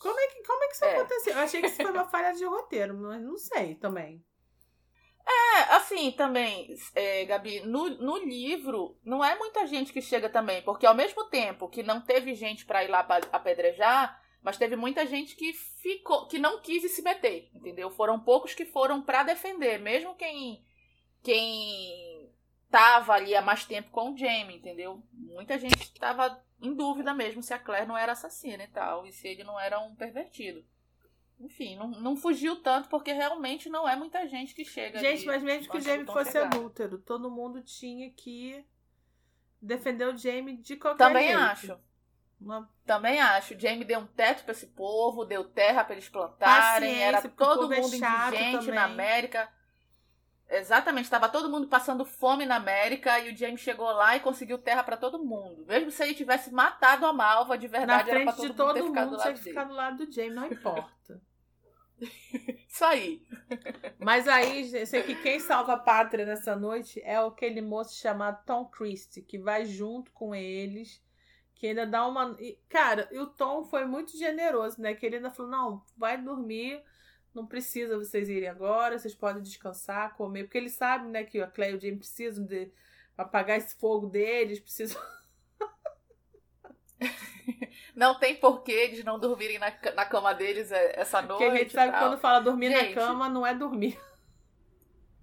Como é que, como é que isso É. aconteceu? Eu achei que isso foi uma falha de roteiro, mas não sei também. É, assim, também, é, Gabi, no, no livro, não é muita gente que chega também, porque ao mesmo tempo que não teve gente pra ir lá apedrejar, mas teve muita gente que ficou, que não quis se meter, entendeu? Foram poucos que foram pra defender, mesmo quem quem tava ali há mais tempo com o Jamie, entendeu? Muita gente tava em dúvida mesmo se a Claire não era assassina e tal, e se ele não era um pervertido. Enfim, não, não fugiu tanto porque realmente não é muita gente que chega. Gente, mas mesmo que o Jamie fosse chegar. adúltero, todo mundo tinha que defender o Jamie de qualquer Também jeito. acho. Uma Também acho. O Jamie deu um teto pra esse povo, deu terra pra eles plantarem. Paciência, Era todo é mundo chato indigente também. na América. Exatamente, estava todo mundo passando fome na América e o Jamie chegou lá e conseguiu terra pra todo mundo. Mesmo se ele tivesse matado a Malva, de na verdade era pra frente todo de mundo todo ter ficado mundo do lado ficar do lado do Jamie, não importa. Isso aí. Mas aí, eu sei que quem salva a pátria nessa noite é aquele moço chamado Tom Christie, que vai junto com eles, que ainda dá uma. e, Cara, e o Tom foi muito generoso, né? Que ele ainda falou: não, vai dormir, não precisa vocês irem agora, vocês podem descansar, comer, porque ele sabe, né, que a Claire e o Jamie precisam de apagar esse fogo deles, precisam. Não tem porquê eles não dormirem na, na cama deles é, essa noite. Porque a gente sabe que quando fala dormir Gente. na cama, não é dormir.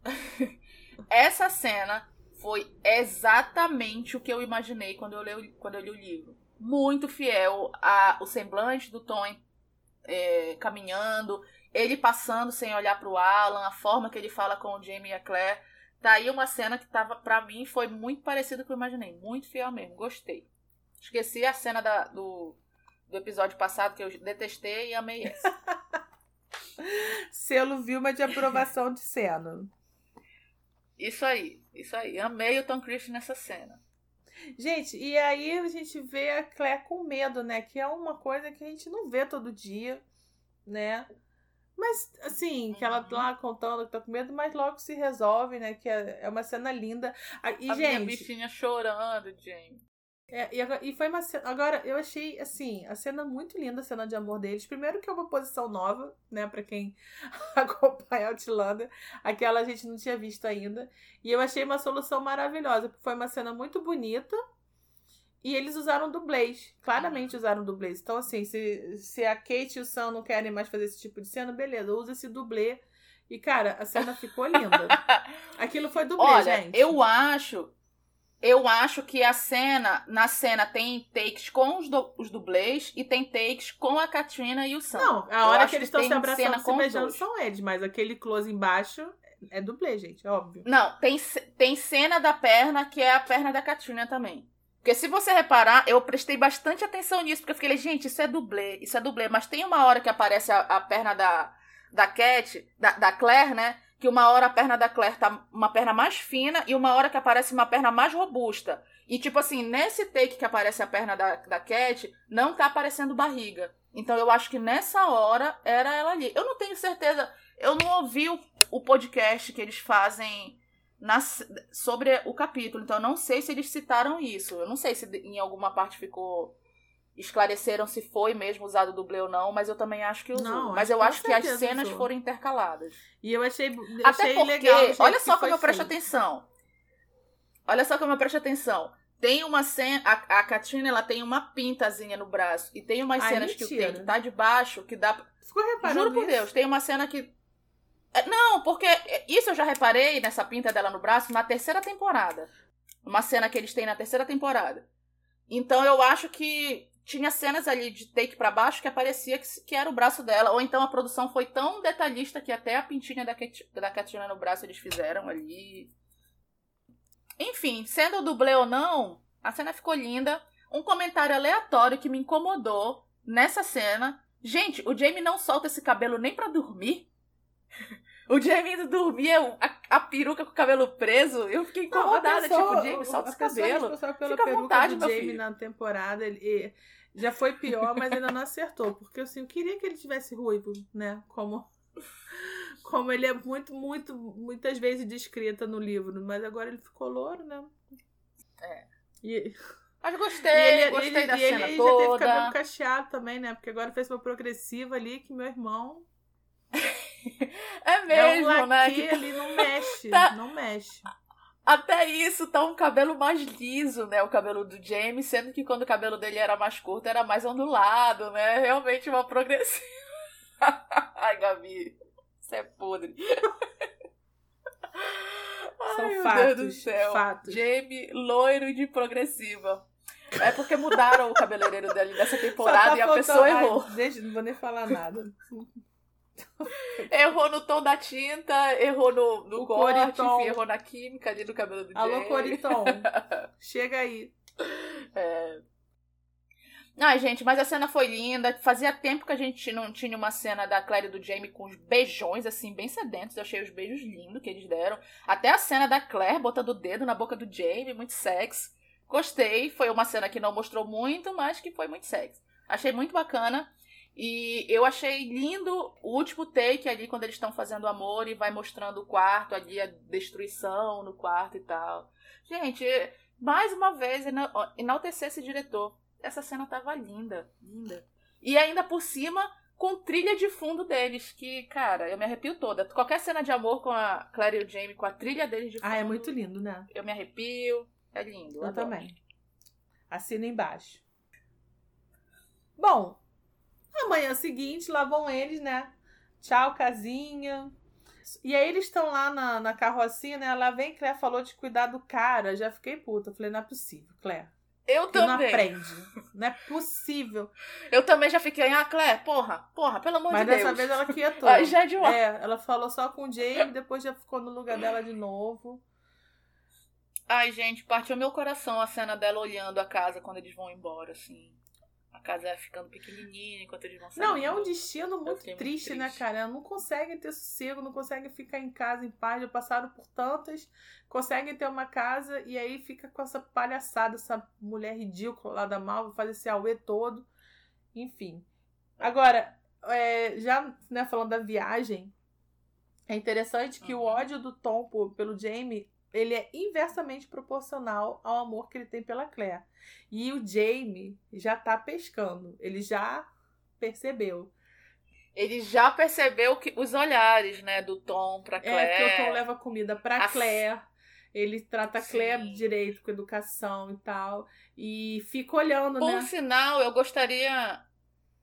Essa cena foi exatamente o que eu imaginei quando eu li, o- quando eu li o livro. Muito fiel ao semblante do Tom é, caminhando, ele passando sem olhar pro Alan, a forma que ele fala com o Jamie e a Claire. Tá aí uma cena que tava, pra mim, foi muito parecida com o que eu imaginei. Muito fiel mesmo, gostei. Esqueci a cena da- do, do episódio passado que eu detestei e amei essa. Selo Vilma de aprovação de cena. Isso aí, isso aí. Amei o Tom Christie nessa cena. Gente, e aí a gente vê a Claire com medo, né? Que é uma coisa que a gente não vê todo dia, né? Mas, assim, que ela tá lá contando que tá com medo, mas logo se resolve, né? Que é, é uma cena linda. E, a minha gente, bichinha chorando, Jamie. é, e, agora- e foi uma cena. Agora, eu achei, assim, a cena muito linda, a cena de amor deles. Primeiro, que é uma posição nova, né? Pra quem acompanha Outlander. Aquela a gente não tinha visto ainda. E eu achei uma solução maravilhosa, porque foi uma cena muito bonita. E eles usaram dublês. Claramente usaram dublês. Então, assim, se, se a Kate e o Sam não querem mais fazer esse tipo de cena, beleza, usa esse dublê. E, cara, a cena ficou linda. Aquilo foi dublê, Olha, gente. eu acho. Eu acho que a cena. Na cena tem takes com os, du os dublês e tem takes com a Katrina e o Sam. Não, a hora que eles estão se abraçando, se com os beijando, são eles. Mas aquele close embaixo é dublê, gente, é óbvio. Não, tem, tem cena da perna que é a perna da Katrina também. Porque se você reparar, eu prestei bastante atenção nisso, porque eu fiquei, gente, isso é dublê, isso é dublê. Mas tem uma hora que aparece a, a perna da, da Cat, da, da Claire, né? Que uma hora a perna da Claire tá uma perna mais fina e uma hora que aparece uma perna mais robusta. E, tipo assim, nesse take que aparece a perna da, da Cat, não tá aparecendo barriga. Então eu acho que nessa hora era ela ali. Eu não tenho certeza. Eu não ouvi o, o podcast que eles fazem sobre o capítulo. Então eu não sei se eles citaram isso. Eu não sei se em alguma parte ficou. Esclareceram se foi mesmo usado dublê ou não, mas eu também acho que usou. Não, mas eu acho que as cenas usou. foram intercaladas. E eu achei, eu Até achei porque, legal. olha só como eu presto feito. atenção. Olha só como eu presto atenção. Tem uma cena. A, a Katrina ela tem uma pintazinha no braço. E tem umas Ai, cenas que o mentira. take tá de baixo que dá. Ficou reparando Juro por isso? Deus, tem uma cena que. É, Não, porque isso eu já reparei nessa pinta dela no braço na terceira temporada. Uma cena que eles têm na terceira temporada. Então eu acho que tinha cenas ali de take pra baixo que aparecia que, que era o braço dela. Ou então a produção foi tão detalhista que até a pintinha da, Cat, no braço eles fizeram ali. Enfim, sendo dublê ou não, a cena ficou linda. Um comentário aleatório que me incomodou nessa cena. Gente, o Jamie não solta esse cabelo nem pra dormir. O Jamie indo dormir, a, a peruca com o cabelo preso. Eu fiquei Não, incomodada. pessoa- tipo, Jamie, solta esse cabelo. Fica à vontade, do Jamie filho. na temporada. Ele, já foi pior, mas ainda não acertou. Porque assim, eu queria que ele tivesse ruivo, né? Como, como ele é muito, muito, muitas vezes descrita no livro. Mas agora ele ficou louro, né? É. E, Mas e gostei, ele, gostei ele- da e ele cena já teve toda. cabelo cacheado também, né? Porque agora fez uma progressiva ali que meu irmão. É É um mesmo, né? Que ele não mexe. Tá. Não mexe. Até isso tá um cabelo mais liso, né? O cabelo do Jamie, sendo que quando o cabelo dele era mais curto, era mais ondulado, né? Realmente uma progressiva. Ai, Gabi, você é podre. São Ai, meu fatos. Deus do céu. Fatos. Jamie, loiro de progressiva. É porque mudaram o cabeleireiro dele dessa Só temporada tá e a pessoa errou. Deixa, não vou nem falar nada. Errou no tom da tinta, errou no, no O corte, enfim, errou na química ali do cabelo do Alô. Coriton. Chega aí. É. Ai, gente, mas a cena foi linda. Fazia tempo que a gente não tinha uma cena da Claire e do Jamie com os beijões, assim, bem sedentos. Eu achei os beijos lindos que eles deram. Até a cena da Claire botando o dedo na boca do Jamie, muito sexy. Gostei. Foi uma cena que não mostrou muito, mas que foi muito sexy. Achei muito bacana. E eu achei lindo o último take ali, quando eles estão fazendo amor e vai mostrando o quarto ali, a destruição no quarto e tal. Gente, mais uma vez, ena- enaltecer esse diretor. Essa cena tava linda, linda. E ainda por cima, com trilha de fundo deles, que, cara, eu me arrepio toda. Qualquer cena de amor com a Claire e o Jamie, com a trilha deles de fundo. Ah, é muito lindo, né? Eu me arrepio. É lindo. Eu adoro. também. Assina embaixo. Bom, amanhã seguinte, lá vão eles, né? Tchau, casinha. E aí eles estão lá na, na carrocinha, né? Lá vem, Claire falou de cuidar do cara. Já fiquei puta. Falei, não é possível, Claire. Eu Tu não também. aprende. Não é possível. Eu também já fiquei, ah, Claire, porra, porra, pelo amor Mas de dessa Deus. vez ela quietou. Ai, já é de uma... É, ela falou só com o Jamie, depois já ficou no lugar dela de novo. Ai, gente, partiu meu coração a cena dela olhando a casa quando eles vão embora, assim. A casa ficando pequenininha enquanto eles vão Não, e é um destino muito triste, né, triste. cara? Não conseguem ter sossego, não conseguem ficar em casa em paz. Já passaram por tantas, conseguem ter uma casa e aí fica com essa palhaçada, essa mulher ridícula lá da Malva, fazer esse auê todo. Enfim. Agora, é, já né, falando da viagem, é interessante que o Uhum. ódio do Tom por- pelo Jamie ele é inversamente proporcional ao amor que ele tem pela Claire. E o Jamie já tá pescando. Ele já percebeu. Ele já percebeu que os olhares, né, do Tom pra Claire. É, que o Tom leva comida pra As- Claire. Ele trata a Claire Sim. direito, com educação e tal. E fica olhando, Por né? sinal, eu gostaria.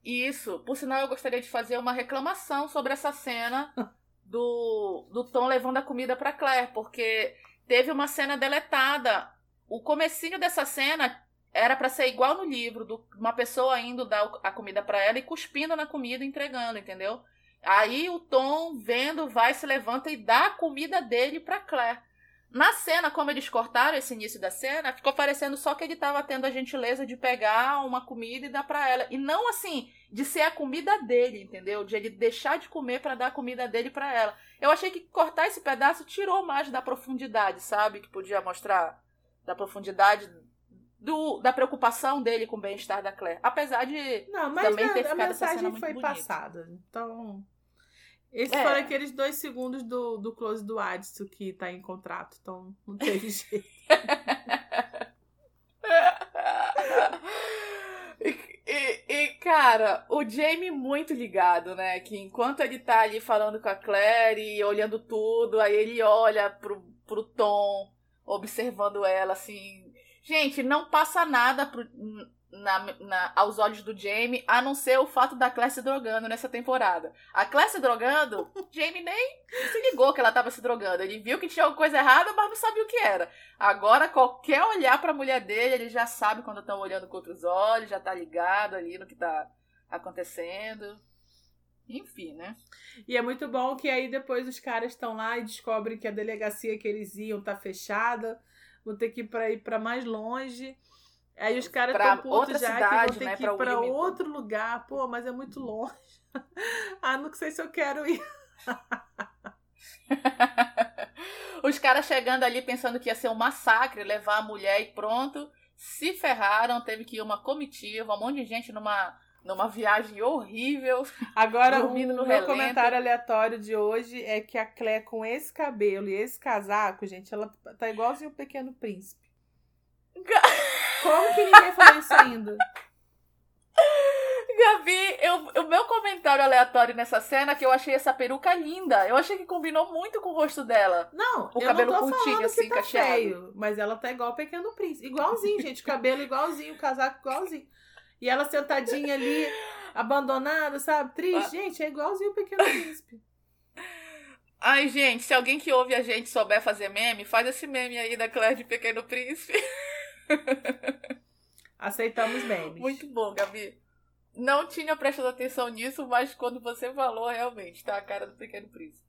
Isso. Por sinal, eu gostaria de fazer uma reclamação sobre essa cena do, do Tom levando a comida pra Claire, porque teve uma cena deletada. O comecinho dessa cena era pra ser igual no livro, do, uma pessoa indo dar a comida pra ela e cuspindo na comida entregando, entendeu? Aí o Tom, vendo, vai, se levanta e dá a comida dele pra Claire. Na cena, como eles cortaram esse início da cena, ficou parecendo só que ele tava tendo a gentileza de pegar uma comida e dar pra ela. E não assim, de ser a comida dele, entendeu? De ele deixar de comer pra dar a comida dele pra ela. Eu achei que cortar esse pedaço tirou mais da profundidade, sabe? Que podia mostrar da profundidade do, da preocupação dele com o bem-estar da Claire. Apesar de. Não, mas Também a, ter a ficado essa cena mensagem muito foi bonita. passada. Então. Esses É. foram aqueles dois segundos do, do close do Adson que tá em contrato. Então não teve jeito. E, e- e, cara, o Jamie muito ligado, né? Que enquanto ele tá ali falando com a Claire e olhando tudo, aí ele olha pro, pro Tom, observando ela, assim. Gente, não passa nada pro- na, na- aos olhos do Jamie, a não ser o fato da Claire se drogando nessa temporada. A Claire se drogando, Jamie nem se ligou que ela tava se drogando. Ele viu que tinha alguma coisa errada, mas não sabia o que era. Agora, qualquer olhar pra mulher dele, ele já sabe quando estão olhando com outros olhos, já tá ligado ali no que tá acontecendo. Enfim, né? E é muito bom que aí depois os caras estão lá e descobrem que a delegacia que eles iam tá fechada. Vão ter que ir pra ir pra mais longe. Aí os caras estão putos já cidade, que vão ter né, que ir Wilmington. outro lugar. Pô, mas é muito longe. ah, não sei se eu quero ir. Os caras chegando ali pensando que ia ser um massacre, levar a mulher e pronto. Se ferraram, teve que ir uma comitiva, um monte de gente numa, numa viagem horrível. Agora, o meu relento. comentário aleatório de hoje é que a Clé, com esse cabelo e esse casaco, gente, ela tá igualzinho o Pequeno Príncipe. Como que ninguém falou isso ainda? Gabi, eu- o meu comentário aleatório nessa cena é que eu achei essa peruca linda. Eu achei que combinou muito com o rosto dela. Não, O eu cabelo não tô curtinho, assim, que tá cacheado. feio, mas ela tá igual o Pequeno Príncipe. Igualzinho, gente. Cabelo igualzinho, o casaco igualzinho. E ela sentadinha ali, abandonada, sabe? Triste. Gente, é igualzinho o Pequeno Príncipe. Ai, gente, se alguém que ouve a gente souber fazer meme, faz esse meme aí da Claire de Pequeno Príncipe. Aceitamos memes. Muito bom, Gabi. não tinha prestado atenção nisso, mas quando você falou, realmente, tá a cara do Pequeno Príncipe.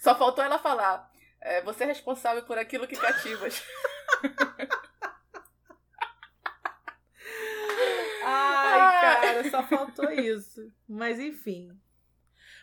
Só faltou ela falar: é, você é responsável por aquilo que cativas. Ai, cara, só faltou isso. Mas enfim.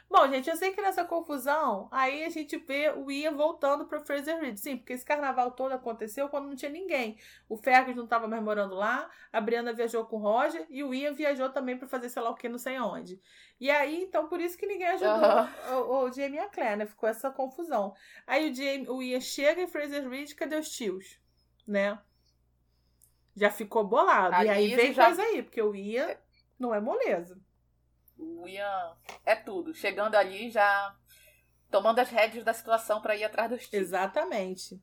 Bom, gente, eu sei que nessa confusão, aí a gente vê o Ian voltando para Fraser Ridge. Sim, porque esse carnaval todo aconteceu quando não tinha ninguém. O Fergus não estava mais morando lá, a Brianna viajou com o Roger e o Ian viajou também para fazer sei lá o que, não sei onde. E aí, então, por isso que ninguém ajudou uhum. o, o, Jamie e a Claire, né? Ficou essa confusão. Aí o, Jamie, o Ian chega em Fraser Ridge, cadê os tios? Né? Já ficou bolado. A e aí vem já... coisa aí, porque o Ian não é moleza. O Ian é tudo. Chegando ali, já tomando as rédeas da situação para ir atrás dos tios. Exatamente.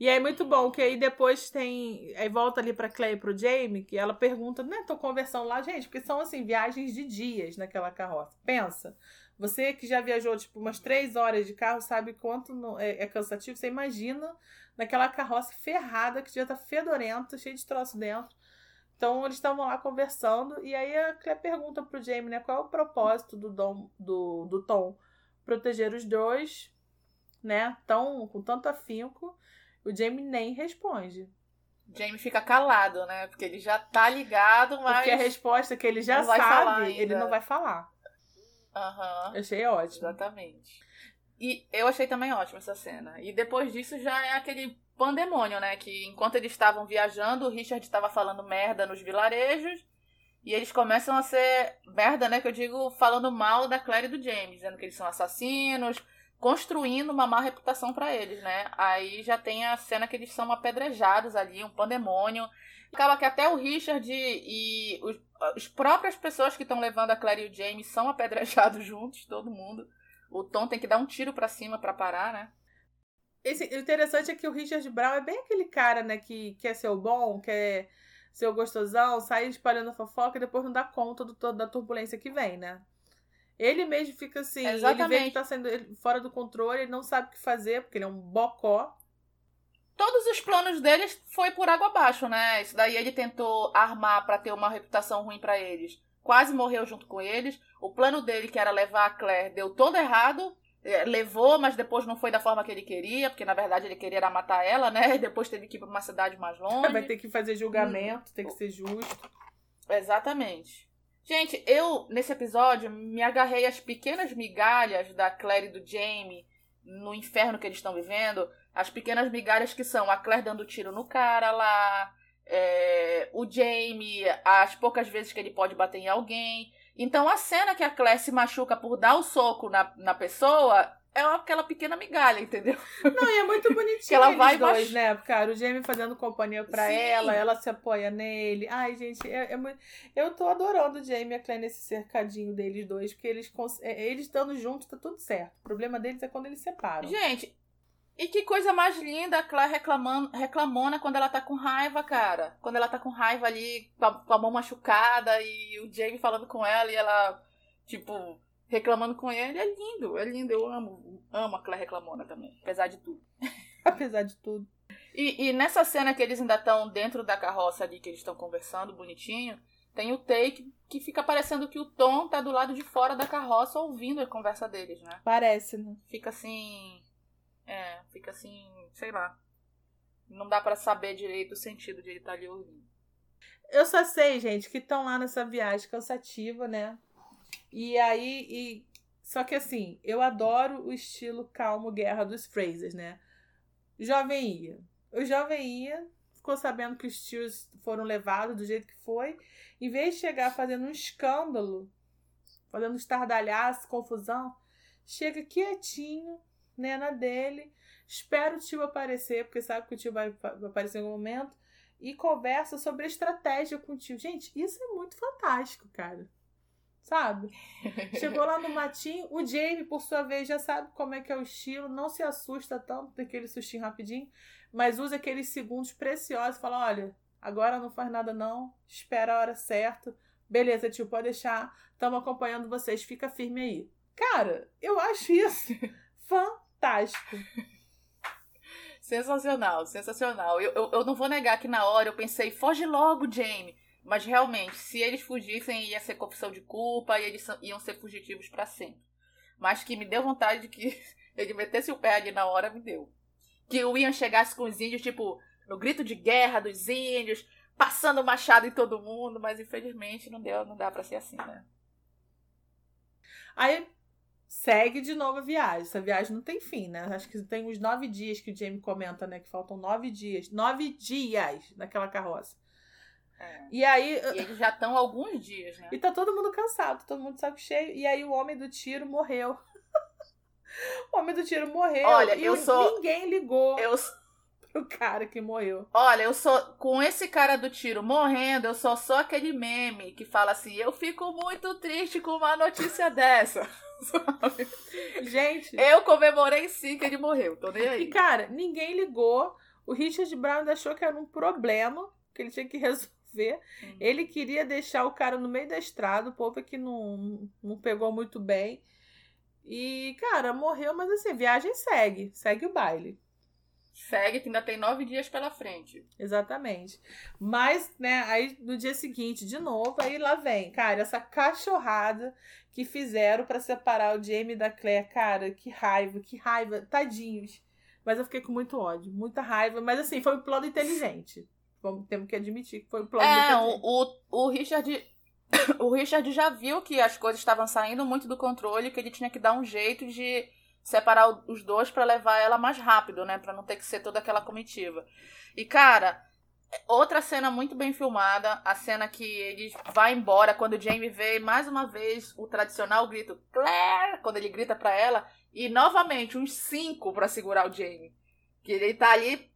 E aí, muito bom, que aí depois tem. Aí volta ali pra Clay e pro Jamie, que ela pergunta, né? Tô conversando lá, gente, porque são assim, viagens de dias naquela carroça. Pensa. Você que já viajou, tipo, umas três horas de carro, sabe quanto é, é cansativo. Você imagina naquela carroça ferrada, que já tá fedorenta, cheio de troço dentro. Então eles estavam lá conversando e aí a Claire pergunta pro Jamie, né, qual é o propósito do, Dom, do, do Tom proteger os dois, né, tão, com tanto afinco. O Jamie nem responde. Jamie fica calado, né, porque ele já tá ligado, mas... Porque a resposta que ele já sabe, ele não vai falar. Aham. Uhum. Achei ótimo. Exatamente. E eu achei também ótima essa cena. E depois disso já é aquele pandemônio, né? Que enquanto eles estavam viajando, o Richard estava falando merda nos vilarejos. E eles começam a ser merda, né? Que eu digo falando mal da Claire e do James, dizendo que eles são assassinos, construindo uma má reputação para eles, né? Aí já tem a cena que eles são apedrejados ali, um pandemônio. Acaba que até o Richard e os, as próprias pessoas que estão levando a Claire e o James são apedrejados juntos, todo mundo. O Tom tem que dar um tiro para cima para parar, né? Esse, o interessante é que o Richard Brown é bem aquele cara, né, que quer ser o bom, quer ser o gostosão, sai espalhando fofoca e depois não dá conta do, da turbulência que vem, né? Ele mesmo fica assim, Exatamente. ele vê que tá sendo fora do controle, ele não sabe o que fazer, porque ele é um bocó. Todos os planos deles foi por água abaixo, né? Isso daí ele tentou armar para ter uma reputação ruim para eles. Quase morreu junto com eles. O plano dele, que era levar a Claire, deu todo errado. É, levou, mas depois não foi da forma que ele queria, porque na verdade ele queria matar ela, né? E depois teve que ir pra uma cidade mais longe. Vai ter que fazer julgamento, hum. tem que ser justo. Exatamente. Gente, eu, nesse episódio, me agarrei às pequenas migalhas da Claire e do Jamie no inferno que eles estão vivendo. As pequenas migalhas que são a Claire dando tiro no cara lá, é, o Jamie, as poucas vezes que ele pode bater em alguém. Então a cena que a Claire se machuca por dar o soco na, na pessoa é aquela pequena migalha, entendeu? Não, e é muito bonitinho que ela vai dois, né? Cara, o Jamie fazendo companhia pra Sim. ela, ela se apoia nele. Ai, gente, é, é muito... eu tô adorando o Jamie e a Claire nesse cercadinho deles dois, porque eles, cons... É, eles estando juntos tá tudo certo. O problema deles é quando eles separam. Gente, e que coisa mais linda a Claire reclamando, reclamona quando ela tá com raiva, cara. Quando ela tá com raiva ali, com a, com a, mão machucada e o Jamie falando com ela e ela, tipo, reclamando com ele. É lindo, é lindo. Eu amo, amo a Claire reclamona também, apesar de tudo. apesar de tudo. E, e nessa cena que eles ainda estão dentro da carroça ali, que eles estão conversando bonitinho, tem o take que fica parecendo que o Tom tá do lado de fora da carroça ouvindo a conversa deles, né? Parece, né? Fica assim é, fica assim, sei lá. Não dá para saber direito o sentido de ele estar tá ali ouvindo. Eu só sei, gente, que estão lá nessa viagem cansativa, né? E aí, e... só que assim, eu adoro o estilo calmo guerra dos Frasers, né? Jovem ia. O jovem ia, ficou sabendo que os tios foram levados do jeito que foi, em vez de chegar fazendo um escândalo, fazendo estardalhaço, confusão, chega quietinho, né, na dele. Espera o tio aparecer, porque sabe que o tio vai, vai aparecer em algum momento. E conversa sobre a estratégia com o tio. Gente, isso é muito fantástico, cara. Sabe? Chegou lá no matinho, o Jamie, por sua vez, já sabe como é que é o estilo, não se assusta tanto daquele sustinho rapidinho, mas usa aqueles segundos preciosos e fala: olha, agora não faz nada, não, espera a hora certa. Beleza, tio, pode deixar. Estamos acompanhando vocês, fica firme aí. Cara, eu acho isso fantástico fantástico. Sensacional, sensacional. Eu, eu, eu, não vou negar que na hora eu pensei, foge logo, Jamie. Mas realmente, se eles fugissem, ia ser confissão de culpa e eles iam ser fugitivos para sempre. Mas que me deu vontade de que ele metesse o pé ali na hora, me deu. Que o Ian chegasse com os índios, tipo, no grito de guerra dos índios, passando machado em todo mundo, mas infelizmente não deu, não dá para ser assim, né? Aí segue de novo a viagem. Essa viagem não tem fim, né? Acho que tem uns nove dias que o Jamie comenta, né? Que faltam nove dias. Nove dias naquela carroça. É. E aí. E eles já estão alguns dias, né? E tá todo mundo cansado, todo mundo saco cheio. E aí o homem do tiro morreu. o homem do tiro morreu. Olha, eu sou. Ninguém ligou Eu, pro cara que morreu. olha, eu sou. Com esse cara do tiro morrendo, eu só sou aquele meme que fala assim: eu fico muito triste com uma notícia dessa. Sabe? Gente. Eu comemorei sim que ele morreu, tô nem E, aí. cara, ninguém ligou. O Richard Brown achou que era um problema que ele tinha que resolver. Hum. Ele queria deixar o cara no meio da estrada, o povo aqui não, não pegou muito bem. E, cara, morreu, mas assim, viagem segue. Segue o baile. Segue que ainda tem nove dias pela frente. Exatamente. Mas, né, aí no dia seguinte, de novo, aí lá vem, cara, essa cachorrada que fizeram pra separar o Jamie da Claire. Cara, que raiva, que raiva. Tadinhos. Mas eu fiquei com muito ódio, muita raiva. Mas assim, foi um plano inteligente. Vamos, temos que admitir que foi um plano É, inteligente. o, o, o Richard. O Richard já viu que as coisas estavam saindo muito do controle, que ele tinha que dar um jeito de separar os dois pra levar ela mais rápido, né? Pra não ter que ser toda aquela comitiva. E, cara, outra cena muito bem filmada, a cena que ele vai embora, quando o Jamie vê mais uma vez o tradicional grito Claire, quando ele grita pra ela, e novamente uns cinco pra segurar o Jamie. Que ele tá ali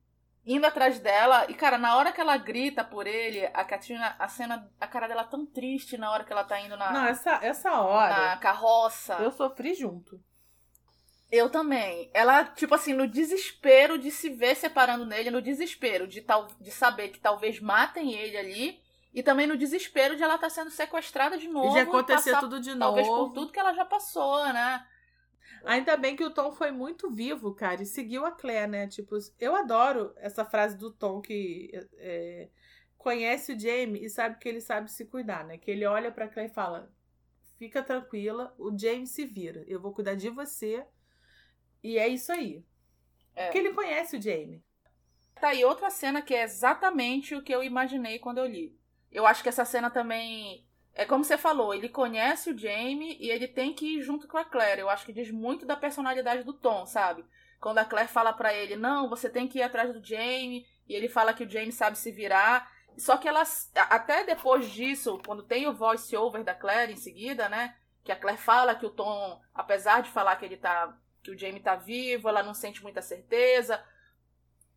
indo atrás dela. E, cara, na hora que ela grita por ele, a Katrina, a cena, a cara dela é tão triste na hora que ela tá indo na, Não, essa, essa hora na carroça. eu sofri junto. Eu também. Ela, tipo assim, no desespero de se ver separando nele, no desespero de, tal, de saber que talvez matem ele ali. E também no desespero de ela estar sendo sequestrada de novo. E de acontecer passar, tudo de Talvez por novo. tudo que ela já passou, né? Ainda bem que o Tom foi muito vivo, cara, e seguiu a Claire, né? Tipo, eu adoro essa frase do Tom que é, conhece o Jamie e sabe que ele sabe se cuidar, né? Que ele olha pra Claire e fala: fica tranquila, o Jamie se vira, eu vou cuidar de você. E é isso aí. É. Porque ele conhece o Jamie. Tá aí outra cena que é exatamente o que eu imaginei quando eu li. Eu acho que essa cena também. É como você falou, ele conhece o Jamie e ele tem que ir junto com a Claire. Eu acho que diz muito da personalidade do Tom, sabe? Quando a Claire fala pra ele, não, você tem que ir atrás do Jamie, e ele fala que o Jamie sabe se virar. Só que elas, até depois disso, quando tem o voice over da Claire em seguida, né? Que a Claire fala que o Tom, apesar de falar que ele tá. Que o Jamie tá vivo, ela não sente muita certeza.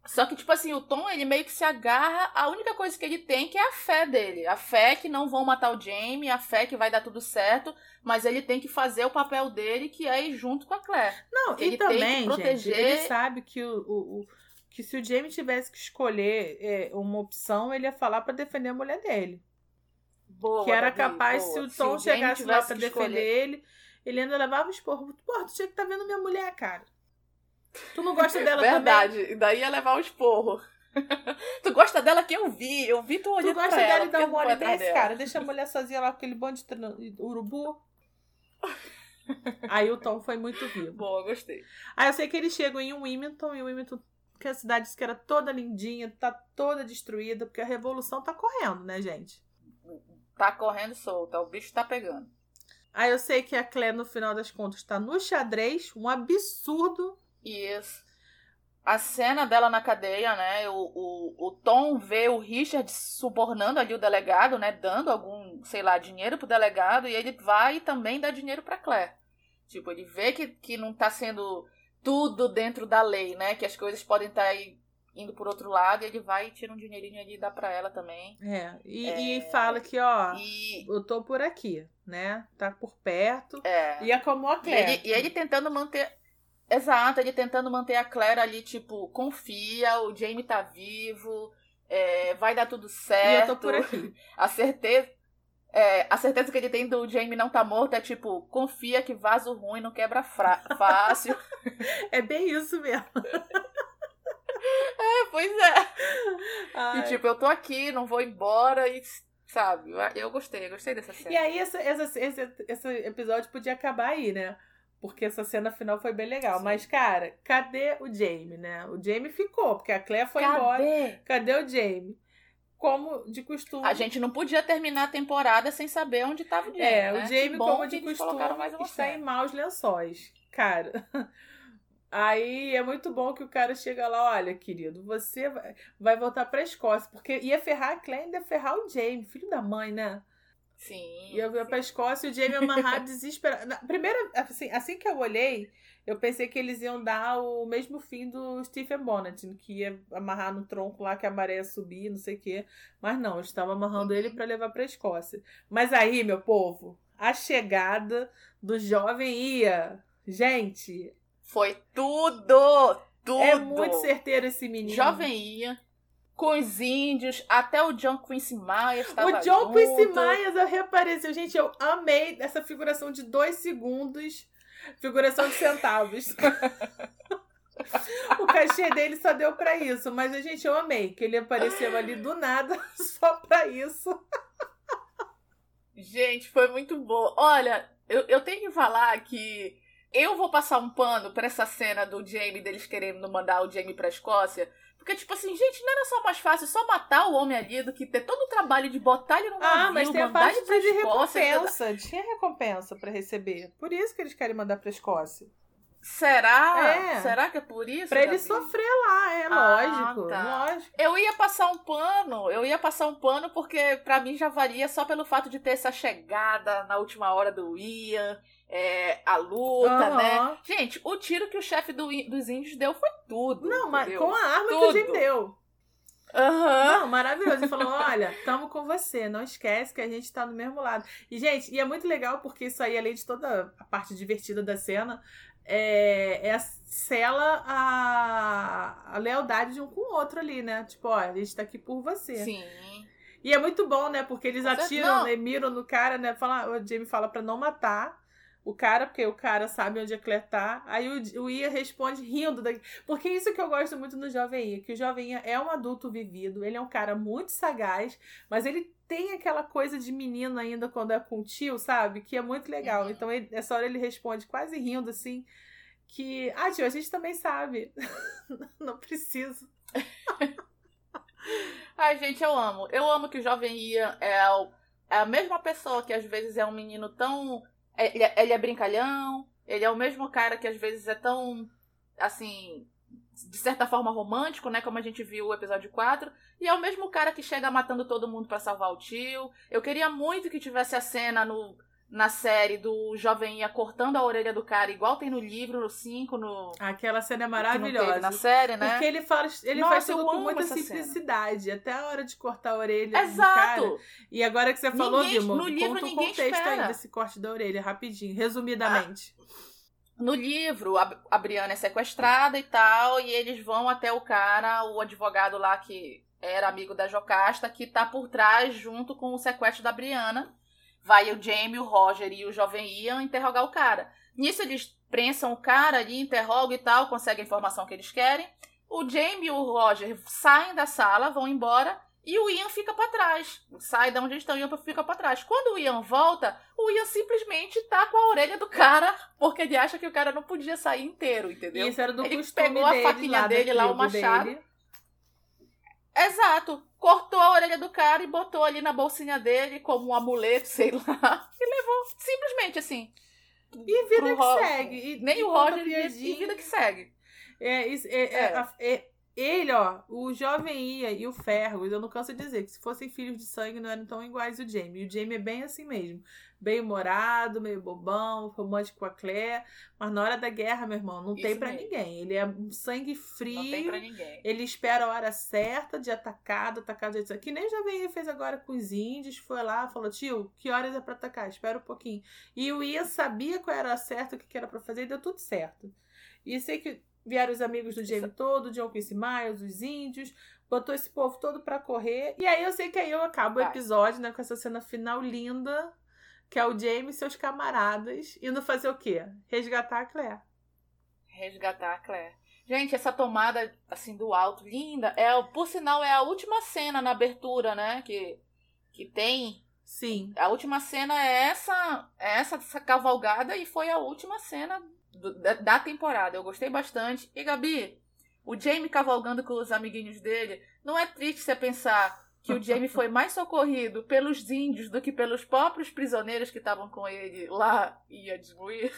Só que, tipo assim, o Tom, ele meio que se agarra. A única coisa que ele tem que é a fé dele. A fé que não vão matar o Jamie, a fé que vai dar tudo certo. Mas ele tem que fazer o papel dele, que é ir junto com a Claire. Não, Ele e também, proteger- gente, ele sabe que o, o- o- que se o Jamie tivesse que escolher é, uma opção, ele ia falar pra defender a mulher dele. Boa, que era capaz, boa. se o Se Tom Jamie chegasse lá pra defender escolher- ele, ele ainda levava os porros. Porra, tu tinha que tá vendo minha mulher, cara. Tu não gosta dela também? Verdade. E daí ia levar o esporro. tu gosta dela que eu vi. Eu vi tu Tu olhando gosta pra dela ela. e dá por que um tu foi mole desse, dela? cara? Deixa a mulher sozinha lá com aquele bando de urubu. Aí o Tom foi muito vivo. Boa, gostei. Aí eu sei que eles chegam em Wilmington, e Wilmington, que a cidade disse que era toda lindinha, tá toda destruída, porque a revolução tá correndo, né, gente? Tá correndo solta. O bicho tá pegando. Aí eu sei que a Claire, no final das contas, tá no xadrez, um absurdo. Isso. A cena dela na cadeia, né? O, o, o Tom vê o Richard subornando ali o delegado, né? Dando algum, sei lá, dinheiro pro delegado. E ele vai também dá dinheiro pra Claire. Tipo, ele vê que, que não tá sendo tudo dentro da lei, né? Que as coisas podem estar aí indo por outro lado. E ele vai e tira um dinheirinho ali e dá pra ela também. É, e, É. e fala que, ó, E. eu tô por aqui, né? Tá por perto. É. E é como a E Claire. ele, e ele tentando manter. Exato, ele tentando manter a Claire ali, tipo, confia, o Jamie tá vivo, é, vai dar tudo E certo. eu tô por aqui. A certeza. é, a certeza que ele tem do Jamie não tá morto é tipo, confia que vaso ruim não quebra fácil. É bem isso mesmo. é, pois é. Ai. E tipo, eu tô aqui, não vou embora e sabe? Eu gostei, eu gostei dessa cena. E aí, essa, essa, esse, esse episódio podia acabar aí, né? Porque essa cena final foi bem legal. Sim. Mas, cara, cadê o Jamie, né? O Jamie ficou, porque a Claire foi cadê? embora. Cadê o Jamie? Como de costume. A gente não podia terminar a temporada sem saber onde estava o Jamie. É, né? o Jamie, como de costume, está em maus lençóis. Cara. Aí é muito bom que o cara chega lá, olha, querido, você vai, vai voltar pra Escócia, porque ia ferrar a Claire, ia ferrar o Jamie, filho da mãe, né? Sim. E eu vir pra Escócia e o Jamie amarrado, desesperado. Primeiro, assim, assim que eu olhei, eu pensei que eles iam dar o mesmo fim do Stephen Bonnet, que ia amarrar no tronco lá que a maré ia subir, não sei o quê. Mas não, eles estavam amarrando ele para levar pra Escócia. Mas aí, meu povo, a chegada do jovem ia. Gente, foi tudo! Tudo! É muito certeiro esse menino. Jovem ia. Com os índios, até o John Quincy Myers estava O John junto. Quincy Myers reapareceu. Gente, eu amei essa figuração de dois segundos. Figuração de centavos. o cachê dele só deu para isso. Mas, gente, eu amei que ele apareceu ali do nada só para isso. Gente, foi muito bom. Olha, eu, eu tenho que falar que eu vou passar um pano pra essa cena do Jamie deles querendo mandar o Jamie pra Escócia. Porque, tipo assim, gente, não era só mais fácil só matar o homem ali do que ter todo o trabalho de botar ele no navio, ah, mas tem a parte de recompensa. Tinha recompensa para receber. Por isso que eles querem mandar pra Escócia. Será? É. Será que é por isso? Pra ele sofrer lá, é ah, lógico, tá. lógico. Eu ia passar um pano, eu ia passar um pano porque para mim já valia só pelo fato de ter essa chegada na última hora do Ian é, a luta, uhum. né? Gente, o tiro que o chefe do, dos índios deu foi tudo. Não, mas com a arma tudo. que o gente deu. Uhum. Não, maravilhoso. Ele falou: olha, tamo com você, não esquece que a gente tá do mesmo lado. E, gente, e é muito legal porque isso aí, além de toda a parte divertida da cena, é, é sela a, a lealdade de um com o outro ali, né? Tipo, ó, a gente tá aqui por você. Sim. E é muito bom, né? Porque eles atiram, né, miram no cara, né? Fala, o Jamie fala pra não matar o cara, porque o cara sabe onde a Claire tá. Aí o, o Ia responde rindo. Da... Porque isso que eu gosto muito do Jovem Ia, que o Jovem Ia é um adulto vivido, ele é um cara muito sagaz, mas ele tem aquela coisa de menino ainda quando é com o tio, sabe? Que é muito legal. Uhum. Então, ele, nessa hora ele responde quase rindo, assim, que... Ah, tio, a gente também sabe. Não preciso. Ai, gente, eu amo. Eu amo que o Jovem Ia é, o, é a mesma pessoa que às vezes é um menino tão é, ele, é, ele é brincalhão, ele é o mesmo cara que às vezes é tão, assim, de certa forma romântico, né? Como a gente viu o episódio 4. E é o mesmo cara que chega matando todo mundo para salvar o tio. Eu queria muito que tivesse a cena no na série do jovem ia cortando a orelha do cara, igual tem no livro, no 5, no. Aquela cena é maravilhosa. na série, né? Porque ele faz, ele Nossa, faz tudo com muita simplicidade. Cena. Até a hora de cortar a orelha Exato. do cara. E agora que você falou, ninguém, Vimo, no livro, conta o contexto espera. aí desse corte da orelha, rapidinho, resumidamente. Ah, no livro, a, a Briana é sequestrada e tal, e eles vão até o cara, o advogado lá que era amigo da Jocasta, que tá por trás junto com o sequestro da Briana vai o Jamie, o Roger e o jovem Ian interrogar o cara. Nisso eles prensam o cara ali, interrogam e tal, conseguem a informação que eles querem. O Jamie e o Roger saem da sala, vão embora e o Ian fica para trás. Sai da onde eles estão e fica para trás. Quando o Ian volta, o Ian simplesmente tá com a orelha do cara, porque ele acha que o cara não podia sair inteiro, entendeu? Isso era do ele pegou a faquinha lá dele lá, o machado. Dele. Exato cortou a orelha do cara e botou ali na bolsinha dele como um amuleto, sei lá. E levou simplesmente assim. E vida que segue. E, Nem e o Roger e, e vida que segue. É, isso, é, é. é, ele, ó, o jovem Ia e o Ferro, eu não canso de dizer que se fossem filhos de sangue não eram tão iguais o Jamie. E o Jamie é bem assim mesmo. Bem humorado, meio bobão, romântico com a Claire. Mas na hora da guerra, meu irmão, não Isso tem para ninguém. Ele é um sangue frio. Não tem pra ninguém. Ele espera a hora certa de atacado, atacado de Que nem o jovem Ia fez agora com os índios. Foi lá, falou, tio, que horas é pra atacar? Espera um pouquinho. E o Ia sabia qual era certo, o que era para fazer e deu tudo certo. E sei que Vieram os amigos do Jamie todo, John Quincy Miles, os índios, botou esse povo todo para correr. E aí eu sei que aí eu acabo o episódio, né, com essa cena final linda, que é o Jamie e seus camaradas indo fazer o quê? Resgatar a Claire. Resgatar a Claire. Gente, essa tomada assim do alto, linda, é, por sinal é a última cena na abertura, né, que que tem. Sim. A última cena é essa, é essa, essa cavalgada e foi a última cena do, da, da temporada. Eu gostei bastante. E Gabi, o Jamie cavalgando com os amiguinhos dele, não é triste você pensar que o Jamie foi mais socorrido pelos índios do que pelos próprios prisioneiros que estavam com ele lá em Yadmuir?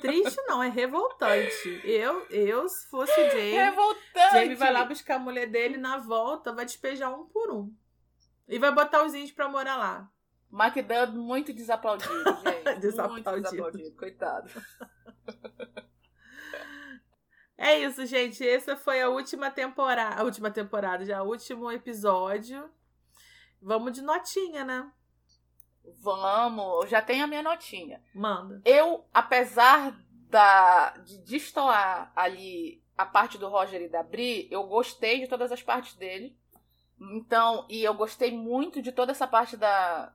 Triste não, é revoltante. Eu, eu se fosse o Jamie, Revoltante! Jamie vai lá buscar a mulher dele na volta, vai despejar um por um. E vai botar os índios pra morar lá. McDubb muito desaplaudido, gente. Desaplaudido. Muito desaplaudido, coitado. É isso, gente. Essa foi a última temporada. A última temporada, já o último episódio. Vamos de notinha, né? Vamos, eu já tenho a minha notinha. Manda. Eu, apesar da, de destoar ali a parte do Roger e da Bri, eu gostei de todas as partes dele. Então, e eu gostei muito de toda essa parte da.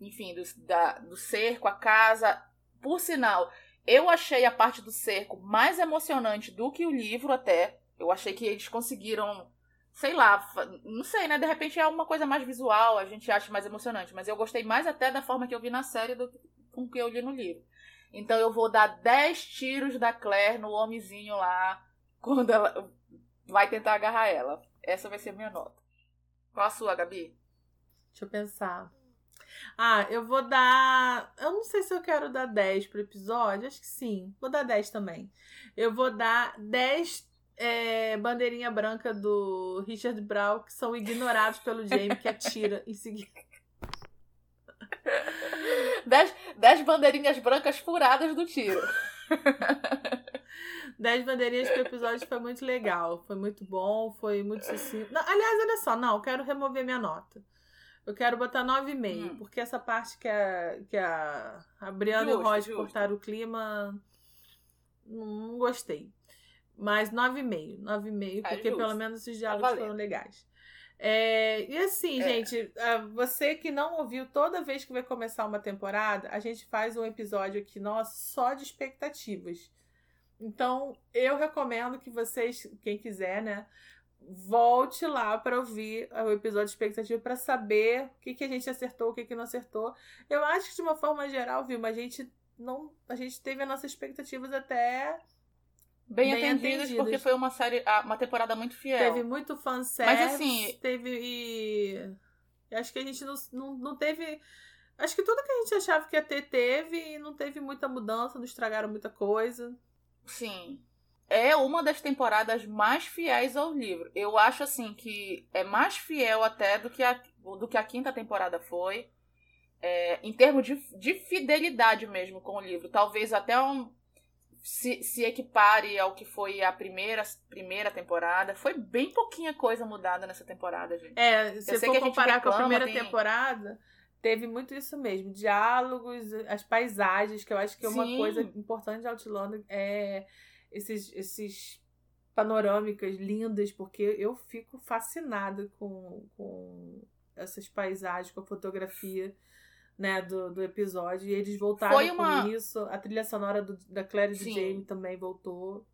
Enfim, do, da, do cerco, a casa. Por sinal, eu achei a parte do cerco mais emocionante do que o livro, até. Eu achei que eles conseguiram. Sei lá, não sei, né? De repente é uma coisa mais visual, a gente acha mais emocionante. Mas eu gostei mais até da forma que eu vi na série do que com que eu li no livro. Então eu vou dar 10 tiros da Claire no homenzinho lá, quando ela vai tentar agarrar ela. Essa vai ser a minha nota. Qual a sua, Gabi? Deixa eu pensar. Ah, eu vou dar. Eu não sei se eu quero dar 10 pro episódio. Acho que sim. Vou dar 10 também. Eu vou dar 10 é, bandeirinha branca do Richard Brown que são ignorados pelo Jamie que atira em seguida. 10, 10 bandeirinhas brancas furadas do tiro. 10 bandeirinhas pro episódio foi muito legal. Foi muito bom, foi muito sucinto. Aliás, olha só, não, eu quero remover minha nota. Eu quero botar 9,5, Hum. porque essa parte que a, que a, a Briana e o Justo, Roger justo. cortaram o clima, não, gostei. Mas 9,5, 9,5, É porque justo. pelo menos esses diálogos valendo. foram legais. É, e assim, É. gente, você que não ouviu, toda vez que vai começar uma temporada, a gente faz um episódio aqui, nossa, só de expectativas. Então, eu recomendo que vocês, quem quiser, né, volte lá para ouvir o episódio de expectativa para saber o que, que a gente acertou, o que, que não acertou. Eu acho que de uma forma geral, viu, mas a gente não, a gente teve as nossas expectativas até Bem, Bem atendidas, atendidas. porque foi uma série, uma temporada muito fiel. Teve muito fanservice. Mas, assim- Teve. E... Acho que a gente não, não, não teve. Acho que tudo que a gente achava que ia ter, teve. E não teve muita mudança, não estragaram muita coisa. Sim. É uma das temporadas mais fiéis ao livro. Eu acho assim que é mais fiel até do que a, do que a quinta temporada foi. É, em termos de, de fidelidade mesmo com o livro. Talvez até um, se, se equipare ao que foi a primeira, primeira temporada. Foi bem pouquinha coisa mudada nessa temporada, gente. É, se sei for que a comparar com a reclama, primeira tem- temporada, teve muito isso mesmo. Diálogos, as paisagens, que eu acho que é uma Sim. coisa importante de Outlander é esses, esses panorâmicas lindas, porque eu fico fascinada com, com essas paisagens, com a fotografia. Né, do, do episódio, e eles voltaram Foi uma- com isso. A trilha sonora do- da Claire e do. Jamie também voltou.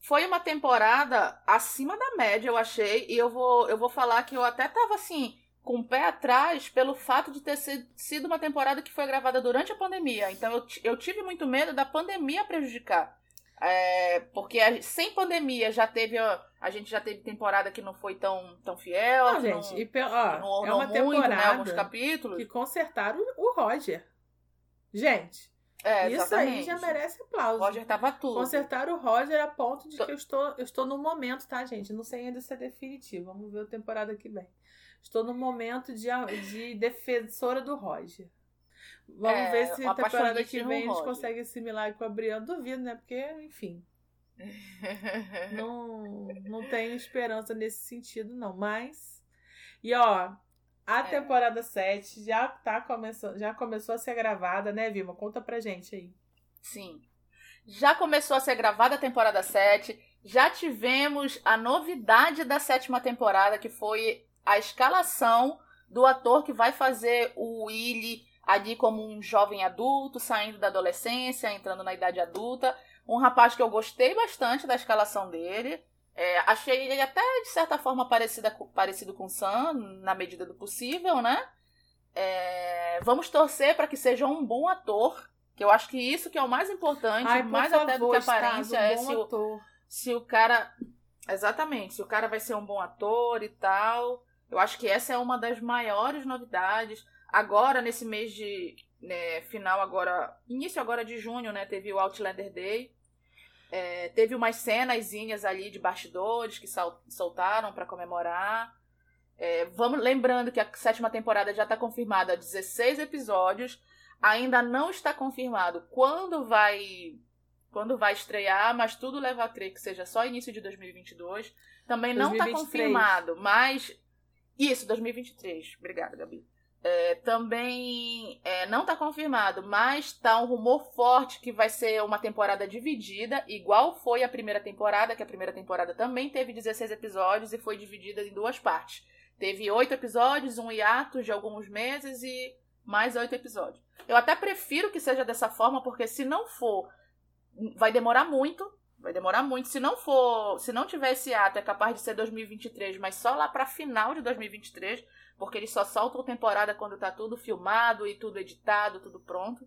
Foi uma temporada acima da média, eu achei. E eu vou, eu vou falar que eu até tava assim, com o pé atrás, pelo fato de ter si- sido uma temporada que foi gravada durante a pandemia. Então eu, eu tive muito medo da pandemia prejudicar. É, porque a- sem pandemia já teve. ó, A gente já teve temporada que não foi tão, tão fiel. Não, gente, não, e, ó, não é uma muito, né? temporada Alguns capítulos. que consertaram o Roger. Gente, É, Isso aí já merece O aplauso. Roger tava tudo. Consertar o Roger a ponto de Tô- que eu estou, eu estou no momento, tá, gente? Não sei ainda se é definitivo. Vamos ver a temporada que vem. Estou no momento de, de defensora do Roger. Vamos É, ver se a temporada que vem eles Roger. conseguem assimilar com a Briana. Duvido, né? Porque, enfim, não, não tenho esperança nesse sentido, não. Mas. E ó, a É. temporada 7 já tá começando, já começou a ser gravada, né, Vilma? Conta pra gente aí. Sim. Já começou a ser gravada a temporada 7. Já tivemos a novidade da sétima temporada, que foi a escalação do ator que vai fazer o Willy ali como um jovem adulto, saindo da adolescência, entrando na idade adulta. Um rapaz que eu gostei bastante da escalação dele. É, achei ele até, de certa forma, parecida, parecido com o Sam, na medida do possível, né? É, vamos torcer para que seja um bom ator, que eu acho que isso que é o mais importante, Ai, mais favor, até do que a aparência Estado, é um se o, se o cara. Exatamente, se o cara vai ser um bom ator e tal. Eu acho que essa é uma das maiores novidades. Agora, nesse mês de né, final, agora. Início agora de junho, né? Teve o Outlander Day. É, teve umas cenazinhas ali de bastidores que soltaram para comemorar. É, vamos lembrando que a sétima temporada já está confirmada 16 episódios. Ainda não está confirmado quando vai quando vai estrear, mas tudo leva a crer que seja só início de 2022. Também não está 2023. confirmado, mas isso 2023. Obrigada, Gabi. É, também é, não está confirmado, mas tá um rumor forte que vai ser uma temporada dividida, igual foi a primeira temporada, que a primeira temporada também teve 16 episódios e foi dividida em duas partes. Teve oito episódios, um hiato de alguns meses e mais oito episódios. Eu até prefiro que seja dessa forma, porque se não for, vai demorar muito. Vai demorar muito. Se não for, se não tiver esse ato, é capaz de ser 2023, mas só lá pra final de 2023, porque eles só soltam temporada quando tá tudo filmado e tudo editado, tudo pronto.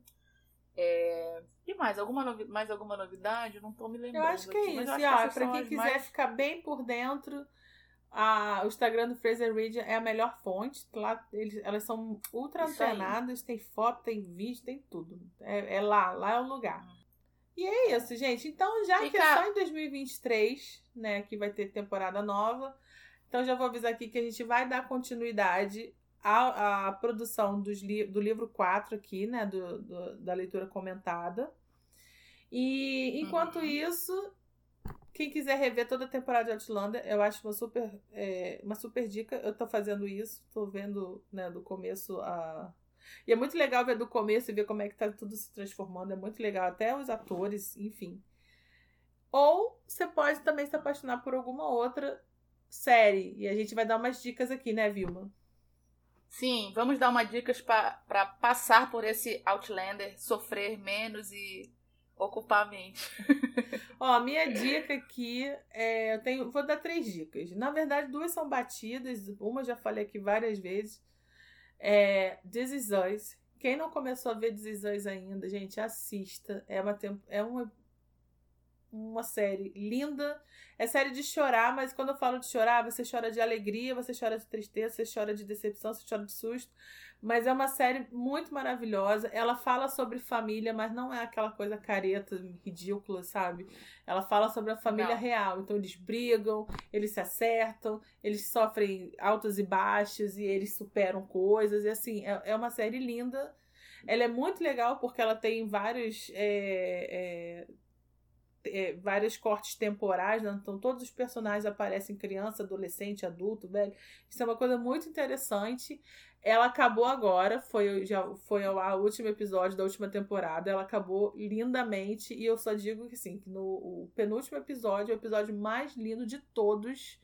É... E mais alguma, novi... mais alguma novidade? Eu não tô me lembrando. Eu acho que é aqui, mas isso. E, acho que essas pra quem quiser mais- ficar bem por dentro, a- o Instagram do Fraser Reed é a melhor fonte. Lá, eles, elas são ultra antenadas, tem foto, tem vídeo, tem tudo. É, é lá, lá é o lugar. E é isso, gente. Então, já E que é só em 2023, né, que vai ter temporada nova, então já vou avisar aqui que a gente vai dar continuidade à, à produção dos li do livro 4 aqui, né, do, do- da leitura comentada. E enquanto Uhum. isso, quem quiser rever toda a temporada de Outlander, eu acho uma super, é, uma super dica. Eu tô fazendo isso, tô vendo né, do começo a. E é muito legal ver do começo e ver como é que tá tudo se transformando. É muito legal, até os atores, enfim. Ou você pode também se apaixonar por alguma outra série. E a gente vai dar umas dicas aqui, né, Vilma? Sim, vamos dar uma dicas para passar por esse Outlander, sofrer menos e ocupar a mente. Ó, minha dica aqui é. Eu tenho, vou dar três dicas. Na verdade, duas são batidas. Uma já falei aqui várias vezes. É This Is Us. Quem não começou a ver This Is Us ainda, gente, assista. É uma, é uma, uma série linda. É série de chorar, mas quando eu falo de chorar, você chora de alegria, você chora de tristeza, você chora de decepção, você chora de susto. Mas é uma série muito maravilhosa. Ela fala sobre família, mas não é aquela coisa careta, ridícula, sabe? Ela fala sobre a família Não. real. Então eles brigam, eles se acertam, eles sofrem altos e baixos e eles superam coisas. E assim, é, é uma série linda. Ela é muito legal porque ela tem vários. é, é, é, vários cortes temporais, né? então todos os personagens aparecem criança, adolescente, adulto, velho. Isso é uma coisa muito interessante. Ela acabou agora, foi já foi o último episódio da última temporada. Ela acabou lindamente e eu só digo que sim, no o penúltimo episódio, o episódio mais lindo de todos,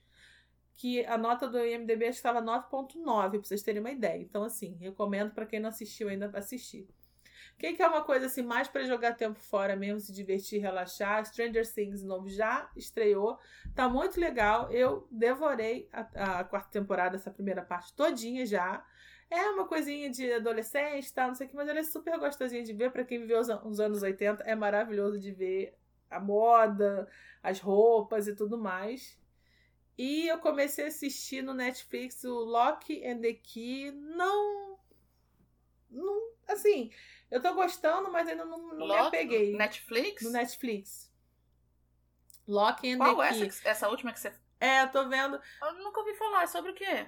que a nota do IMDb estava 9.9, pra vocês terem uma ideia. Então assim, recomendo para quem não assistiu ainda assistir. Quem quer uma coisa assim mais para jogar tempo fora mesmo, se divertir, relaxar, Stranger Things novo já estreou, tá muito legal. Eu devorei a, a quarta temporada, essa primeira parte todinha já. É uma coisinha de adolescente, tal, não sei o que, mas ela é super gostosinha de ver para quem viveu os, os anos 80. É maravilhoso de ver a moda, as roupas e tudo mais. E eu comecei a assistir no Netflix o Lock and the Key. Não. Não. Assim, eu tô gostando, mas ainda não, não me apeguei. Netflix? No Netflix. Lock and Qual the essa, Key. que- essa última que você. É, eu tô vendo. Eu nunca ouvi falar. É sobre o quê?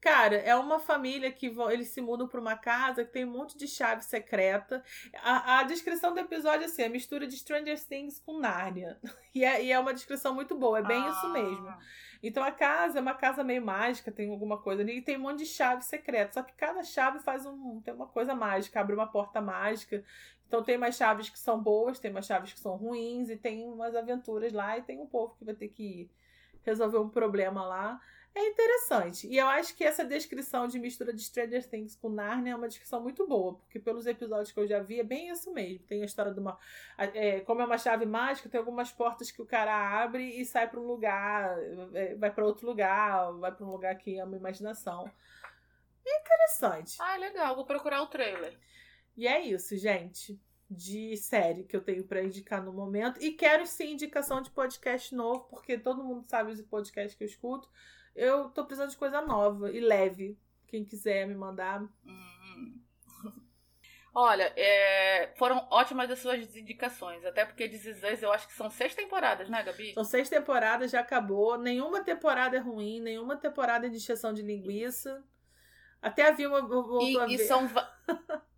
Cara, é uma família que vão, eles se mudam pra uma casa que tem um monte de chave secreta. A, a descrição do episódio é assim, a mistura de Stranger Things com Nárnia. E é, e é uma descrição muito boa, é bem isso Ah, mesmo. Então a casa é uma casa meio mágica, tem alguma coisa ali, e tem um monte de chave secreta. Só que cada chave faz um. tem uma coisa mágica, abre uma porta mágica. Então tem umas chaves que são boas, tem umas chaves que são ruins, e tem umas aventuras lá, e tem um povo que vai ter que resolver um problema lá. É interessante. E eu acho que essa descrição de mistura de Stranger Things com Narnia é uma descrição muito boa, porque pelos episódios que eu já vi é bem isso mesmo. Tem a história de uma. é, como é uma chave mágica, tem algumas portas que o cara abre e sai para um lugar, é, vai para outro lugar, vai para um lugar que é uma imaginação. interessante. Ah, legal. Vou procurar o trailer. E é isso, gente. De série que eu tenho para indicar no momento. E quero sim indicação de podcast novo, porque todo mundo sabe os podcasts que eu escuto. Eu tô precisando de coisa nova e leve. Quem quiser me mandar. Hum. Olha, é... foram ótimas as suas indicações. Até porque de Zizãs eu acho que são seis temporadas, né, Gabi? São seis temporadas, já acabou. Nenhuma temporada é ruim, nenhuma temporada é de exceção de linguiça. Até a Vilma voltou e, a ver. E são.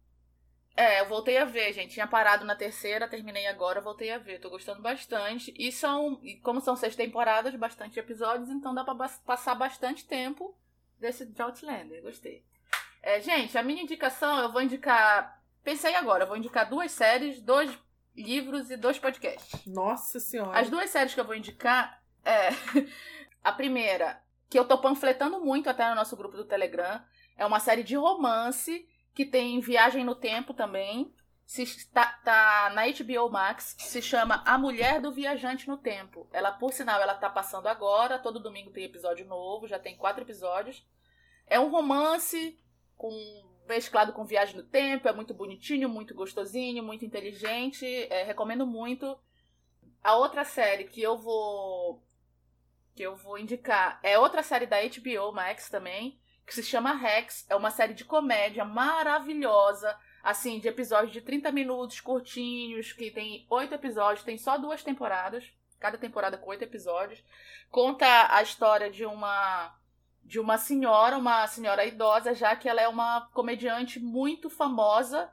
É, eu voltei a ver, gente. Tinha parado na terceira, terminei agora, voltei a ver. Tô gostando bastante. E são, como são seis temporadas, bastante episódios, então dá pra passar bastante tempo desse de Outlander. Gostei. É, gente, a minha indicação, eu vou indicar. Pensei agora, eu vou indicar duas séries, dois livros e dois podcasts. Nossa Senhora! As duas séries que eu vou indicar é. a primeira, que eu tô panfletando muito até no nosso grupo do Telegram, é uma série de romance que tem Viagem no Tempo também. Se, tá, tá, na HBO Max, se chama A Mulher do Viajante no Tempo. Ela, por sinal, ela tá passando agora, todo domingo tem episódio novo, já tem quatro episódios. É um romance com mesclado com viagem no tempo, é muito bonitinho, muito gostosinho, muito inteligente, é, recomendo muito. A outra série que eu vou que eu vou indicar é outra série da HBO Max também, que se chama Rex. É uma série de comédia maravilhosa, assim, de episódios de 30 minutos, curtinhos, que tem oito episódios, tem só duas temporadas, cada temporada com oito episódios. Conta a história de uma de uma senhora, uma senhora idosa, já que ela é uma comediante muito famosa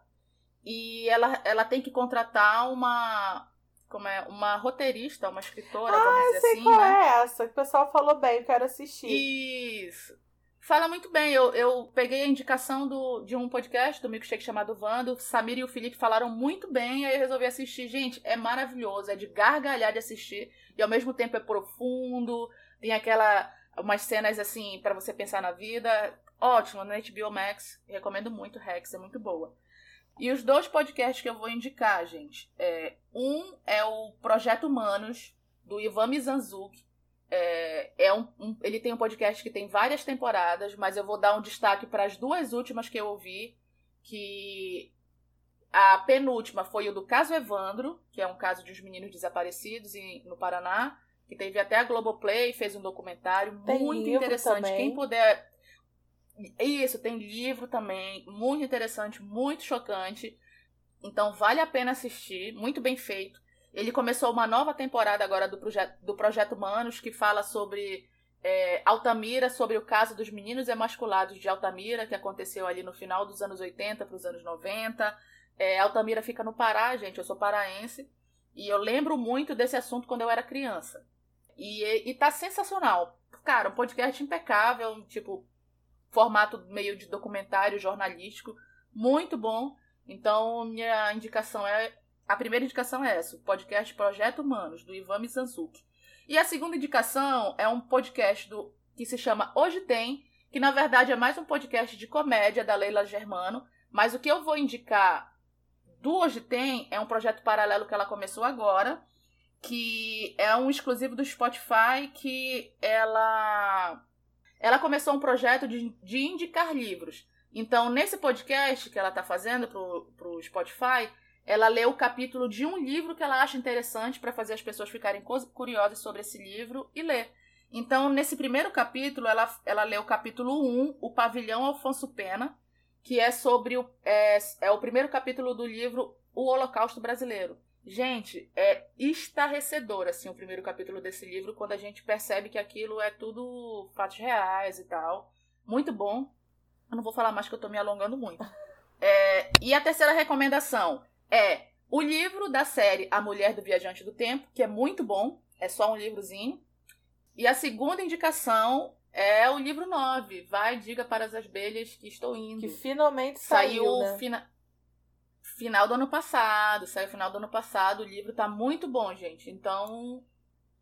e ela, ela tem que contratar uma como é uma roteirista, uma escritora, ah, vamos dizer assim, qual né? é essa, que o pessoal falou bem, eu quero assistir. Isso. Fala muito bem. Eu, eu peguei a indicação do, de um podcast do Milkshake chamado Vando. Samir e o Felipe falaram muito bem, aí eu resolvi assistir. Gente, é maravilhoso, é de gargalhar de assistir. E ao mesmo tempo é profundo. Tem aquela. umas cenas assim para você pensar na vida. Ótimo, na HBO Max. Recomendo muito, Rex, é muito boa. E os dois podcasts que eu vou indicar, gente. É, um é o Projeto Humanos, do Ivan Mizanzuki é, é um, um, ele tem um podcast que tem várias temporadas, mas eu vou dar um destaque para as duas últimas que eu ouvi, que a penúltima foi o do caso Evandro, que é um caso de uns meninos desaparecidos em, no Paraná, que teve até a Globoplay, fez um documentário tem muito interessante. Também. Quem puder. Isso, tem livro também, muito interessante, muito chocante. Então vale a pena assistir, muito bem feito. Ele começou uma nova temporada agora do, proje do Projeto Manos, que fala sobre é, Altamira, sobre o caso dos meninos emasculados de Altamira, que aconteceu ali no final dos anos 80 para os anos 90. É, Altamira fica no Pará, gente, eu sou paraense, e eu lembro muito desse assunto quando eu era criança. E, e tá sensacional. Cara, um podcast impecável, tipo, formato meio de documentário jornalístico, muito bom. Então, minha indicação é a primeira indicação é essa, o podcast Projeto Humanos, do Ivan Mizanzuki. E a segunda indicação é um podcast do que se chama Hoje Tem, que na verdade é mais um podcast de comédia da Leila Germano, mas o que eu vou indicar do Hoje Tem é um projeto paralelo que ela começou agora, que é um exclusivo do Spotify que ela ela começou um projeto de, de indicar livros. Então, nesse podcast que ela está fazendo para o Spotify, ela lê o capítulo de um livro que ela acha interessante para fazer as pessoas ficarem curiosas sobre esse livro e ler. Então, nesse primeiro capítulo, ela, ela lê o capítulo 1, O Pavilhão Alfonso Pena, que é sobre o, é, é o primeiro capítulo do livro O Holocausto Brasileiro. Gente, é estarrecedor, assim, o primeiro capítulo desse livro, quando a gente percebe que aquilo é tudo fatos reais e tal. Muito bom. Eu não vou falar mais que eu tô me alongando muito. É, e a terceira recomendação é o livro da série A Mulher do Viajante do Tempo, que é muito bom, é só um livrozinho. E a segunda indicação é o livro 9, Vai, Diga para as Abelhas que Estou Indo. Que finalmente saiu, saiu né? fina... final do ano passado, saiu final do ano passado, o livro tá muito bom, gente. Então,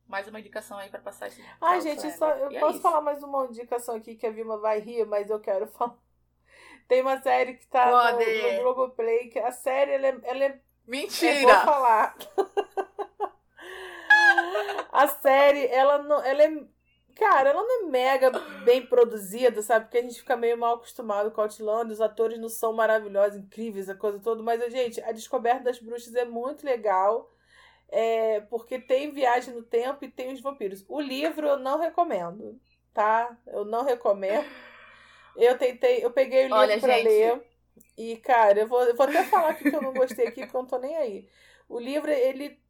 mais uma indicação aí para passar esse Ai, gente, só, eu E é posso isso. falar mais uma indicação aqui que a Vilma vai rir, mas eu quero falar. Tem uma série que tá no, no Globoplay, que a série, ela é, ela é Eu vou Mentira! falar. a série, ela não, ela é Cara, ela não é mega bem produzida, sabe? Porque a gente fica meio mal acostumado com Outlander, os atores não são maravilhosos, incríveis, a coisa toda. Mas, gente, a Descoberta das Bruxas é muito legal. É, porque tem viagem no tempo e tem os vampiros. O livro eu não recomendo, tá? Eu não recomendo. Eu tentei, eu peguei o livro Olha, pra gente... ler. E, cara, eu vou, eu vou até falar que eu não gostei aqui, porque eu não tô nem aí. O livro, ele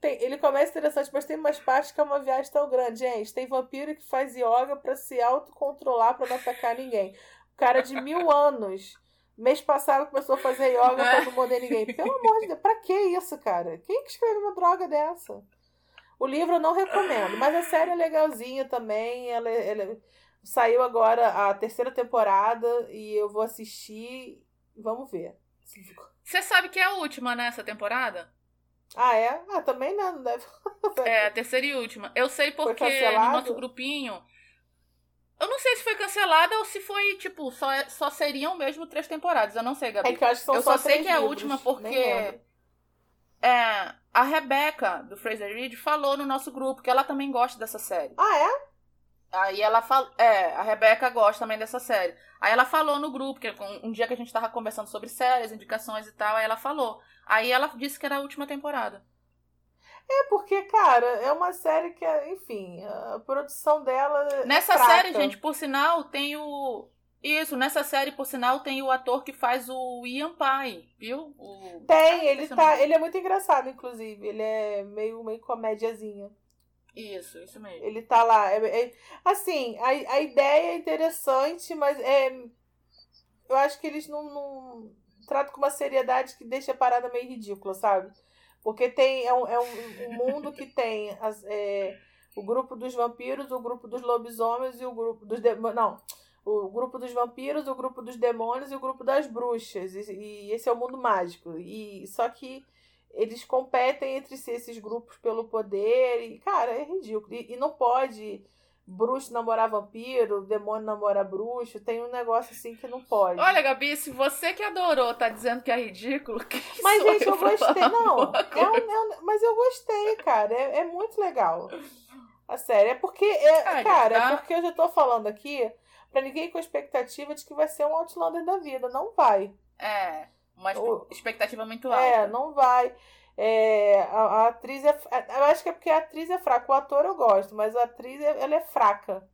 tem, ele começa interessante, mas tem umas partes que é uma viagem tão grande, gente. Tem vampiro que faz yoga para se autocontrolar, para não atacar ninguém. O cara de mil anos, mês passado, começou a fazer yoga pra não morder ninguém. Pelo amor de Deus, pra que isso, cara? Quem que escreve uma droga dessa? O livro eu não recomendo, mas a série é legalzinha também. Ela, ela saiu agora a terceira temporada e eu vou assistir. Vamos ver. Você sabe que é a última, né, essa temporada? Ah, é? Ah, também não, não deve. é, a terceira e última. Eu sei porque no nosso grupinho. Eu não sei se foi cancelada ou se foi, tipo, só, só seriam mesmo três temporadas. Eu não sei, Gabi. É que eu acho que são eu só, só sei que é a última porque. É, a Rebeca, do Fraser Reed, falou no nosso grupo que ela também gosta dessa série. Ah, é? Aí ela falou. É, a Rebeca gosta também dessa série. Aí ela falou no grupo, que um dia que a gente tava conversando sobre séries, indicações e tal, aí ela falou. Aí ela disse que era a última temporada. É, porque, cara, é uma série que, enfim, a produção dela. É nessa é série, gente, por sinal, tem o. Isso, nessa série, por sinal, tem o ator que faz o Ian Pai, viu? O... Tem, ele tá. Ele é muito engraçado, inclusive. Ele é meio, meio comédiazinha. Isso, isso mesmo. Ele tá lá. É, é, assim, a, a ideia é interessante, mas é. Eu acho que eles não, não tratam com uma seriedade que deixa a parada meio ridícula, sabe? Porque tem, é um, é um, mundo que tem as, é, o grupo dos vampiros, o grupo dos lobisomens e o grupo dos. Não. O grupo dos vampiros, o grupo dos demônios e o grupo das bruxas. E, e esse é o mundo mágico. E só que eles competem entre si, esses grupos, pelo poder. E, cara, é ridículo. E, e não pode bruxo namorar vampiro, demônio namorar bruxo, tem um negócio assim que não pode. Olha, Gabi, se você que adorou tá dizendo que é ridículo, que Mas, gente, eu, gostei. Não, é um, é um, mas eu gostei, cara. É, é muito legal. A série. É porque, é, cara, tá? é porque eu já tô falando aqui pra ninguém com expectativa de que vai ser um Outlander da vida. Não vai. É. Uma expectativa muito alta. É, não vai. É, a, a, atriz é. Eu acho que é porque a atriz é fraca. O ator eu gosto, mas a atriz ela é fraca.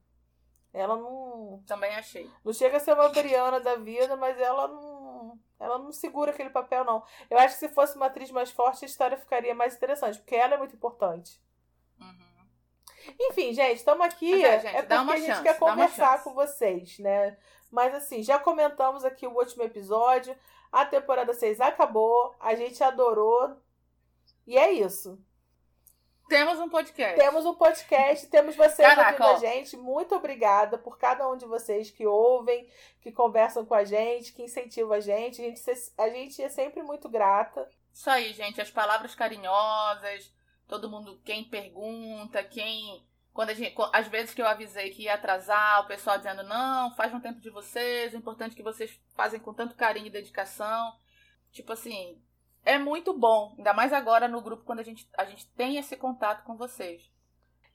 Ela não. Também achei. Não chega a ser uma Briana da vida, mas ela não. Ela não segura aquele papel, não. Eu acho que se fosse uma atriz mais forte, a história ficaria mais interessante, porque ela é muito importante. Uhum. Enfim, gente, estamos aqui. É, gente, é porque a gente chance, quer conversar com vocês, né? Mas assim, já comentamos aqui o último episódio. A temporada 6 acabou. A gente adorou. E é isso. Temos um podcast. Temos um podcast, temos vocês Caraca, ouvindo a gente. Muito obrigada por cada um de vocês que ouvem, que conversam com a gente, que incentivam a gente. A gente, a gente é sempre muito grata. Isso aí, gente. As palavras carinhosas, todo mundo, quem pergunta, quem. Quando a gente, às vezes que eu avisei que ia atrasar, o pessoal dizendo, não, faz um tempo de vocês, o importante é que vocês fazem com tanto carinho e dedicação. Tipo assim, é muito bom, ainda mais agora no grupo quando a gente, a gente tem esse contato com vocês.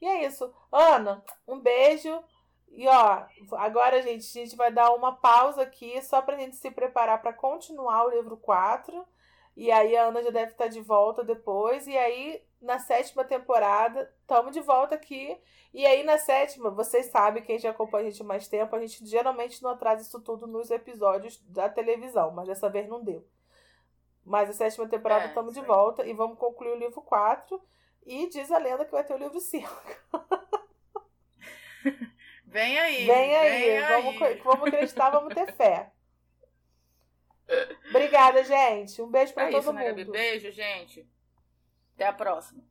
E é isso. Ana, um beijo. E ó, agora, gente, a gente vai dar uma pausa aqui só pra gente se preparar para continuar o livro 4. E aí a Ana já deve estar de volta depois. E aí, na sétima temporada, estamos de volta aqui. E aí, na sétima, vocês sabem, quem já acompanha a gente mais tempo, a gente geralmente não atrasa isso tudo nos episódios da televisão, mas dessa vez não deu. Mas a sétima temporada estamos é, de volta e vamos concluir o livro 4. E diz a lenda que vai ter o livro 5. Vem aí. Vem aí. Vem vamos, aí. vamos acreditar, vamos ter fé. Obrigada, gente. Um beijo para é todo isso, né, mundo. Beijo, gente. Até a próxima.